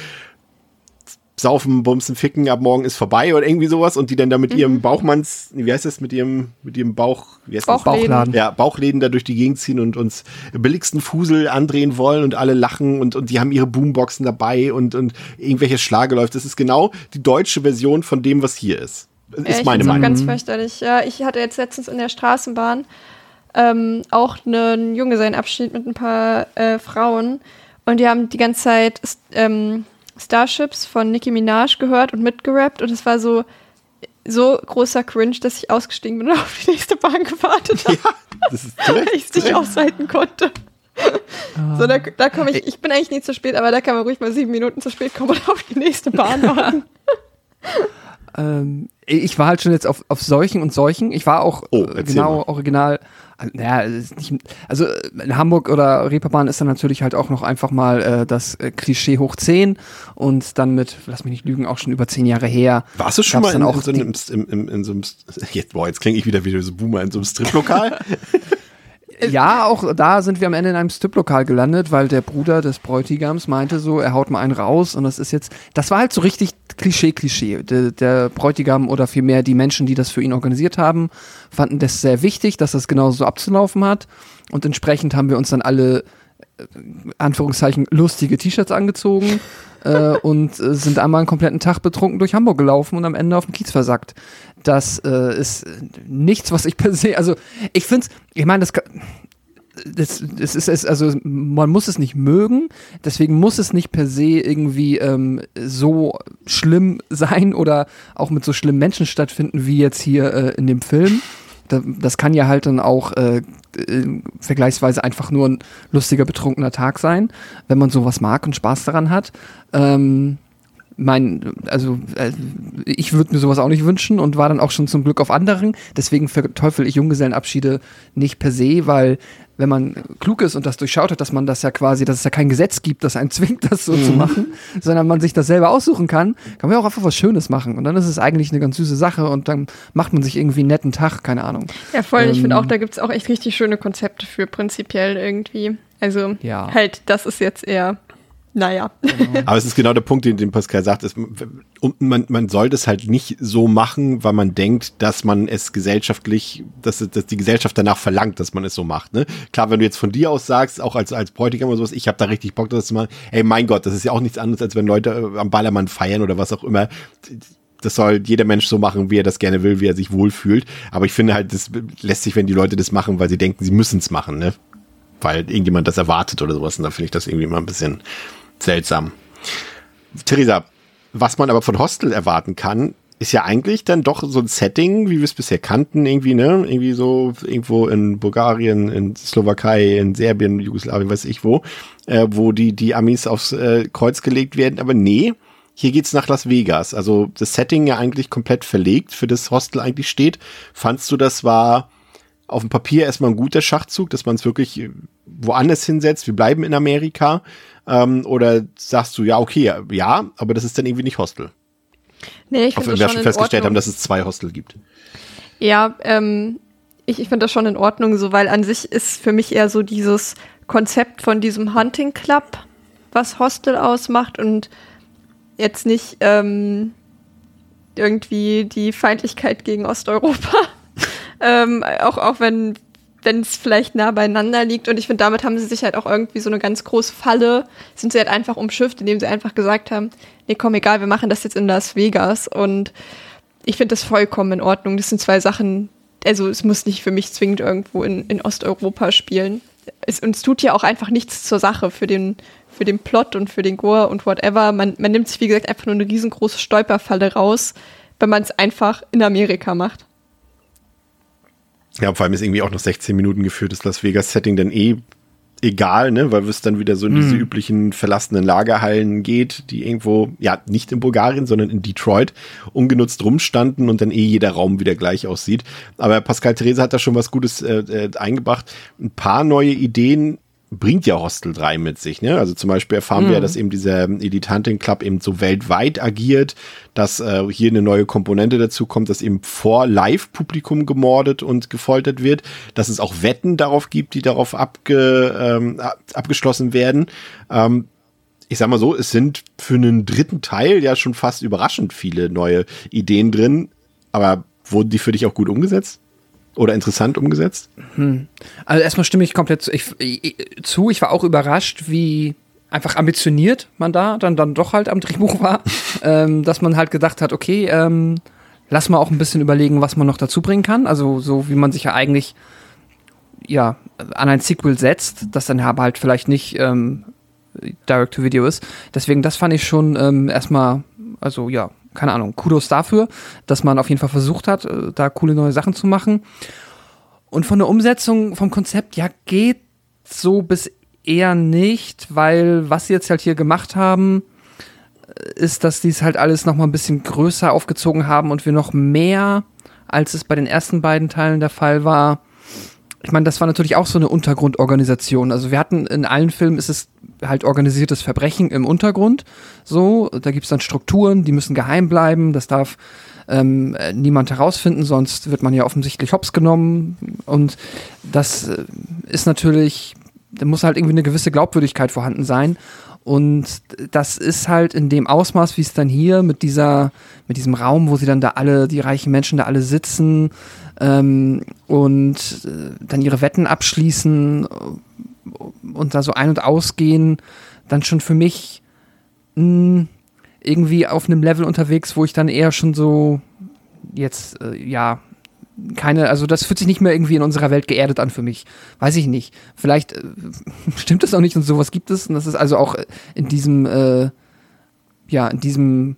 Saufen, Bumsen, Ficken, ab morgen ist vorbei oder irgendwie sowas und die dann da mit mhm. ihrem Bauchmanns, wie heißt das, mit ihrem, mit ihrem Bauch, wie heißt Bauchladen. Das? Bauchladen. Ja, Bauchläden da durch die Gegend ziehen und uns billigsten Fusel andrehen wollen und alle lachen und, und die haben ihre Boomboxen dabei und, und irgendwelche Schlage läuft. Das ist genau die deutsche Version von dem, was hier ist. Ist ja, meine Meinung. ganz fürchterlich. Ja, ich hatte jetzt letztens in der Straßenbahn ähm, auch einen Junggesellenabschied mit ein paar äh, Frauen und die haben die ganze Zeit ähm, Starships von Nicki Minaj gehört und mitgerappt und es war so so großer Cringe, dass ich ausgestiegen bin und auf die nächste Bahn gewartet habe. Ja, das ist weil ich es nicht aushalten konnte. So, da, da komme ich, ich bin eigentlich nie zu spät, aber da kann man ruhig mal sieben Minuten zu spät kommen und auf die nächste Bahn warten. ähm, ich war halt schon jetzt auf, auf solchen und solchen. Ich war auch oh, äh, genau mal. original. Naja, nicht, also in Hamburg oder Reeperbahn ist dann natürlich halt auch noch einfach mal äh, das äh, Klischee hoch 10 und dann mit, lass mich nicht lügen, auch schon über zehn Jahre her. Warst du schon mal in, in, so einem, in, in, in so einem, jetzt, boah, jetzt klinge ich wieder wie so Boomer, in so einem Striplokal? Ja, auch da sind wir am Ende in einem Strip-Lokal gelandet, weil der Bruder des Bräutigams meinte so, er haut mal einen raus und das ist jetzt, das war halt so richtig Klischee, Klischee. Der, der Bräutigam oder vielmehr die Menschen, die das für ihn organisiert haben, fanden das sehr wichtig, dass das genauso abzulaufen hat und entsprechend haben wir uns dann alle äh, Anführungszeichen lustige T-Shirts angezogen äh, und äh, sind einmal einen kompletten Tag betrunken durch Hamburg gelaufen und am Ende auf dem Kiez versackt. Das äh, ist nichts, was ich per se, also ich finde es, ich meine, das, das, das ist es, also man muss es nicht mögen, deswegen muss es nicht per se irgendwie ähm, so schlimm sein oder auch mit so schlimmen Menschen stattfinden wie jetzt hier äh, in dem Film. Das kann ja halt dann auch äh, äh, vergleichsweise einfach nur ein lustiger, betrunkener Tag sein, wenn man sowas mag und Spaß daran hat. Ähm, mein, also äh, ich würde mir sowas auch nicht wünschen und war dann auch schon zum Glück auf anderen. Deswegen verteufel ich Junggesellenabschiede nicht per se, weil wenn man klug ist und das durchschaut hat, dass man das ja quasi, dass es ja kein Gesetz gibt, das einen zwingt, das so mhm. zu machen, sondern man sich das selber aussuchen kann, kann man ja auch einfach was Schönes machen. Und dann ist es eigentlich eine ganz süße Sache und dann macht man sich irgendwie einen netten Tag, keine Ahnung. Ja, voll. Ähm, ich finde auch, da gibt es auch echt richtig schöne Konzepte für prinzipiell irgendwie. Also ja. halt, das ist jetzt eher naja. Genau. Aber es ist genau der Punkt, den, den Pascal sagt. Ist, und man, man sollte es halt nicht so machen, weil man denkt, dass man es gesellschaftlich, dass, dass die Gesellschaft danach verlangt, dass man es so macht. Ne? Klar, wenn du jetzt von dir aus sagst, auch als, als Bräutigam oder sowas, ich habe da richtig Bock, das zu machen. Ey, mein Gott, das ist ja auch nichts anderes, als wenn Leute äh, am Ballermann feiern oder was auch immer das soll jeder Mensch so machen, wie er das gerne will, wie er sich wohlfühlt. Aber ich finde halt, das lässt sich, wenn die Leute das machen, weil sie denken, sie müssen es machen, ne? Weil irgendjemand das erwartet oder sowas. Und da finde ich das irgendwie immer ein bisschen seltsam. Theresa, was man aber von Hostel erwarten kann, ist ja eigentlich dann doch so ein Setting, wie wir es bisher kannten, irgendwie, ne? Irgendwie so irgendwo in Bulgarien, in Slowakei, in Serbien, Jugoslawien, weiß ich wo, äh, wo die, die Amis aufs äh, Kreuz gelegt werden. Aber nee, hier geht's nach Las Vegas. Also das Setting ja eigentlich komplett verlegt, für das Hostel eigentlich steht. Fandst du, das war auf dem Papier erstmal ein guter Schachzug, dass man es wirklich woanders hinsetzt? Wir bleiben in Amerika. Ähm, oder sagst du, ja, okay, ja, aber das ist dann irgendwie nicht Hostel? Nee, ich finde das wir schon schon in festgestellt Ordnung. haben, dass es zwei Hostel gibt. Ja, ähm, ich, ich finde das schon in Ordnung, so, weil an sich ist für mich eher so dieses Konzept von diesem Hunting Club, was Hostel ausmacht und jetzt nicht ähm, irgendwie die Feindlichkeit gegen Osteuropa. ähm, auch, auch wenn wenn es vielleicht nah beieinander liegt. Und ich finde, damit haben sie sich halt auch irgendwie so eine ganz große Falle, sind sie halt einfach umschifft, indem sie einfach gesagt haben, nee, komm, egal, wir machen das jetzt in Las Vegas. Und ich finde das vollkommen in Ordnung. Das sind zwei Sachen, also es muss nicht für mich zwingend irgendwo in, in Osteuropa spielen. Es, und tut ja auch einfach nichts zur Sache für den, für den Plot und für den Gore und whatever. Man, man nimmt sich, wie gesagt, einfach nur eine riesengroße Stolperfalle raus, wenn man es einfach in Amerika macht. Ja, vor allem ist irgendwie auch noch 16 Minuten geführt, das Las Vegas-Setting dann eh egal, ne, weil es dann wieder so in diese üblichen verlassenen Lagerhallen geht, die irgendwo, ja, nicht in Bulgarien, sondern in Detroit ungenutzt rumstanden und dann eh jeder Raum wieder gleich aussieht. Aber Pascal Therese hat da schon was Gutes äh, äh, eingebracht. Ein paar neue Ideen bringt ja Hostel 3 mit sich. Ne? Also zum Beispiel erfahren wir ja, dass eben dieser Elite Hunting Club eben so weltweit agiert, dass äh, hier eine neue Komponente dazu kommt, dass eben vor Live-Publikum gemordet und gefoltert wird, dass es auch Wetten darauf gibt, die darauf abge, ähm, ab- abgeschlossen werden. Ähm, ich sag mal so, es sind für einen dritten Teil ja schon fast überraschend viele neue Ideen drin, aber wurden die für dich auch gut umgesetzt? Oder interessant umgesetzt? Also erstmal stimme ich komplett zu. Ich, ich, zu. ich war auch überrascht, wie einfach ambitioniert man da dann, dann doch halt am Drehbuch war. ähm, dass man halt gedacht hat, okay, ähm, lass mal auch ein bisschen überlegen, was man noch dazu bringen kann. Also so wie man sich ja eigentlich ja an ein Sequel setzt, das dann aber halt vielleicht nicht ähm, Direct-to-Video ist. Deswegen, das fand ich schon ähm, erstmal, also ja, keine Ahnung, Kudos dafür, dass man auf jeden Fall versucht hat, äh, da coole neue Sachen zu machen. Und von der Umsetzung vom Konzept, ja, geht so bis eher nicht, weil was sie jetzt halt hier gemacht haben, äh, ist, dass die es halt alles noch mal ein bisschen größer aufgezogen haben und wir noch mehr, als es bei den ersten beiden Teilen der Fall war. Ich meine, das war natürlich auch so eine Untergrundorganisation. Also wir hatten in allen Filmen ist es halt organisiertes Verbrechen im Untergrund. So, da gibt's dann Strukturen, die müssen geheim bleiben. Das darf ähm, äh, niemand herausfinden, sonst wird man ja offensichtlich hops genommen. Und das äh, ist natürlich, da muss halt irgendwie eine gewisse Glaubwürdigkeit vorhanden sein. Und das ist halt in dem Ausmaß, wie es dann hier mit dieser, mit diesem Raum, wo sie dann da alle, die reichen Menschen da alle sitzen ähm, und äh, dann ihre Wetten abschließen äh, und da so ein- und ausgehen, dann schon für mich mh, irgendwie auf einem Level unterwegs, wo ich dann eher schon so jetzt, äh, ja, keine, also das fühlt sich nicht mehr irgendwie in unserer Welt geerdet an für mich. Weiß ich nicht. Vielleicht äh, stimmt das auch nicht und sowas gibt es. Und das ist also auch in diesem, äh, ja, in diesem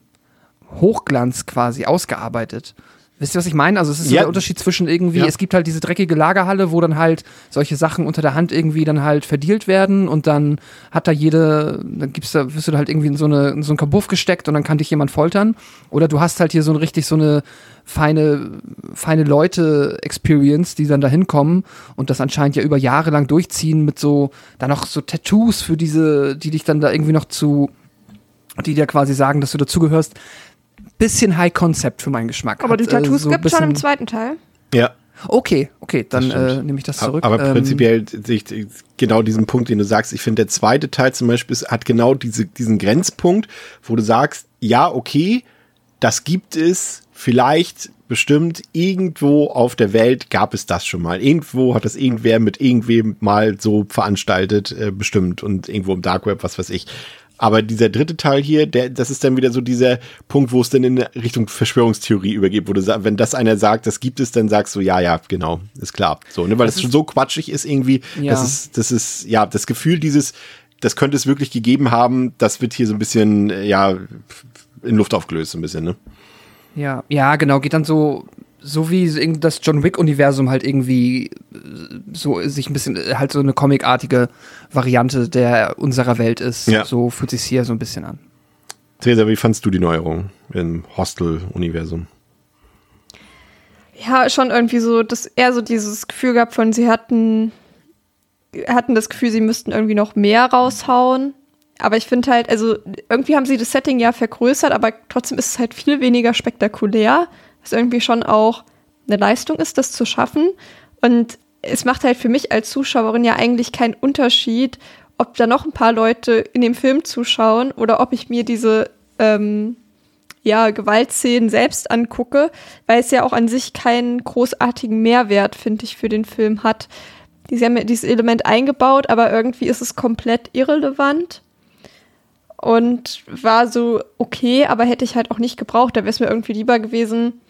Hochglanz quasi ausgearbeitet. Wisst ihr, was ich meine? Also es ist so Ja. der Unterschied zwischen irgendwie, Ja. es gibt halt diese dreckige Lagerhalle, wo dann halt solche Sachen unter der Hand irgendwie dann halt verdealt werden und dann hat da jede, dann gibt's da, wirst du da halt irgendwie in so, eine, in so einen Kabuff gesteckt und dann kann dich jemand foltern. Oder du hast halt hier so eine richtig so eine feine, feine Leute-Experience, die dann da hinkommen und das anscheinend ja über Jahre lang durchziehen mit so, dann noch so Tattoos für diese, die dich dann da irgendwie noch zu, die dir quasi sagen, dass du dazugehörst. Bisschen High Concept für meinen Geschmack. Aber Hat, die äh, Tattoos so gibt schon im zweiten Teil. Ja. Okay, okay, dann äh, nehme ich das zurück. Aber Ähm, prinzipiell sehe ich genau diesen Punkt, den du sagst. Ich finde, der zweite Teil zum Beispiel ist, hat genau diese, diesen Grenzpunkt, wo du sagst, ja, okay, das gibt es vielleicht bestimmt irgendwo auf der Welt gab es das schon mal. Irgendwo hat das irgendwer mit irgendwem mal so veranstaltet, äh, bestimmt und irgendwo im Dark Web, was weiß ich. Aber dieser dritte Teil hier, der, das ist dann wieder so dieser Punkt, wo es dann in Richtung Verschwörungstheorie übergeht, wo du sagst, wenn das einer sagt, das gibt es, dann sagst du, ja, ja, genau, ist klar. So, ne, weil es schon so quatschig ist irgendwie, Ja. das ist, das ist, ja, das Gefühl dieses, das könnte es wirklich gegeben haben, das wird hier so ein bisschen, äh, ja, in Luft aufgelöst, so ein bisschen, ne? Ja, ja, genau, geht dann so, so wie das John Wick-Universum halt irgendwie äh, so sich ein bisschen, äh, halt so eine comicartige Variante der unserer Welt ist. Ja. So fühlt sich hier so ein bisschen an. Theresa, wie fandst du die Neuerung im Hostel-Universum? Ja, schon irgendwie so, dass eher so dieses Gefühl gab von, sie hatten, hatten das Gefühl, sie müssten irgendwie noch mehr raushauen. Aber ich finde halt, also irgendwie haben sie das Setting ja vergrößert, aber trotzdem ist es halt viel weniger spektakulär, was irgendwie schon auch eine Leistung ist, das zu schaffen. Und es macht halt für mich als Zuschauerin ja eigentlich keinen Unterschied, ob da noch ein paar Leute in dem Film zuschauen oder ob ich mir diese ähm, ja, Gewaltszenen selbst angucke, weil es ja auch an sich keinen großartigen Mehrwert, finde ich, für den Film hat. Sie haben ja dieses Element eingebaut, aber irgendwie ist es komplett irrelevant und war so okay, aber hätte ich halt auch nicht gebraucht. Da wäre es mir irgendwie lieber gewesen,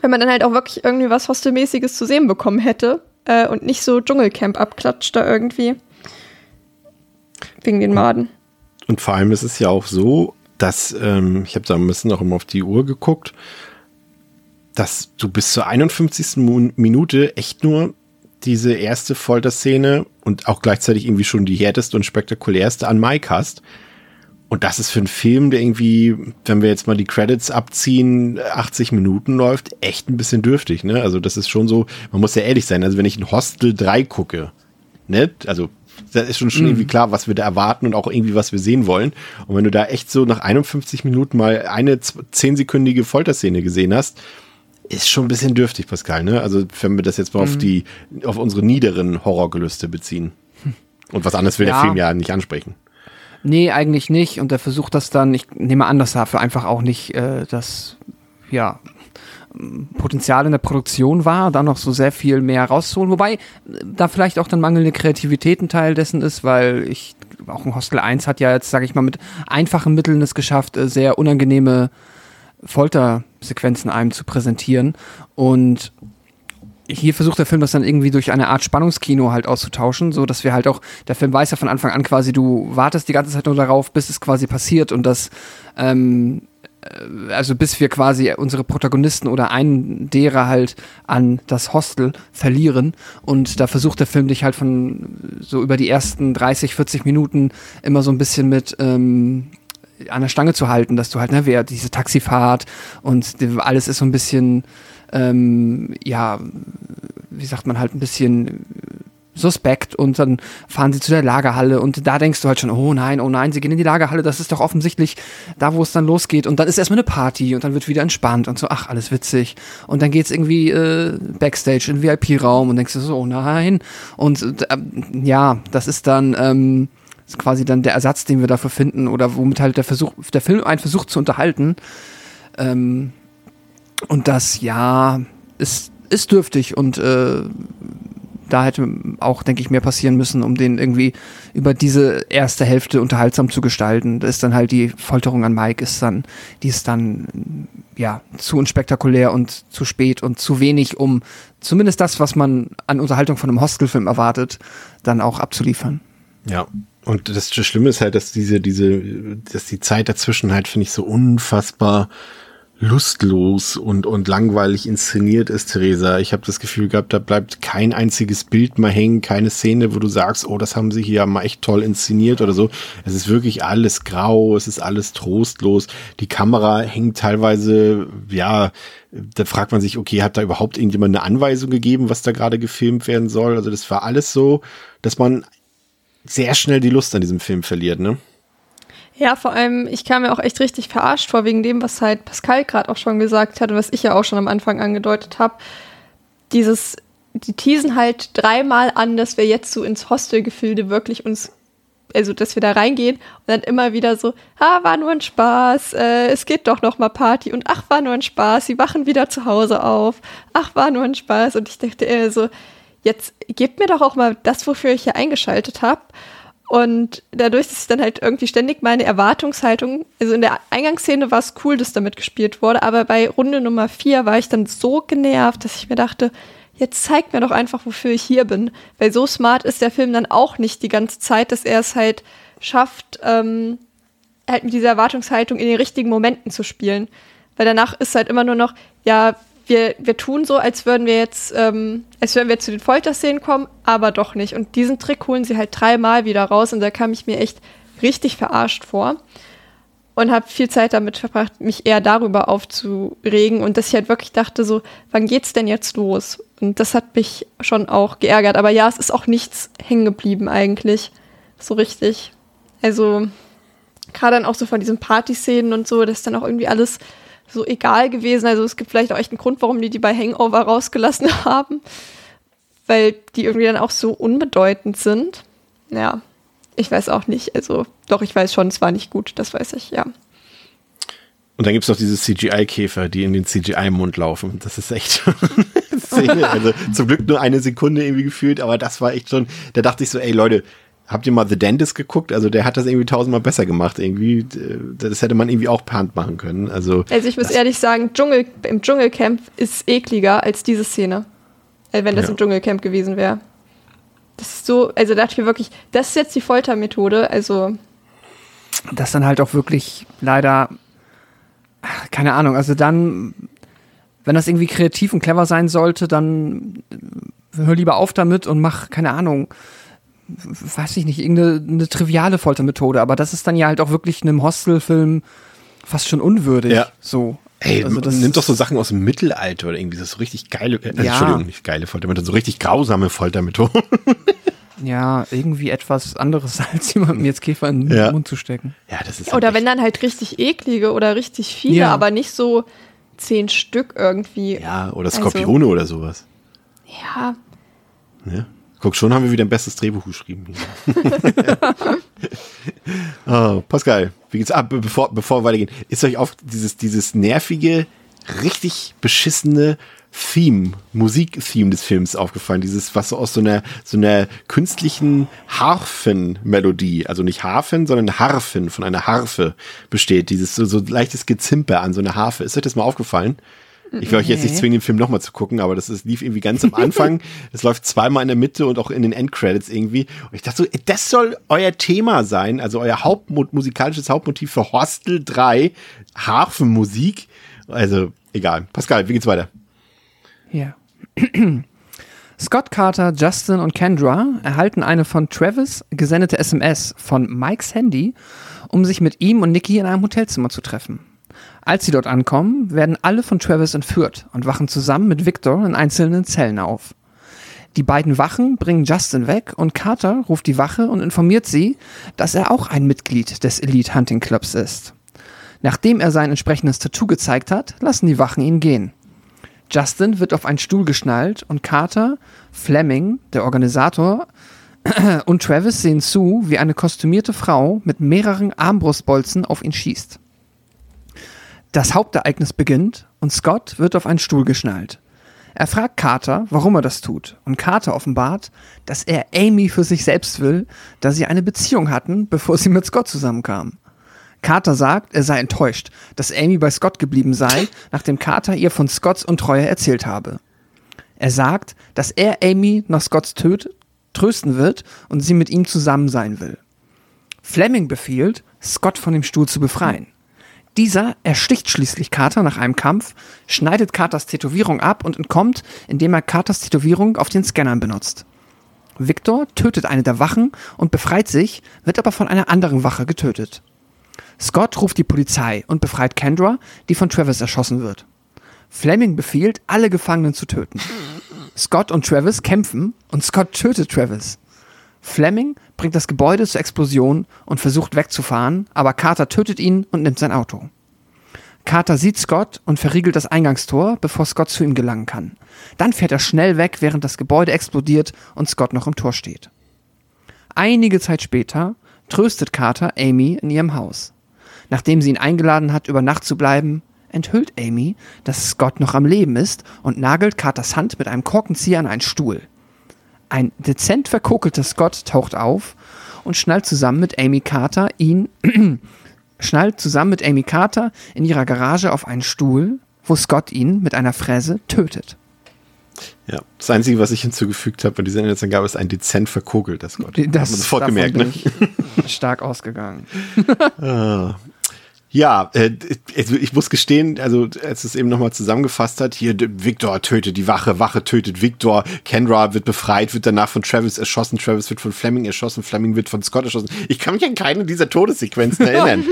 wenn man dann halt auch wirklich irgendwie was Hostelmäßiges zu sehen bekommen hätte äh, und nicht so Dschungelcamp abklatscht da irgendwie. Wegen den Maden. Und vor allem ist es ja auch so, dass, ähm, ich habe da ein bisschen auch immer auf die Uhr geguckt, dass du bis zur 51. Minute echt nur diese erste Folterszene und auch gleichzeitig irgendwie schon die härteste und spektakulärste an Mike hast. Und das ist für einen Film, der irgendwie, wenn wir jetzt mal die Credits abziehen, 80 Minuten läuft, echt ein bisschen dürftig, ne? Also das ist schon so, man muss ja ehrlich sein, also wenn ich ein Hostel 3 gucke, ne? Also da ist schon, schon mm. irgendwie klar, was wir da erwarten und auch irgendwie, was wir sehen wollen. Und wenn du da echt so nach 51 Minuten mal eine 10-sekündige Folterszene gesehen hast, ist schon ein bisschen dürftig, Pascal, ne? Also wenn wir das jetzt mal mm. auf mhm. die, auf unsere niederen Horrorgelüste beziehen. Und was anderes will ja. der Film ja nicht ansprechen. Nee, eigentlich nicht. Und er versucht das dann, ich nehme an, dass dafür einfach auch nicht äh, das, ja, Potenzial in der Produktion war, da noch so sehr viel mehr rauszuholen. Wobei da vielleicht auch dann mangelnde Kreativität ein Teil dessen ist, weil ich, auch ein Hostel 1 hat ja jetzt, sage ich mal, mit einfachen Mitteln es geschafft, äh, sehr unangenehme Foltersequenzen einem zu präsentieren. Und hier versucht der Film das dann irgendwie durch eine Art Spannungskino halt auszutauschen, so dass wir halt auch, der Film weiß ja von Anfang an quasi, du wartest die ganze Zeit nur darauf, bis es quasi passiert und das, ähm, äh, also bis wir quasi unsere Protagonisten oder einen derer halt an das Hostel verlieren. Und da versucht der Film dich halt von so über die ersten 30, 40 Minuten immer so ein bisschen mit, ähm, an der Stange zu halten, dass du halt, ne, wer diese Taxifahrt und alles ist so ein bisschen ähm, ja, wie sagt man halt ein bisschen suspekt und dann fahren sie zu der Lagerhalle und da denkst du halt schon, oh nein, oh nein, sie gehen in die Lagerhalle, das ist doch offensichtlich da, wo es dann losgeht und dann ist erstmal eine Party und dann wird wieder entspannt und so, ach, alles witzig. Und dann geht's irgendwie äh, Backstage in VIP-Raum und denkst du so, oh nein. Und äh, ja, das ist dann ähm, ist quasi dann der Ersatz, den wir dafür finden oder womit halt der Versuch, der Film einen versucht zu unterhalten. Ähm, und das, ja, ist, ist dürftig und äh, da hätte auch, denke ich, mehr passieren müssen, um den irgendwie über diese erste Hälfte unterhaltsam zu gestalten. Da ist dann halt die Folterung an Mike, ist dann, die ist dann, ja, zu unspektakulär und zu spät und zu wenig, um zumindest das, was man an Unterhaltung von einem Hostelfilm erwartet, dann auch abzuliefern. Ja. Und das Schlimme ist halt, dass diese, diese, dass die Zeit dazwischen halt, finde ich, so unfassbar lustlos und, und langweilig inszeniert ist, Theresa. Ich habe das Gefühl gehabt, da bleibt kein einziges Bild mal hängen, keine Szene, wo du sagst, oh, das haben sie hier mal echt toll inszeniert oder so. Es ist wirklich alles grau, es ist alles trostlos. Die Kamera hängt teilweise, ja, da fragt man sich, okay, hat da überhaupt irgendjemand eine Anweisung gegeben, was da gerade gefilmt werden soll? Also das war alles so, dass man sehr schnell die Lust an diesem Film verliert, ne? Ja, vor allem, ich kam mir auch echt richtig verarscht vor, wegen dem, was halt Pascal gerade auch schon gesagt hat und was ich ja auch schon am Anfang angedeutet habe. Dieses, die teasen halt dreimal an, dass wir jetzt so ins Hostelgefilde wirklich uns, also dass wir da reingehen und dann immer wieder so, ah, war nur ein Spaß, äh, es geht doch noch mal Party und ach, war nur ein Spaß, sie wachen wieder zu Hause auf, ach, war nur ein Spaß und ich dachte eher so, jetzt gebt mir doch auch mal das, wofür ich hier eingeschaltet habe. Und dadurch, dass ich dann halt irgendwie ständig meine Erwartungshaltung, also in der Eingangsszene war es cool, dass damit gespielt wurde, aber bei Runde Nummer vier war ich dann so genervt, dass ich mir dachte, jetzt zeigt mir doch einfach, wofür ich hier bin. Weil so smart ist der Film dann auch nicht die ganze Zeit, dass er es halt schafft, ähm, halt mit dieser Erwartungshaltung in den richtigen Momenten zu spielen. Weil danach ist halt immer nur noch, ja, wir, wir tun so, als würden wir jetzt, ähm, als würden wir zu den Folterszenen kommen, aber doch nicht. Und diesen Trick holen sie halt dreimal wieder raus und da kam ich mir echt richtig verarscht vor. und habe viel Zeit damit verbracht, mich eher darüber aufzuregen und dass ich halt wirklich dachte so, wann geht's denn jetzt los? Und das hat mich schon auch geärgert. Aber ja, es ist auch nichts hängen geblieben eigentlich, so richtig. Also gerade dann auch so von diesen Partyszenen und so, das ist dann auch irgendwie alles so egal gewesen. Also es gibt vielleicht auch echt einen Grund, warum die die bei Hangover rausgelassen haben, weil die irgendwie dann auch so unbedeutend sind. Ja, ich weiß auch nicht. Also doch, ich weiß schon, es war nicht gut, das weiß ich, ja. Und dann gibt es noch diese CGI-Käfer, die in den CGI-Mund laufen. Das ist echt Szene. Also zum Glück nur eine Sekunde irgendwie gefühlt, aber das war echt schon, da dachte ich so, ey Leute, habt ihr mal The Dentist geguckt? Also der hat das irgendwie tausendmal besser gemacht. Irgendwie, das hätte man irgendwie auch per Hand machen können. Also, also ich muss ehrlich sagen, Dschungel, im Dschungelcamp ist ekliger als diese Szene. Äh, wenn das ja. im Dschungelcamp gewesen wäre. Das ist so, also dachte ich mir wirklich, das ist jetzt die Foltermethode, also. Das dann halt auch wirklich leider, keine Ahnung, also dann, wenn das irgendwie kreativ und clever sein sollte, dann hör lieber auf damit und mach, keine Ahnung, weiß ich nicht, irgendeine eine triviale Foltermethode, aber das ist dann ja halt auch wirklich einem Hostelfilm fast schon unwürdig. Ja. So. Ey, also das nimmt doch so Sachen aus dem Mittelalter oder irgendwie, das ist so richtig geile, äh, ja. Entschuldigung, nicht geile Foltermethoden, so richtig grausame Foltermethoden. ja, irgendwie etwas anderes, als jemandem jetzt Käfer in den ja. Mund zu stecken. Ja, das ist halt Oder wenn dann halt richtig eklige oder richtig viele, ja. aber nicht so zehn Stück irgendwie. Ja, oder also Skorpione also, oder sowas. Ja. ja. Guck, schon haben wir wieder ein bestes Drehbuch geschrieben. oh, Pascal, wie geht's ab, bevor, bevor wir weitergehen? Ist euch auf dieses, dieses nervige, richtig beschissene Theme, Musiktheme des Films aufgefallen. Dieses, was so aus so einer, so einer künstlichen Harfenmelodie, also nicht Harfen, sondern Harfen von einer Harfe besteht. Dieses so, so leichtes Gezimper an so einer Harfe. Ist euch das mal aufgefallen? Ich will euch jetzt nicht zwingen, den Film nochmal zu gucken, aber das ist, lief irgendwie ganz am Anfang. Es läuft zweimal in der Mitte und auch in den Endcredits irgendwie. Und ich dachte so, das soll euer Thema sein, also euer Hauptmut musikalisches Hauptmotiv für Hostel 3, Harfenmusik. Also, egal. Pascal, wie geht's weiter? Ja. Scott Carter, Justin und Kendra erhalten eine von Travis gesendete SMS von Mikes Handy, um sich mit ihm und Nikki in einem Hotelzimmer zu treffen. Als sie dort ankommen, werden alle von Travis entführt und wachen zusammen mit Victor in einzelnen Zellen auf. Die beiden Wachen bringen Justin weg und Carter ruft die Wache und informiert sie, dass er auch ein Mitglied des Elite Hunting Clubs ist. Nachdem er sein entsprechendes Tattoo gezeigt hat, lassen die Wachen ihn gehen. Justin wird auf einen Stuhl geschnallt und Carter, Fleming, der Organisator, und Travis sehen zu, wie eine kostümierte Frau mit mehreren Armbrustbolzen auf ihn schießt. Das Hauptereignis beginnt und Scott wird auf einen Stuhl geschnallt. Er fragt Carter, warum er das tut, und Carter offenbart, dass er Amy für sich selbst will, da sie eine Beziehung hatten, bevor sie mit Scott zusammenkamen. Carter sagt, er sei enttäuscht, dass Amy bei Scott geblieben sei, nachdem Carter ihr von Scotts Untreue erzählt habe. Er sagt, dass er Amy nach Scotts Tod trösten wird und sie mit ihm zusammen sein will. Fleming befiehlt, Scott von dem Stuhl zu befreien. Dieser ersticht schließlich Carter nach einem Kampf, schneidet Carters Tätowierung ab und entkommt, indem er Carters Tätowierung auf den Scannern benutzt. Victor tötet eine der Wachen und befreit sich, wird aber von einer anderen Wache getötet. Scott ruft die Polizei und befreit Kendra, die von Travis erschossen wird. Fleming befiehlt, alle Gefangenen zu töten. Scott und Travis kämpfen und Scott tötet Travis. Fleming bringt das Gebäude zur Explosion und versucht wegzufahren, aber Carter tötet ihn und nimmt sein Auto. Carter sieht Scott und verriegelt das Eingangstor, bevor Scott zu ihm gelangen kann. Dann fährt er schnell weg, während das Gebäude explodiert und Scott noch im Tor steht. Einige Zeit später tröstet Carter Amy in ihrem Haus. Nachdem sie ihn eingeladen hat, über Nacht zu bleiben, enthüllt Amy, dass Scott noch am Leben ist und nagelt Carters Hand mit einem Korkenzieher an einen Stuhl. Ein dezent verkokelter Scott taucht auf und schnallt zusammen mit Amy Carter ihn schnallt zusammen mit Amy Carter in ihrer Garage auf einen Stuhl, wo Scott ihn mit einer Fräse tötet. Ja, das Einzige, was ich hinzugefügt habe bei dieser Inhaltsangabe, ist ein dezent verkokelter Scott. Das, das sofort gemerkt, ne? Stark ausgegangen. ah, ja, äh, also ich muss gestehen, also als es eben nochmal zusammengefasst hat, hier Victor tötet die Wache, Wache tötet Victor, Kendra wird befreit, wird danach von Travis erschossen, Travis wird von Fleming erschossen, Fleming wird von Scott erschossen. Ich kann mich an keine dieser Todessequenzen erinnern.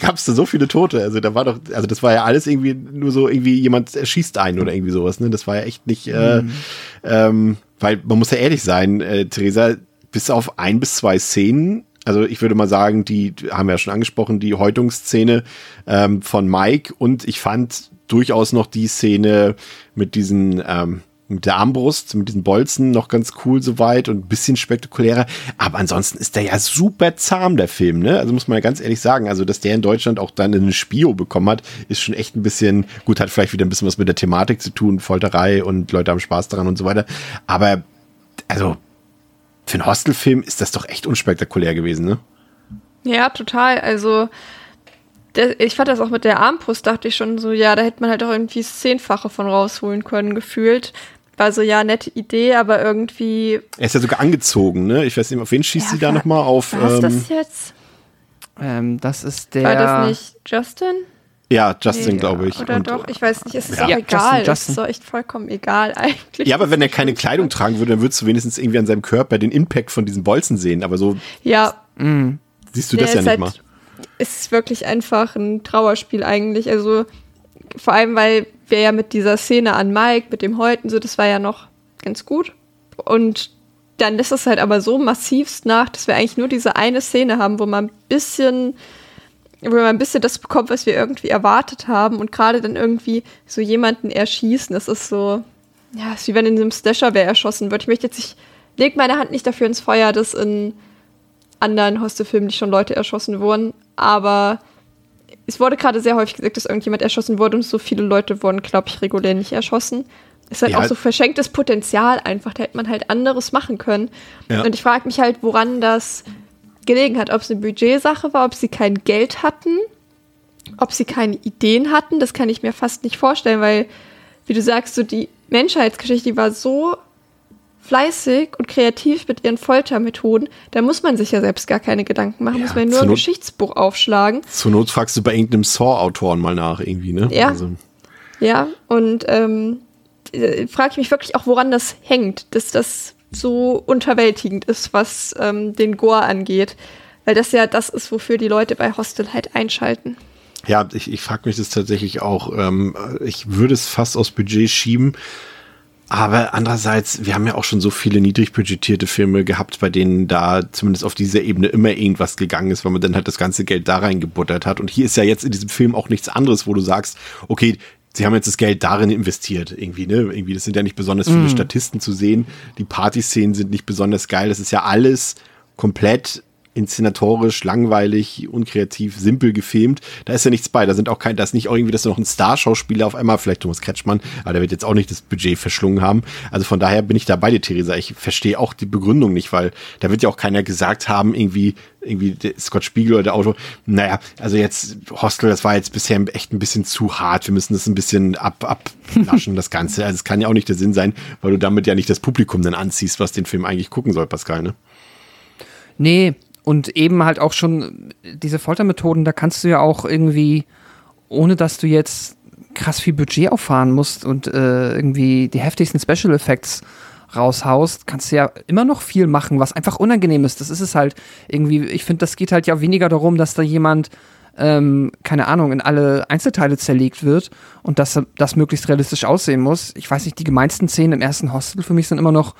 gab es da so viele Tote. Also da war doch, also das war ja alles irgendwie nur so, irgendwie jemand erschießt einen oder irgendwie sowas. Ne? Das war ja echt nicht, äh, mhm. ähm, weil man muss ja ehrlich sein, äh, Theresa, bis auf ein bis zwei Szenen also ich würde mal sagen, die haben wir ja schon angesprochen, die Häutungsszene ähm, von Mike und ich fand durchaus noch die Szene mit diesen ähm, mit der Armbrust, mit diesen Bolzen noch ganz cool soweit und ein bisschen spektakulärer. Aber ansonsten ist der ja super zahm, der Film, ne? Also muss man ja ganz ehrlich sagen, also dass der in Deutschland auch dann eine Spio bekommen hat, ist schon echt ein bisschen, gut, hat vielleicht wieder ein bisschen was mit der Thematik zu tun, Folterei und Leute haben Spaß daran und so weiter. Aber, also, für einen Hostelfilm ist das doch echt unspektakulär gewesen, ne? Ja, total. Also, der, ich fand das auch mit der Armbrust, dachte ich schon so, ja, da hätte man halt auch irgendwie das Zehnfache von rausholen können, gefühlt. War so, ja, nette Idee, aber irgendwie. Er ist ja sogar angezogen, ne? Ich weiß nicht, auf wen schießt ja, sie da nochmal auf? Was ist ähm, das jetzt? Ähm, das ist der. War das nicht Justin? Ja, Justin, nee, glaube ich. Oder und, doch, ich weiß nicht, es ist ja. auch ja, egal. Justin, Justin. Es ist doch echt vollkommen egal eigentlich. Ja, aber wenn er keine Kleidung tragen würde, dann würdest du wenigstens irgendwie an seinem Körper den Impact von diesen Bolzen sehen. Aber so ja. siehst du das ja nicht halt, mal. Es ist wirklich einfach ein Trauerspiel eigentlich. Also vor allem, weil wir ja mit dieser Szene an Mike, mit dem Häuten, so, das war ja noch ganz gut. Und dann ist es halt aber so massivst nach, dass wir eigentlich nur diese eine Szene haben, wo man ein bisschen wo man ein bisschen das bekommt, was wir irgendwie erwartet haben und gerade dann irgendwie so jemanden erschießen, das ist so, ja, ist wie wenn in einem Slasher wer erschossen wird. Ich möchte jetzt nicht, leg meine Hand nicht dafür ins Feuer, dass in anderen Hostelfilmen nicht schon Leute erschossen wurden, aber es wurde gerade sehr häufig gesagt, dass irgendjemand erschossen wurde und so viele Leute wurden, glaube ich, regulär nicht erschossen. Es ist halt ja. auch so verschenktes Potenzial einfach, da hätte man halt anderes machen können. Ja. Und ich frage mich halt, woran das gelegen hat, ob es eine Budgetsache war, ob sie kein Geld hatten, ob sie keine Ideen hatten, das kann ich mir fast nicht vorstellen, weil, wie du sagst, so die Menschheitsgeschichte die war so fleißig und kreativ mit ihren Foltermethoden, da muss man sich ja selbst gar keine Gedanken machen, ja, muss man nur ein Not, Geschichtsbuch aufschlagen. Zur Not fragst du bei irgendeinem Saw-Autoren mal nach, irgendwie, ne? Ja. Also. Ja, und ähm, äh, frage ich mich wirklich auch, woran das hängt, dass das so unterwältigend ist, was ähm, den Gore angeht. Weil das ja das ist, wofür die Leute bei Hostel halt einschalten. Ja, ich, ich frage mich das tatsächlich auch. Ähm, ich würde es fast aus Budget schieben. Aber andererseits, wir haben ja auch schon so viele niedrig budgetierte Filme gehabt, bei denen da zumindest auf dieser Ebene immer irgendwas gegangen ist, weil man dann halt das ganze Geld da reingebuttert hat. Und hier ist ja jetzt in diesem Film auch nichts anderes, wo du sagst, okay, sie haben jetzt das Geld darin investiert, irgendwie, ne? Irgendwie, das sind ja nicht besonders viele mm. Statisten zu sehen. Die Partyszenen sind nicht besonders geil. Das ist ja alles komplett inszenatorisch, langweilig, unkreativ, simpel gefilmt. Da ist ja nichts bei. Da sind auch kein, da ist nicht irgendwie, dass du noch ein Starschauspieler auf einmal, vielleicht Thomas Kretschmann, aber der wird jetzt auch nicht das Budget verschlungen haben. Also von daher bin ich da bei dir, Theresa. Ich verstehe auch die Begründung nicht, weil da wird ja auch keiner gesagt haben, irgendwie, irgendwie Scott Spiegel oder der Autor, naja, also jetzt Hostel, das war jetzt bisher echt ein bisschen zu hart. Wir müssen das ein bisschen ab, ablaschen, das Ganze. Also es kann ja auch nicht der Sinn sein, weil du damit ja nicht das Publikum dann anziehst, was den Film eigentlich gucken soll, Pascal, ne? Nee, und eben halt auch schon diese Foltermethoden, da kannst du ja auch irgendwie, ohne dass du jetzt krass viel Budget auffahren musst und äh, irgendwie die heftigsten Special Effects raushaust, kannst du ja immer noch viel machen, was einfach unangenehm ist. Das ist es halt irgendwie, ich finde, das geht halt ja weniger darum, dass da jemand, ähm, keine Ahnung, in alle Einzelteile zerlegt wird und dass das möglichst realistisch aussehen muss. Ich weiß nicht, die gemeinsten Szenen im ersten Hostel für mich sind immer noch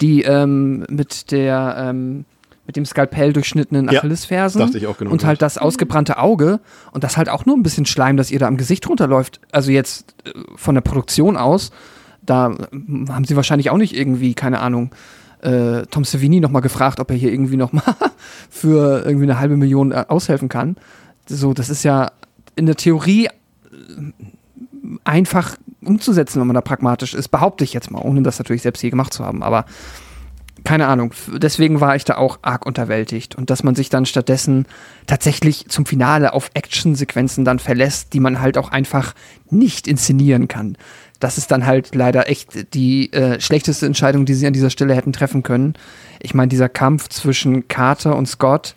die ähm, mit der, ähm, mit dem Skalpell durchschnittenen Achillesfersen ja, dachte ich auch genau und halt das ausgebrannte Auge und das halt auch nur ein bisschen Schleim, dass ihr da am Gesicht runterläuft. Also jetzt äh, von der Produktion aus, da äh, haben sie wahrscheinlich auch nicht irgendwie, keine Ahnung, äh, Tom Savini nochmal gefragt, ob er hier irgendwie nochmal für irgendwie eine halbe Million äh, aushelfen kann. So, das ist ja in der Theorie einfach umzusetzen, wenn man da pragmatisch ist, behaupte ich jetzt mal, ohne das natürlich selbst je gemacht zu haben. Aber keine Ahnung, deswegen war ich da auch arg unterwältigt. Und dass man sich dann stattdessen tatsächlich zum Finale auf Actionsequenzen dann verlässt, die man halt auch einfach nicht inszenieren kann. Das ist dann halt leider echt die äh, schlechteste Entscheidung, die sie an dieser Stelle hätten treffen können. Ich meine, dieser Kampf zwischen Carter und Scott,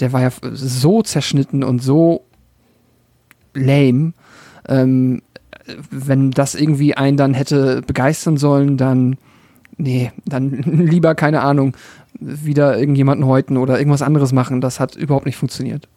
der war ja so zerschnitten und so lame. Ähm, wenn das irgendwie einen dann hätte begeistern sollen, dann nee, dann lieber, keine Ahnung, wieder irgendjemanden häuten oder irgendwas anderes machen. Das hat überhaupt nicht funktioniert.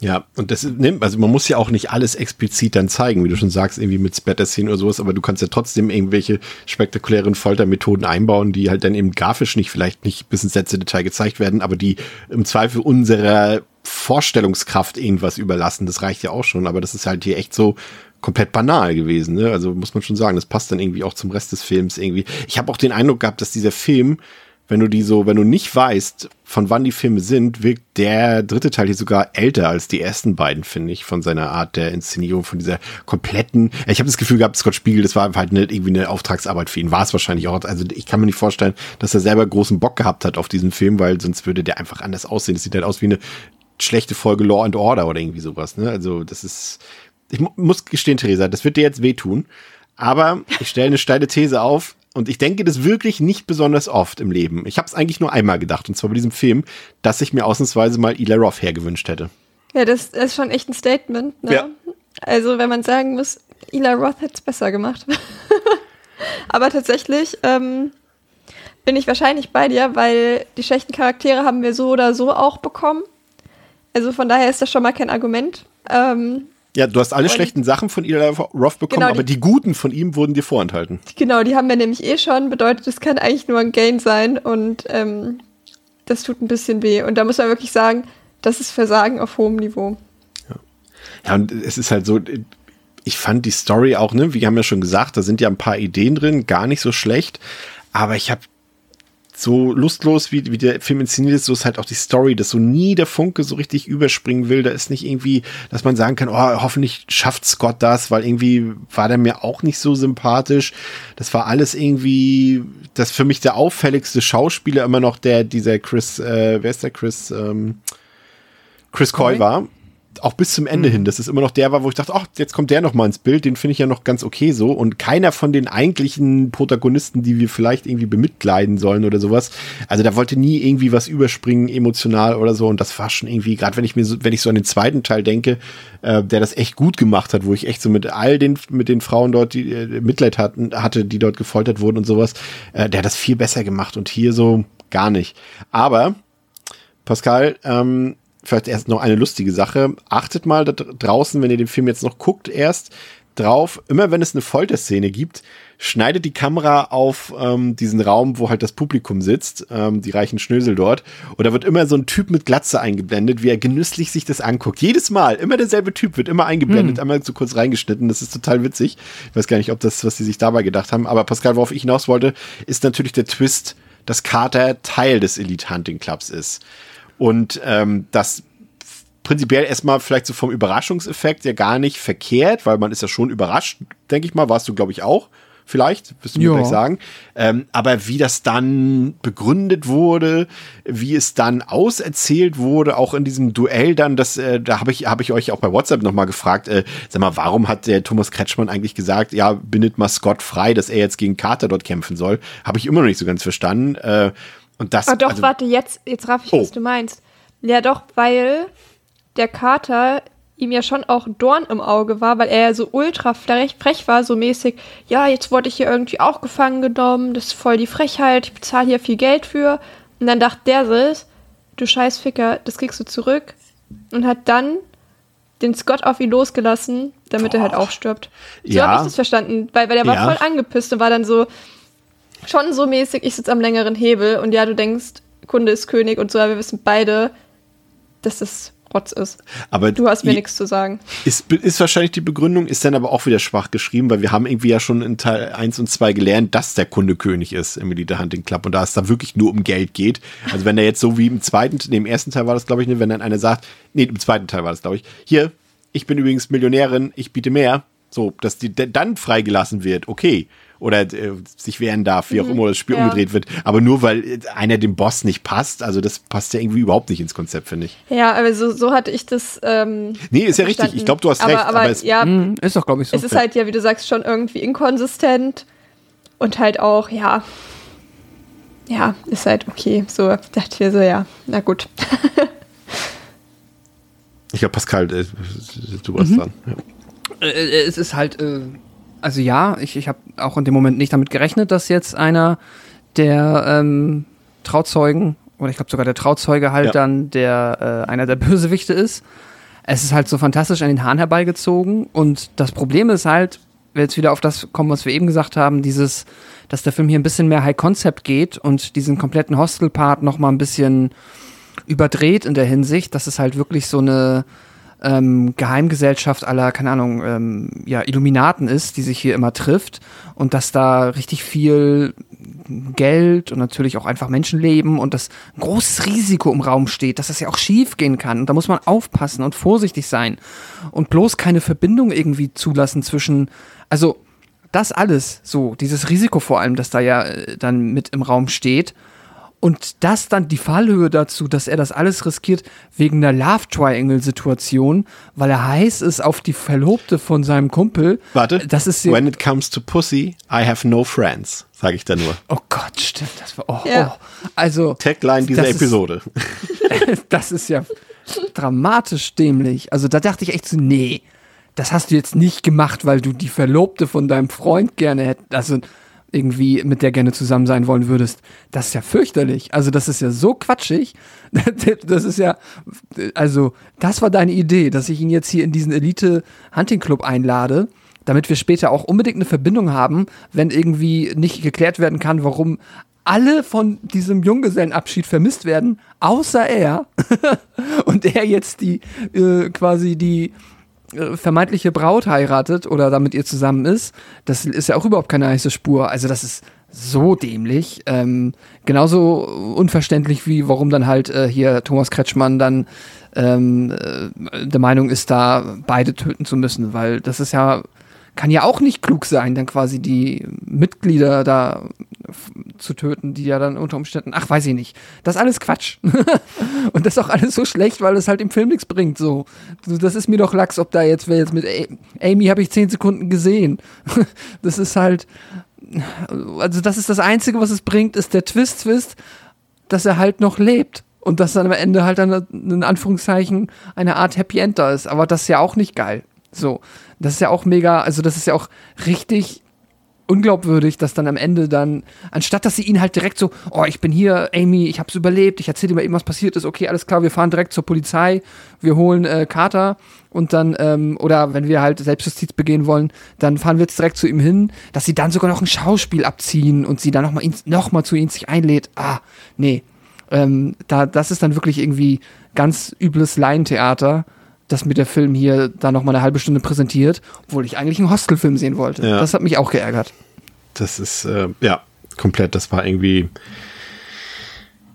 Ja, und das nimmt, also man muss ja auch nicht alles explizit dann zeigen, wie du schon sagst, irgendwie mit Splatter-Szenen oder sowas, aber du kannst ja trotzdem irgendwelche spektakulären Foltermethoden einbauen, die halt dann eben grafisch nicht, vielleicht nicht bis ins letzte Detail gezeigt werden, aber die im Zweifel unserer Vorstellungskraft irgendwas überlassen. Das reicht ja auch schon, aber das ist halt hier echt so komplett banal gewesen. Ne? Also muss man schon sagen, das passt dann irgendwie auch zum Rest des Films irgendwie. Ich habe auch den Eindruck gehabt, dass dieser Film wenn du die so, wenn du nicht weißt, von wann die Filme sind, wirkt der dritte Teil hier sogar älter als die ersten beiden, finde ich, von seiner Art der Inszenierung, von dieser kompletten. Ich habe das Gefühl gehabt, Scott Spiegel, das war halt nicht irgendwie eine Auftragsarbeit für ihn, war es wahrscheinlich auch. Also ich kann mir nicht vorstellen, dass er selber großen Bock gehabt hat auf diesen Film, weil sonst würde der einfach anders aussehen. Das sieht halt aus wie eine schlechte Folge Law and Order oder irgendwie sowas. Ne? Also das ist, ich muss gestehen, Theresa, das wird dir jetzt wehtun. Aber ich stelle eine steile These auf und ich denke das wirklich nicht besonders oft im Leben. Ich habe es eigentlich nur einmal gedacht, und zwar bei diesem Film, dass ich mir ausnahmsweise mal Eli Roth hergewünscht hätte. Ja, das, ist schon echt ein Statement. Ne? Ja. Also, wenn man sagen muss, Eli Roth hätte es besser gemacht. Aber tatsächlich ähm, bin ich wahrscheinlich bei dir, weil die schlechten Charaktere haben wir so oder so auch bekommen. Also von daher ist das schon mal kein Argument. Ähm, ja, du hast alle und schlechten Sachen von Eli Roth bekommen, genau, aber die, die guten von ihm wurden dir vorenthalten. Genau, die haben wir nämlich eh schon. Bedeutet, es kann eigentlich nur ein Gain sein und ähm, das tut ein bisschen weh. Und da muss man wirklich sagen, das ist Versagen auf hohem Niveau. Ja, ja und es ist halt so, ich fand die Story auch, ne, wir haben ja schon gesagt, da sind ja ein paar Ideen drin, gar nicht so schlecht. Aber ich habe so lustlos, wie, wie der Film inszeniert ist, so ist halt auch die Story, dass so nie der Funke so richtig überspringen will. Da ist nicht irgendwie, dass man sagen kann, oh, hoffentlich schafft Scott das, weil irgendwie war der mir auch nicht so sympathisch. Das war alles irgendwie, das für mich der auffälligste Schauspieler immer noch der, dieser Chris, äh, wer ist der Chris, ähm, Chris Coy war auch bis zum Ende mhm. hin, dass es immer noch der war, wo ich dachte, ach, jetzt kommt der noch mal ins Bild, den finde ich ja noch ganz okay so. Und keiner von den eigentlichen Protagonisten, die wir vielleicht irgendwie bemitleiden sollen oder sowas, also da wollte nie irgendwie was überspringen, emotional oder so. Und das war schon irgendwie, gerade wenn ich mir so, wenn ich so an den zweiten Teil denke, äh, der das echt gut gemacht hat, wo ich echt so mit all den, mit den Frauen dort, die äh, Mitleid hatten, hatte, die dort gefoltert wurden und sowas, äh, der hat das viel besser gemacht und hier so gar nicht. Aber Pascal, ähm, vielleicht erst noch eine lustige Sache. Achtet mal da draußen, wenn ihr den Film jetzt noch guckt, erst drauf, immer wenn es eine Folterszene gibt, schneidet die Kamera auf ähm, diesen Raum, wo halt das Publikum sitzt, ähm, die reichen Schnösel dort. Und da wird immer so ein Typ mit Glatze eingeblendet, wie er genüsslich sich das anguckt. Jedes Mal, immer derselbe Typ wird immer eingeblendet, hm. einmal so kurz reingeschnitten. Das ist total witzig. Ich weiß gar nicht, ob das, was sie sich dabei gedacht haben. Aber Pascal, worauf ich hinaus wollte, ist natürlich der Twist, dass Carter Teil des Elite Hunting Clubs ist. Und ähm, das prinzipiell erstmal vielleicht so vom Überraschungseffekt ja gar nicht verkehrt, weil man ist ja schon überrascht, denke ich mal, warst du, glaube ich, auch. Vielleicht, wirst du mir gleich sagen. Ähm, aber wie das dann begründet wurde, wie es dann auserzählt wurde, auch in diesem Duell dann, das, äh, da habe ich, hab ich euch auch bei WhatsApp nochmal gefragt, äh, sag mal, warum hat der Thomas Kretschmann eigentlich gesagt, ja, bindet mal Scott frei, dass er jetzt gegen Carter dort kämpfen soll? Habe ich immer noch nicht so ganz verstanden. Äh, und das, ah, doch, also, warte, jetzt, jetzt raff ich, oh. was du meinst. Ja, doch, weil der Kater ihm ja schon auch Dorn im Auge war, weil er ja so ultra frech, war, so mäßig, ja, jetzt wurde ich hier irgendwie auch gefangen genommen, das ist voll die Frechheit, ich bezahle hier viel Geld für. Und dann dachte der sich, du scheiß Ficker, das kriegst du zurück. Und hat dann den Scott auf ihn losgelassen, damit Boah. er halt auch stirbt. So ja. habe ich das verstanden, weil, weil er war ja. voll angepisst und war dann so, schon so mäßig, ich sitze am längeren Hebel und ja, du denkst, Kunde ist König und so, aber wir wissen beide, dass das Rotz ist. Aber du hast mir nichts zu sagen. Ist, ist wahrscheinlich die Begründung, ist dann aber auch wieder schwach geschrieben, weil wir haben irgendwie ja schon in Teil 1 und 2 gelernt, dass der Kunde König ist im Elite Hunting Club und da es da wirklich nur um Geld geht. Also wenn er jetzt so wie im zweiten, nee, im ersten Teil war das, glaube ich, wenn dann einer sagt, nee, im zweiten Teil war das, glaube ich, hier, ich bin übrigens Millionärin, ich biete mehr, so, dass die dann freigelassen wird, okay oder äh, sich wehren darf, wie auch mhm, immer das Spiel ja. umgedreht wird. Aber nur weil einer dem Boss nicht passt, also das passt ja irgendwie überhaupt nicht ins Konzept, finde ich. Ja, aber so, so hatte ich das. Ähm, nee, ist ja richtig. Ich glaube, du hast aber, recht. Aber, aber es, ja, mh, ist doch, glaube ich, so. Es ist halt ja, wie du sagst, schon irgendwie inkonsistent und halt auch, ja. Ja, ist halt okay. So dachte ich mir so, ja, na gut. ich glaube, Pascal, äh, du warst mhm. dran. Ja. Äh, äh, es ist halt, äh, also ja, ich, ich habe auch in dem Moment nicht damit gerechnet, dass jetzt einer der ähm, Trauzeugen, oder ich glaube sogar der Trauzeuge halt ja. dann der äh, einer der Bösewichte ist. es ist halt so fantastisch an den Haaren herbeigezogen. Und das Problem ist halt, wir jetzt wieder auf das kommen, was wir eben gesagt haben, dieses, dass der Film hier ein bisschen mehr High Concept geht und diesen kompletten Hostel-Part noch mal ein bisschen überdreht in der Hinsicht, dass es halt wirklich so eine ähm, Geheimgesellschaft aller, keine Ahnung, ähm, ja, Illuminaten ist, die sich hier immer trifft und dass da richtig viel Geld und natürlich auch einfach Menschenleben und das großes Risiko im Raum steht, dass das ja auch schief gehen kann. Und da muss man aufpassen und vorsichtig sein und bloß keine Verbindung irgendwie zulassen zwischen, also das alles, so, dieses Risiko vor allem, das da ja äh, dann mit im Raum steht und das dann die Fallhöhe dazu, dass er das alles riskiert wegen einer Love Triangle Situation, weil er heiß ist auf die Verlobte von seinem Kumpel. Warte. das ist When it comes to pussy, I have no friends, sage ich da nur. Oh Gott, stimmt, das war oh, Ja. oh. also Tagline dieser das ist- Episode. das ist ja dramatisch dämlich. Also da dachte ich echt so, nee, das hast du jetzt nicht gemacht, weil du die Verlobte von deinem Freund gerne hättest, also irgendwie mit der gerne zusammen sein wollen würdest. Das ist ja fürchterlich. Also das ist ja so quatschig. Das ist ja, also das war deine Idee, dass ich ihn jetzt hier in diesen Elite Hunting Club einlade, damit wir später auch unbedingt eine Verbindung haben, wenn irgendwie nicht geklärt werden kann, warum alle von diesem Junggesellenabschied vermisst werden, außer er. und er jetzt die äh, quasi die vermeintliche Braut heiratet oder damit ihr zusammen ist, das ist ja auch überhaupt keine heiße Spur. Also das ist so dämlich. Ähm, genauso unverständlich wie warum dann halt äh, hier Thomas Kretschmann dann ähm, äh, der Meinung ist, da beide töten zu müssen, weil das ist ja kann ja auch nicht klug sein, dann quasi die Mitglieder da zu töten, die ja dann unter Umständen, ach, weiß ich nicht. Das ist alles Quatsch. Und das ist auch alles so schlecht, weil es halt im Film nichts bringt. So, das ist mir doch Lachs, ob da jetzt, wer jetzt mit Amy habe ich zehn Sekunden gesehen. Das ist halt, also das ist das Einzige, was es bringt, ist der Twist-Twist, dass er halt noch lebt. Und dass dann am Ende halt dann in Anführungszeichen eine Art Happy End da ist. Aber das ist ja auch nicht geil. So, das ist ja auch mega, also das ist ja auch richtig unglaubwürdig, dass dann am Ende dann, anstatt dass sie ihn halt direkt so, oh, ich bin hier, Amy, ich hab's überlebt, ich erzähl dir mal eben, was passiert ist, okay, alles klar, wir fahren direkt zur Polizei, wir holen äh, Carter und dann, ähm, oder wenn wir halt Selbstjustiz begehen wollen, dann fahren wir jetzt direkt zu ihm hin, dass sie dann sogar noch ein Schauspiel abziehen und sie dann nochmal noch zu ihm sich einlädt. Ah, nee. Ähm, da, das ist dann wirklich irgendwie ganz übles Laientheater, dass mir der Film hier da noch mal eine halbe Stunde präsentiert, obwohl ich eigentlich einen Hostelfilm sehen wollte. Ja. Das hat mich auch geärgert. Das ist, äh, ja, komplett. Das war irgendwie.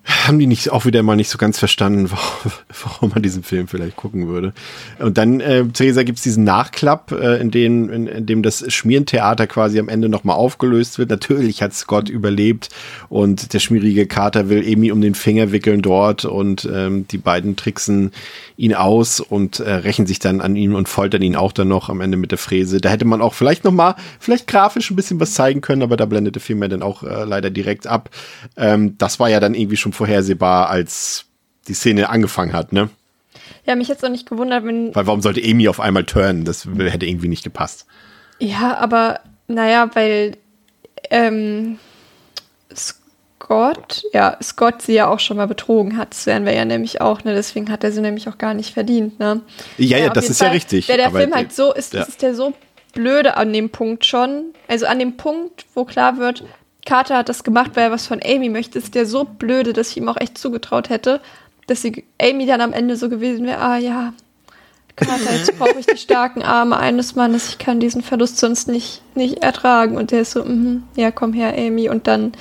Haben die nicht auch wieder mal nicht so ganz verstanden, warum, man diesen Film vielleicht gucken würde. Und dann, äh, Theresa, gibt's diesen Nachklapp, äh, in, dem, in, in dem das Schmierentheater quasi am Ende nochmal aufgelöst wird. Natürlich hat Scott überlebt und der schmierige Kater will Amy um den Finger wickeln dort und ähm, die beiden tricksen ihn aus und äh, rächen sich dann an ihm und foltern ihn auch dann noch am Ende mit der Fräse. Da hätte man auch vielleicht noch mal, vielleicht grafisch ein bisschen was zeigen können, aber da blendet der Film ja dann auch äh, leider direkt ab. Ähm, das war ja dann irgendwie schon vorhersehbar, als die Szene angefangen hat, ne? Ja, mich jetzt auch nicht gewundert, wenn. Weil warum sollte Amy auf einmal turnen? Das hätte irgendwie nicht gepasst. Ja, aber naja, weil ähm, Scott, ja, Scott sie ja auch schon mal betrogen hat. Das wären wir ja nämlich auch, ne? Deswegen hat er sie nämlich auch gar nicht verdient, ne? Ja, ja, auf das ist ja Fall richtig. Wäre der Film halt so, ist, ja. ist der so blöde an dem Punkt schon. Also an dem Punkt, wo klar wird, Carter hat das gemacht, weil er was von Amy möchte, ist der so blöde, dass ich ihm auch echt zugetraut hätte, dass sie Amy dann am Ende so gewesen wäre, ah ja, Carter, jetzt brauche ich die starken Arme eines Mannes, ich kann diesen Verlust sonst nicht, nicht ertragen. Und der ist so, mhm, ja, komm her, Amy. Und dann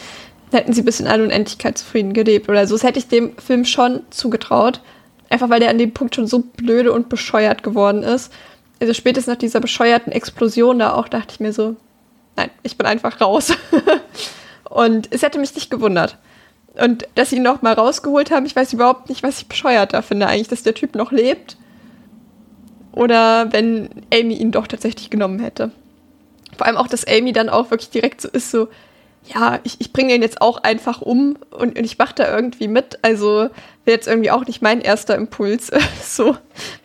hätten sie bis in alle Unendlichkeit zufrieden gelebt oder so. Das hätte ich dem Film schon zugetraut. Einfach weil der an dem Punkt schon so blöde und bescheuert geworden ist. Also spätestens nach dieser bescheuerten Explosion da auch dachte ich mir so, nein, ich bin einfach raus. und es hätte mich nicht gewundert. Und dass sie ihn noch mal rausgeholt haben, ich weiß überhaupt nicht, was ich bescheuerter finde eigentlich, dass der Typ noch lebt. Oder wenn Amy ihn doch tatsächlich genommen hätte. Vor allem auch, dass Amy dann auch wirklich direkt so ist, so, ja, ich, ich bringe den jetzt auch einfach um und, und ich mache da irgendwie mit. Also wäre jetzt irgendwie auch nicht mein erster Impuls, so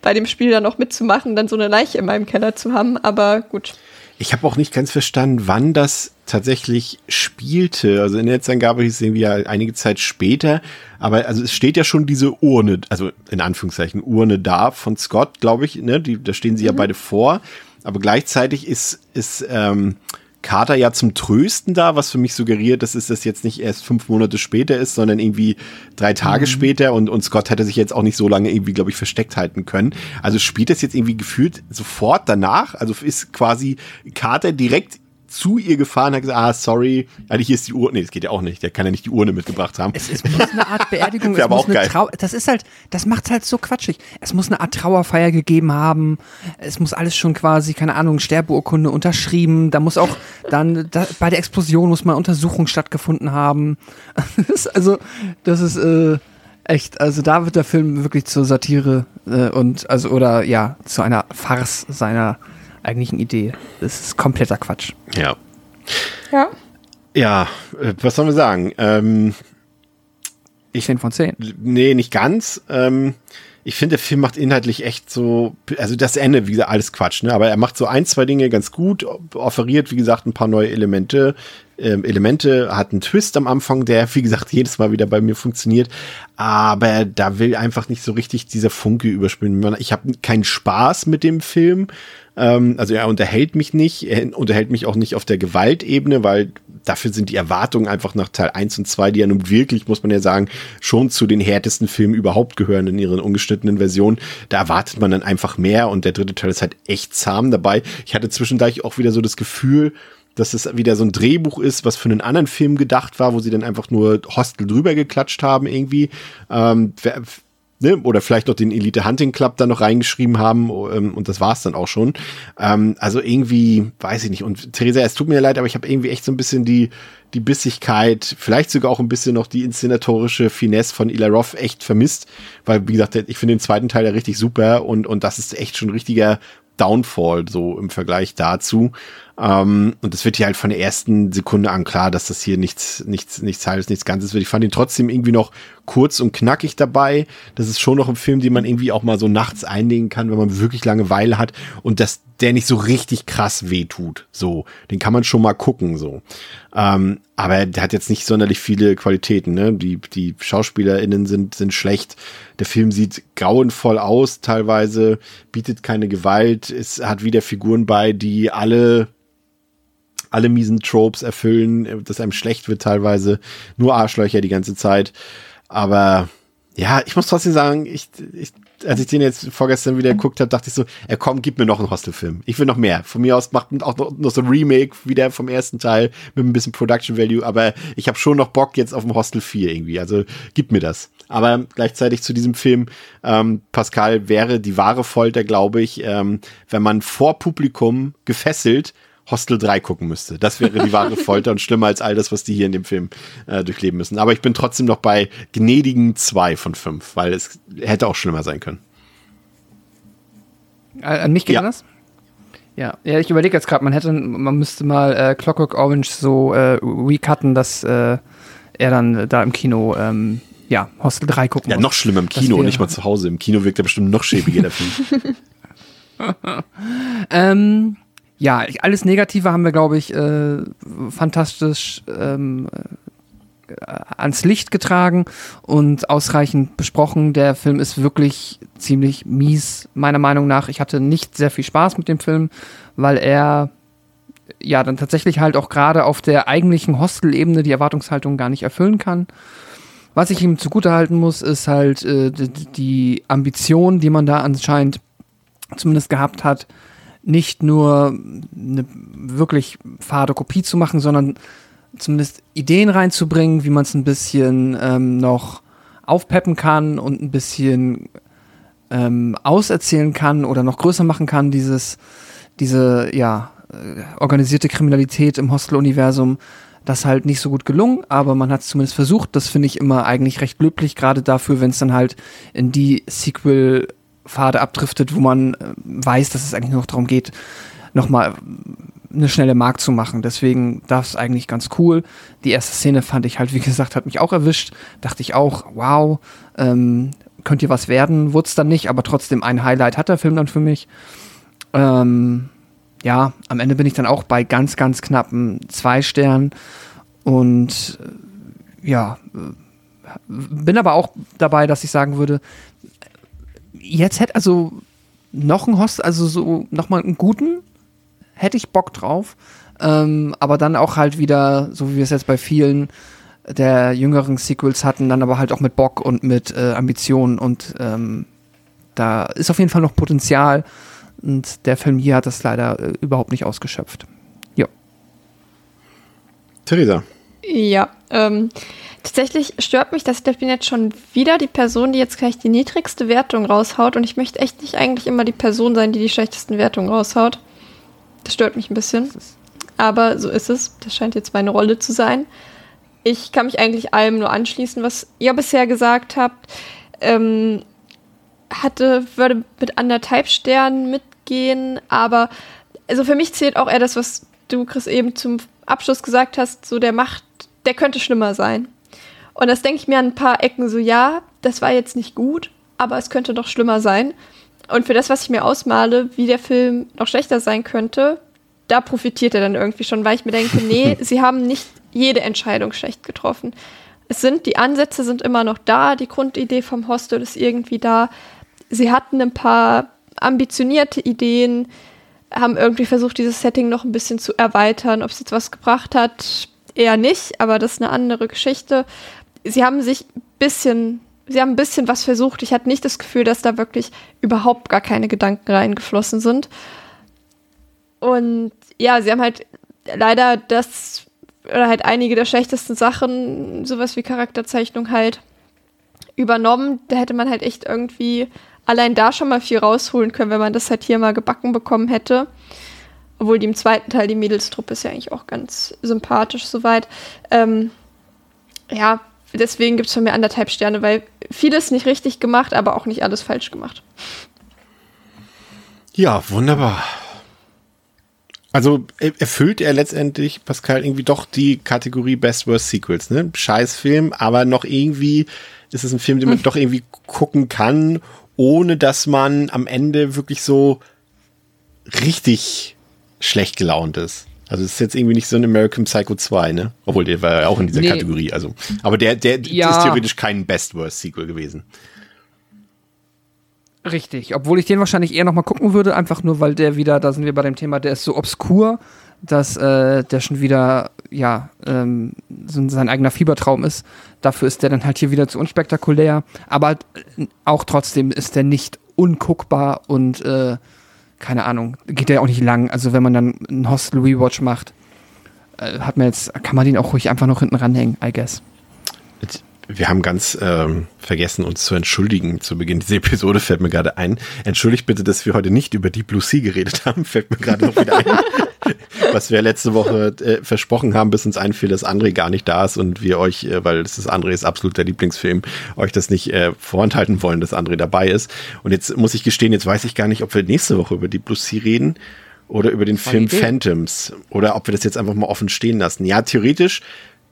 bei dem Spiel dann noch mitzumachen, dann so eine Leiche in meinem Keller zu haben. Aber gut. Ich habe auch nicht ganz verstanden, wann das tatsächlich spielte. Also in der Netzangabe hieß es irgendwie ja einige Zeit später. Aber also es steht ja schon diese Urne, also in Anführungszeichen Urne da von Scott, glaube ich. Ne? Die, da stehen sie mhm. ja beide vor. Aber gleichzeitig ist, ist ähm, Carter ja zum Trösten da, was für mich suggeriert, dass es das jetzt nicht erst fünf Monate später ist, sondern irgendwie drei Tage mhm. später und, und Scott hätte sich jetzt auch nicht so lange irgendwie, glaube ich, versteckt halten können. Also spielt das jetzt irgendwie gefühlt sofort danach? Also ist quasi Carter direkt zu ihr gefahren, hat gesagt, ah, sorry, eigentlich hier ist die Urne. Nee, das geht ja auch nicht. Der kann ja nicht die Urne mitgebracht haben. Es, es muss eine Art Beerdigung. es aber auch geil. Trau das ist halt, das macht halt so quatschig. Es muss eine Art Trauerfeier gegeben haben. Es muss alles schon quasi, keine Ahnung, Sterbeurkunde unterschrieben. Da muss auch dann, da, bei der Explosion muss mal Untersuchung stattgefunden haben. Das also, das ist, äh, echt, also da wird der Film wirklich zur Satire äh, und, also, oder ja, zu einer Farce seiner eigentlichen Idee. Das ist kompletter Quatsch. Ja. Ja. Ja, äh, was sollen wir sagen? Ähm, ich, 10 von 10. Nee, nicht ganz. Ähm, ich finde, der Film macht inhaltlich echt so, also das Ende, wie gesagt, alles Quatsch, ne? Aber er macht so ein, zwei Dinge ganz gut, offeriert, wie gesagt, ein paar neue Elemente, ähm, Elemente, hat einen Twist am Anfang, der, wie gesagt, jedes Mal wieder bei mir funktioniert. Aber da will einfach nicht so richtig dieser Funke überspielen. Ich habe keinen Spaß mit dem Film. Ähm, also er unterhält mich nicht, er unterhält mich auch nicht auf der Gewaltebene, weil dafür sind die Erwartungen einfach nach Teil 1 und 2, die ja nun wirklich, muss man ja sagen, schon zu den härtesten Filmen überhaupt gehören in ihren ungeschnittenen Versionen. Da erwartet man dann einfach mehr und der dritte Teil ist halt echt zahm dabei. Ich hatte zwischendurch auch wieder so das Gefühl, dass es wieder so ein Drehbuch ist, was für einen anderen Film gedacht war, wo sie dann einfach nur Hostel drüber geklatscht haben irgendwie. Ähm, ne, oder vielleicht noch den Elite Hunting Club da noch reingeschrieben haben ähm, und das war's dann auch schon. Ähm, also irgendwie, weiß ich nicht. Und Theresa, es tut mir leid, aber ich habe irgendwie echt so ein bisschen die, die Bissigkeit, vielleicht sogar auch ein bisschen noch die inszenatorische Finesse von Ila Roth echt vermisst, weil, wie gesagt, ich finde den zweiten Teil ja richtig super und, und das ist echt schon richtiger Downfall, so im Vergleich dazu. Ähm, und es wird hier halt von der ersten Sekunde an klar, dass das hier nichts, nichts, nichts Halbes, nichts Ganzes wird. Ich fand ihn trotzdem irgendwie noch kurz und knackig dabei. Das ist schon noch ein Film, den man irgendwie auch mal so nachts einlegen kann, wenn man wirklich Langeweile hat und dass der nicht so richtig krass wehtut. So, den kann man schon mal gucken, so. Ähm, aber der hat jetzt nicht sonderlich viele Qualitäten, ne? Die, die SchauspielerInnen sind, sind schlecht. Der Film sieht grauenvoll aus, teilweise, bietet keine Gewalt. Es hat wieder Figuren bei, die alle alle miesen Tropes erfüllen, dass einem schlecht wird teilweise, nur Arschlöcher die ganze Zeit. Aber ja, ich muss trotzdem sagen, ich, ich als ich den jetzt vorgestern wieder geguckt habe, dachte ich so, er komm, gib mir noch einen Hostelfilm. Ich will noch mehr. Von mir aus macht auch noch, noch so ein Remake wie der vom ersten Teil mit ein bisschen Production Value, aber ich habe schon noch Bock jetzt auf ein Hostel 4 irgendwie. Also gib mir das. Aber gleichzeitig zu diesem Film, ähm, Pascal, wäre die wahre Folter, glaube ich, ähm, wenn man vor Publikum gefesselt Hostel 3 gucken müsste. Das wäre die wahre Folter und schlimmer als all das, was die hier in dem Film äh, durchleben müssen. Aber ich bin trotzdem noch bei gnädigen 2 von 5, weil es hätte auch schlimmer sein können. An mich geht ja. das? Ja, ja, ich überlege jetzt gerade, man hätte, man müsste mal äh, Clockwork Orange so äh, recutten, dass äh, er dann da im Kino ähm, ja, Hostel 3 gucken Ja, muss. noch schlimmer im Kino, nicht mal zu Hause. Im Kino wirkt er bestimmt noch schäbiger, der Film. ähm, ja, alles Negative haben wir, glaube ich, äh, fantastisch ähm, äh, ans Licht getragen und ausreichend besprochen. Der Film ist wirklich ziemlich mies, meiner Meinung nach. Ich hatte nicht sehr viel Spaß mit dem Film, weil er ja dann tatsächlich halt auch gerade auf der eigentlichen Hostel-Ebene die Erwartungshaltung gar nicht erfüllen kann. Was ich ihm zugutehalten muss, ist halt äh, die Ambition, die man da anscheinend zumindest gehabt hat, nicht nur eine wirklich fade Kopie zu machen, sondern zumindest Ideen reinzubringen, wie man es ein bisschen ähm, noch aufpeppen kann und ein bisschen ähm, auserzählen kann oder noch größer machen kann, dieses, diese, ja, äh, organisierte Kriminalität im Hostel-Universum. Das halt nicht so gut gelungen, aber man hat es zumindest versucht. Das finde ich immer eigentlich recht löblich, gerade dafür, wenn es dann halt in die Sequel Pfade abdriftet, wo man äh, weiß, dass es eigentlich nur noch darum geht, nochmal eine schnelle Mark zu machen. Deswegen das ist eigentlich ganz cool. Die erste Szene fand ich halt, wie gesagt, hat mich auch erwischt. Dachte ich auch, wow, ähm, könnte was werden. Wurde es dann nicht, aber trotzdem ein Highlight hat der Film dann für mich. Ähm, ja, am Ende bin ich dann auch bei ganz, ganz knappen zwei Sternen. Und äh, ja, äh, bin aber auch dabei, dass ich sagen würde, jetzt hätte also noch ein Host, also so nochmal einen guten, hätte ich Bock drauf. Ähm, aber dann auch halt wieder, so wie wir es jetzt bei vielen der jüngeren Sequels hatten, dann aber halt auch mit Bock und mit äh, Ambitionen und ähm, da ist auf jeden Fall noch Potenzial und der Film hier hat das leider äh, überhaupt nicht ausgeschöpft. Ja. Theresa. Ja, ähm, tatsächlich stört mich, dass ich, ich bin jetzt schon wieder die Person, die jetzt gleich die niedrigste Wertung raushaut und ich möchte echt nicht eigentlich immer die Person sein, die die schlechtesten Wertungen raushaut. Das stört mich ein bisschen. Aber so ist es. Das scheint jetzt meine Rolle zu sein. Ich kann mich eigentlich allem nur anschließen, was ihr bisher gesagt habt. Ähm, hatte, würde mit anderthalb Sternen mitgehen, aber also für mich zählt auch eher das, was du, Chris, eben zum Abschluss gesagt hast, so der macht, der könnte schlimmer sein. Und das denke ich mir an ein paar Ecken so, ja, das war jetzt nicht gut, aber es könnte doch schlimmer sein. Und für das, was ich mir ausmale, wie der Film noch schlechter sein könnte, da profitiert er dann irgendwie schon, weil ich mir denke, nee, sie haben nicht jede Entscheidung schlecht getroffen. Es sind, die Ansätze sind immer noch da, die Grundidee vom Hostel ist irgendwie da. Sie hatten ein paar ambitionierte Ideen, haben irgendwie versucht, dieses Setting noch ein bisschen zu erweitern. Ob es jetzt was gebracht hat, eher nicht, aber das ist eine andere Geschichte. Sie haben sich ein bisschen, sie haben ein bisschen was versucht. Ich hatte nicht das Gefühl, dass da wirklich überhaupt gar keine Gedanken reingeflossen sind. Und ja, sie haben halt leider das, oder halt einige der schlechtesten Sachen, sowas wie Charakterzeichnung halt übernommen. Da hätte man halt echt irgendwie allein da schon mal viel rausholen können, wenn man das halt hier mal gebacken bekommen hätte. Obwohl die im zweiten Teil, die Mädelstruppe, ist ja eigentlich auch ganz sympathisch soweit. Ähm, ja, deswegen gibt es von mir anderthalb Sterne, weil vieles nicht richtig gemacht, aber auch nicht alles falsch gemacht. Ja, wunderbar. Also erfüllt er letztendlich, Pascal, irgendwie doch die Kategorie Best Worst Sequels, ne? Scheißfilm, aber noch irgendwie ist es ein Film, den man hm. doch irgendwie gucken kann ohne dass man am Ende wirklich so richtig schlecht gelaunt ist. Also es ist jetzt irgendwie nicht so ein American Psycho 2, ne? Obwohl der war ja auch in dieser nee. Kategorie, also. Aber der, der ja. ist theoretisch kein Best-Worst-Sequel gewesen. Richtig, obwohl ich den wahrscheinlich eher nochmal gucken würde, einfach nur, weil der wieder, da sind wir bei dem Thema, der ist so obskur, dass äh, der schon wieder, ja, ähm, so sein eigener Fiebertraum ist. Dafür ist der dann halt hier wieder zu unspektakulär. Aber äh, auch trotzdem ist der nicht unguckbar und äh, keine Ahnung, geht der auch nicht lang. Also wenn man dann einen Hostel Rewatch macht, äh, hat man jetzt, kann man den auch ruhig einfach noch hinten ranhängen, I guess. Wir haben ganz ähm, vergessen, uns zu entschuldigen zu Beginn dieser Episode, fällt mir gerade ein. Entschuldigt bitte, dass wir heute nicht über Deep Blue Sea geredet haben, fällt mir gerade noch wieder ein. Was wir letzte Woche äh, versprochen haben, bis uns einfiel, dass André gar nicht da ist und wir euch, äh, weil das ist Andres absoluter Lieblingsfilm, euch das nicht äh, vorenthalten wollen, dass André dabei ist. Und jetzt muss ich gestehen, jetzt weiß ich gar nicht, ob wir nächste Woche über Deep Blue Sea reden oder über den Film Idee. Phantoms oder ob wir das jetzt einfach mal offen stehen lassen. Ja, theoretisch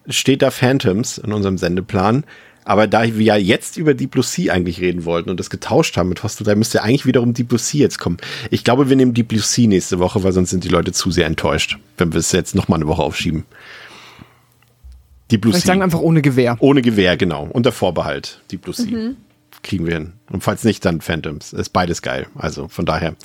steht da Phantoms in unserem Sendeplan. Aber da wir ja jetzt über Deep Blue Sea eigentlich reden wollten und das getauscht haben mit Hostel, da müsste eigentlich wiederum Deep Blue Sea jetzt kommen. Ich glaube, wir nehmen Deep Blue Sea nächste Woche, weil sonst sind die Leute zu sehr enttäuscht, wenn wir es jetzt noch mal eine Woche aufschieben. Deep Blue Vielleicht Sea. sagen einfach ohne Gewehr. Ohne Gewehr, genau. Unter Vorbehalt. Deep Blue Sea. Mhm kriegen wir hin. Und falls nicht, dann Phantoms. Ist beides geil. Also von daher.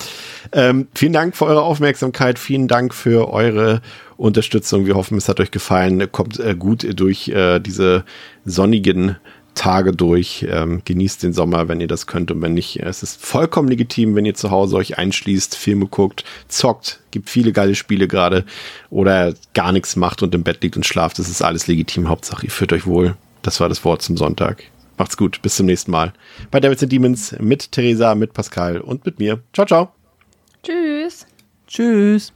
Ähm, vielen Dank für eure Aufmerksamkeit. Vielen Dank für eure Unterstützung. Wir hoffen, es hat euch gefallen. Kommt äh, gut durch äh, diese sonnigen Tage durch. Ähm, genießt den Sommer, wenn ihr das könnt. Und wenn nicht, es ist vollkommen legitim, wenn ihr zu Hause euch einschließt, Filme guckt, zockt. Gibt viele geile Spiele gerade. Oder gar nichts macht und im Bett liegt und schlaft. Das ist alles legitim. Hauptsache, ihr fühlt euch wohl. Das war das Wort zum Sonntag. Macht's gut. Bis zum nächsten Mal. Bei Devils and Demons mit Theresa, mit Pascal und mit mir. Ciao, ciao. Tschüss. Tschüss.